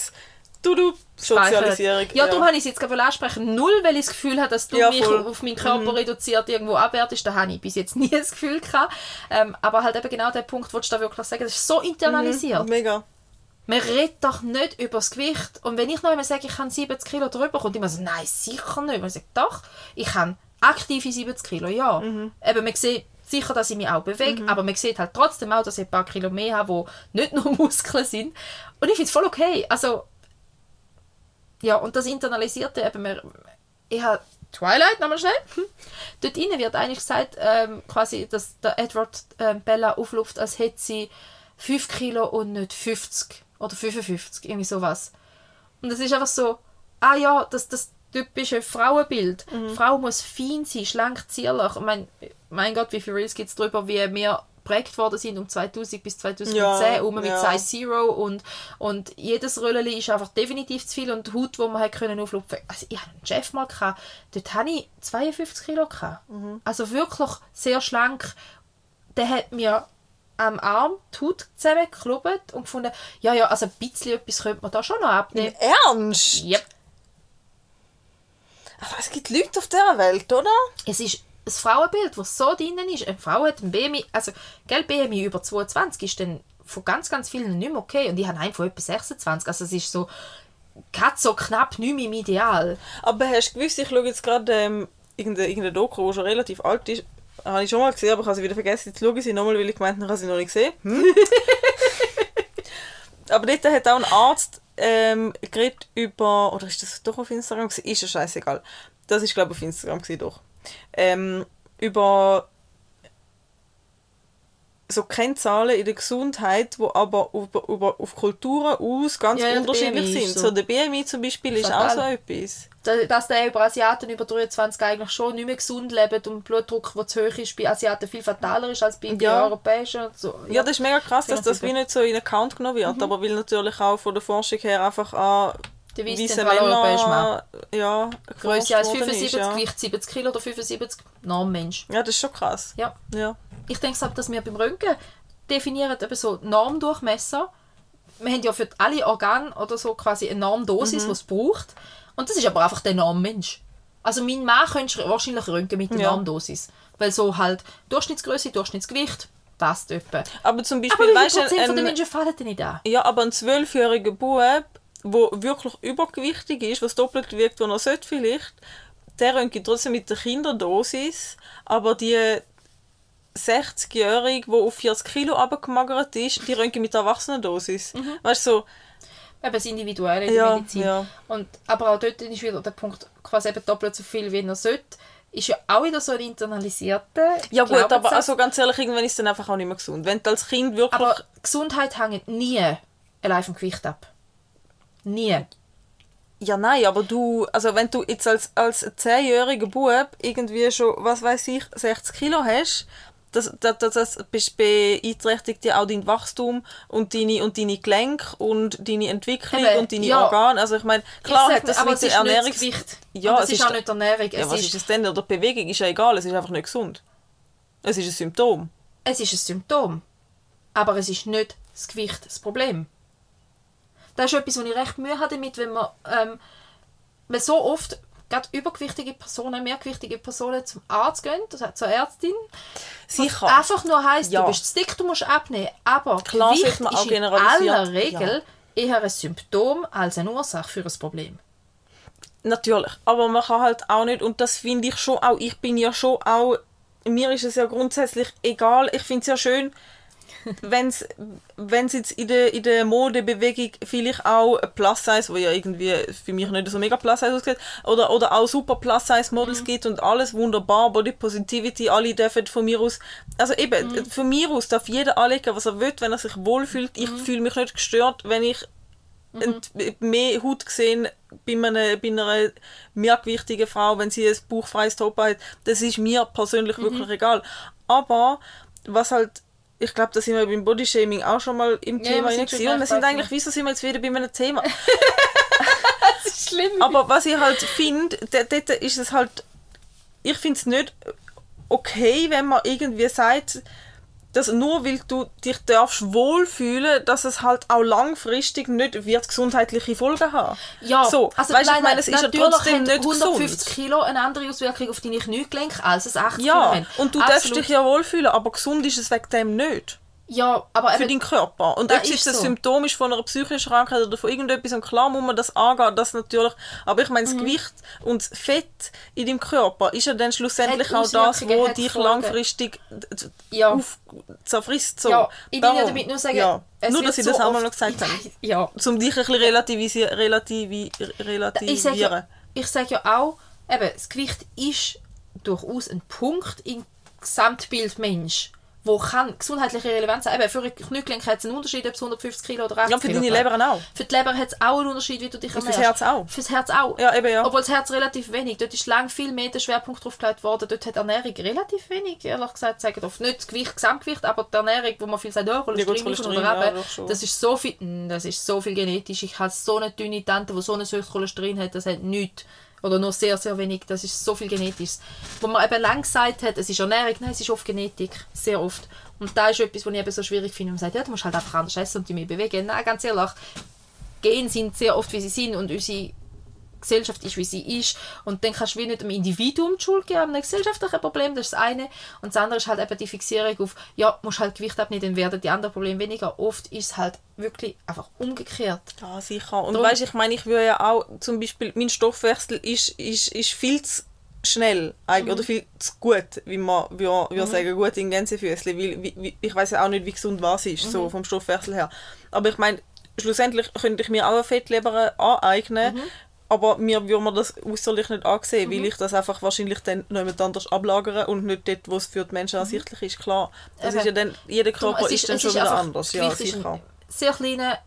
Du-Du-Sozialisierung. Ja, darum habe ich es jetzt gerade ansprechen. Null, weil ich das Gefühl habe, dass du Ja, mich voll. auf meinen Körper reduziert irgendwo abwertest. Da habe ich bis jetzt [LAUGHS] nie das Gefühl gehabt. Ähm, aber halt eben genau der Punkt, wo du da wirklich sagen, das ist so internalisiert. Mega. Man redet doch nicht über das Gewicht. Und wenn ich noch einmal sage, ich habe 70 Kilo drüber, kommt immer so, nein, sicher nicht. Ich sage, doch, ich habe aktive 70 Kilo, ja. Eben, man sieht sicher, dass ich mich auch bewege, aber man sieht halt trotzdem auch, dass ich ein paar Kilo mehr habe, die nicht [LAUGHS] nur Muskeln sind. Und ich finde es voll okay. Also, ja, und das Internalisierte eben, wir, ich habe Twilight, nochmal schnell. [LAUGHS] Dort innen wird eigentlich gesagt, ähm, quasi, dass der Edward ähm, Bella aufluft, als hätte sie 5 Kilo und nicht 50 oder 55, irgendwie sowas. Und das ist einfach so, ah ja, das, das typische Frauenbild. Die Frau muss fein sein, schlank, zierlich. Ich mein, mein Gott, wie viele Reels gibt es darüber, wie wir geprägt worden sind um 2000 bis 2010, Ja, um mit ja. Size Zero und, und jedes Röllchen ist einfach definitiv zu viel und die Haut, die man hat können auflupfen. Also ich hatte einen Chef mal, gehabt, dort hatte ich 52 Kilo. Gehabt. Mhm. Also wirklich sehr schlank. Der hat mir am Arm die Haut zusammengeklubbt und gefunden, ja, ja, also ein bisschen etwas könnte man da schon noch abnehmen. Ernst? Yep. Aber es gibt Leute auf dieser Welt, oder? Es ist ein Frauenbild, das so drinnen ist. Eine Frau hat ein BMI, also gell, BMI über 22 ist dann von ganz, ganz vielen nicht mehr okay. Und ich habe einen von etwa 26. Also es ist so, gerade so knapp nicht mehr im Ideal. Aber hast du gewusst, ich schaue jetzt gerade ähm, irgendeine, irgendeine Doku, die schon relativ alt ist. Habe ich schon mal gesehen, aber ich habe sie wieder vergessen. Jetzt schaue ich sie nochmal, weil ich gemeint habe, ich habe sie noch nicht gesehen. Hm? [LAUGHS] aber dort hat auch ein Arzt ähm, geredet über... Oder ist das doch auf Instagram? Ist ja scheißegal. Das ist, glaube ich, auf Instagram gewesen, doch. Ähm, über so Kennzahlen in der Gesundheit, die aber über, über, auf Kulturen aus ganz Ja, ja, unterschiedlich sind. so. So, der BMI zum Beispiel ist auch so etwas. Da- Dass der über Asiaten über 23 eigentlich schon nicht mehr gesund leben und Blutdruck, der zu hoch ist, bei Asiaten viel fataler ist als bei den Ja. Europäischen. Und so. Ja, das ist mega krass, dass das wie nicht so in Account genommen wird, aber weil natürlich auch von der Forschung her einfach an Der weiss zentraleuropäische Mann. Männer ja, Größe als geforscht worden 75, ist, ja. Gewicht 70 Kilo oder 75, Normmensch. ja, das ist schon krass. Ja. Ja. Ich denke aber, dass wir beim Röntgen definieren eben so Normdurchmesser. Wir haben ja für alle Organe oder so quasi eine Normdosis, Mhm. die es braucht. Und das ist aber einfach der Normmensch. Also mein Mann könntest du wahrscheinlich röntgen mit der Ja. Normdosis. Weil so halt Durchschnittsgröße, Durchschnittsgewicht passt etwa. Aber zum Aber Beispiel, wie viel weißt du, von den ein, Menschen fallen denn nicht an? ja, aber ein zwölfjähriger Bub, der wirklich übergewichtig ist, was doppelt wiegt, was er sollte vielleicht, der röntgt trotzdem mit der Kinderdosis, aber die 60-Jährige, die auf 40 Kilo abgemagert ist, die röntgen mit der Erwachsenendosis. Weißt du, so, Eben das Individuelle in der Ja, Medizin. ja. Und, aber auch dort ist wieder der Punkt, quasi eben doppelt so viel, wie er sollte. Ist ja auch wieder so ein internalisierter Ja gut, aber also ganz ehrlich, irgendwann ist es dann einfach auch nicht mehr gesund. Wenn du als Kind wirklich... Aber Gesundheit hängt nie allein vom Gewicht ab. Nie. ja nein, aber du... Also wenn du jetzt als, als 10-jähriger Bub irgendwie schon, was weiß ich, 60 Kilo hast, das, das, das, das beeinträchtigt ja auch dein Wachstum und deine, und deine Gelenke und deine Entwicklung Eben, und deine ja. Organe. Also ich meine, klar, ich sag, das aber mit es ist nicht das Ernährungs... Gewicht. Ja, es ist ist auch nicht Ernährung. Ja, Es, was ist, ist es denn? Oder Bewegung ist ja egal, es ist einfach nicht gesund. Es ist ein Symptom. es ist ein Symptom. Aber es ist nicht das Gewicht das Problem. Das ist etwas, wo ich recht Mühe habe damit, wenn man, ähm, wenn so oft gerade übergewichtige Personen, mehrgewichtige Personen zum Arzt gehen, heißt zur Ärztin, Sicher. einfach nur heisst, Ja. du bist dick, du musst abnehmen. Aber Klar Gewicht man ist in aller Regel eher ein Symptom als eine Ursache für ein Problem. Natürlich, aber man kann halt auch nicht, und das finde ich schon auch, ich bin ja schon auch, mir ist es ja grundsätzlich egal, ich finde es ja schön, wenn es jetzt in der, in der Modebewegung vielleicht auch ein Plus-Size, wo ja irgendwie für mich nicht so mega Plus-Size aussieht, oder, oder auch super Plus-Size-Models gibt und alles wunderbar, Body Positivity, alle dürfen von mir aus, also eben, von mir aus darf jeder anlegen, was er will, wenn er sich wohlfühlt. Ich fühle mich nicht gestört, wenn ich ent- mehr Haut gesehen bei einer, bei einer mehrgewichtigen Frau, wenn sie ein bauchfreies Top hat. Das ist mir persönlich wirklich egal. Aber was halt, ich glaube, da sind wir beim Bodyshaming auch schon mal im Ja, Thema sind gewesen. Und wir sind eigentlich, wieso sind wir jetzt wieder bei einem Thema? [LAUGHS] [LAUGHS] Das ist schlimm. Aber was ich halt finde, dort ist es halt, ich finde es nicht okay, wenn man irgendwie sagt, dass nur weil du dich darfst wohlfühlen, dass es halt auch langfristig nicht wird gesundheitliche Folgen haben. Ja, so, also weißt, du, ich nein, meine, es ist ja natürlich trotzdem nicht 150 gesund. Kilo eine andere Auswirkung auf deine Kniegelenke als es 80 Kilo Ja, haben. und du darfst Absolut. dich ja wohlfühlen, aber gesund ist es wegen dem nicht. Ja, aber für deinen Körper. Und Das ob es ein so. Symptom ist von einer psychischen Krankheit oder von irgendetwas, und klar muss man das angehen, das natürlich. Aber ich Mhm. meine, das Gewicht und das Fett in deinem Körper ist ja dann schlussendlich Hat auch das, wo hat dich Folgen. langfristig Ja. auf, zerfrisst. So. Ja, ich will ja damit nur sagen, ja. nur, dass ich so das auch mal noch gesagt habe. [LAUGHS] ja, Um dich ein bisschen relativisi relativi relativieren. ich sage ja, ich sag ja auch, eben, das Gewicht ist durchaus ein Punkt im Gesamtbild Mensch, wo kann gesundheitliche Relevanz haben. Eben, für ein Kniegelenk hat es einen Unterschied, ob es 150 Kilo oder 80 Ja, für Kilo deine. Leber auch. Für die Leber hat es auch einen Unterschied, wie du dich Und fürs ernährst. Herz auch. Fürs Herz auch. Ja, eben, ja. Obwohl das Herz relativ wenig. Dort ist lang viel mehr der Schwerpunkt drauf gelegt worden. Dort hat Ernährung relativ wenig, ehrlich gesagt, sagen oft. Nicht das Gewicht, Gesamtgewicht, aber die Ernährung, wo man viel sagt, oh, Cholesterin, Ja, Cholesterin, ja, doch schon. das ist so viel, Mm, das ist so viel genetisch. Ich habe so eine dünne Tante, die so ein hohes Cholesterin hat, das hat nichts. Oder nur sehr, sehr wenig. Das ist so viel genetisch. Wo man eben lang gesagt hat, es ist Ernährung, nein, es ist oft Genetik. Sehr oft. Und da ist etwas, was ich eben so schwierig finde. Man sagt, ja, du musst halt einfach anders essen und dich mehr bewegen. Nein, ganz ehrlich, Gene sind sehr oft, wie sie sind und unsere Gesellschaft ist, wie sie ist. Und dann kannst du wie nicht einem Individuum die Schuld geben, einem gesellschaftlichen Problem, das ist das eine. Und das andere ist halt eben die Fixierung auf, ja, musst halt Gewicht abnehmen, dann werden die anderen Probleme weniger. Oft ist es halt wirklich einfach umgekehrt. Ja, sicher. Und weißt ich meine, ich würde ja auch, zum Beispiel, mein Stoffwechsel ist, ist, ist viel zu schnell eigentlich, oder viel zu gut, wie man würde würde sagen, gut in Gänsefüßchen, weil wie, wie, ich weiß ja auch nicht, wie gesund was ist, so vom Stoffwechsel her. Aber ich meine, schlussendlich könnte ich mir auch eine Fettleber aneignen, aber mir würde man das äußerlich nicht ansehen, weil ich das einfach wahrscheinlich dann jemand anders ablagere und nicht dort, wo es für die Menschen ersichtlich ist, klar. Das Eben. ist ja dann, jeder Darum, Körper ist, dann schon wieder einfach- anders, ja, ist sicher. sehr kleiner,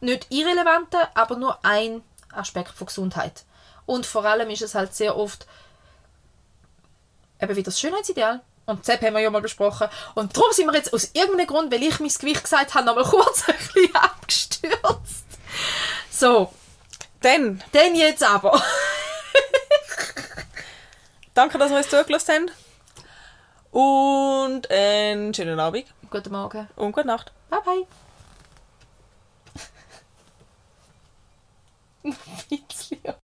nicht irrelevanter, aber nur ein Aspekt von Gesundheit. Und vor allem ist es halt sehr oft eben wieder das Schönheitsideal. Und das haben wir ja mal besprochen. Und darum sind wir jetzt aus irgendeinem Grund, weil ich mein Gewicht gesagt habe, noch mal [LAUGHS] kurz ein bisschen abgestürzt. So, Dann dann jetzt aber. [LAUGHS] Danke, dass ihr uns zugelassen habt. Und einen schönen Abend Guten Morgen. und gute Nacht. Bye bye. [LAUGHS] Witzig.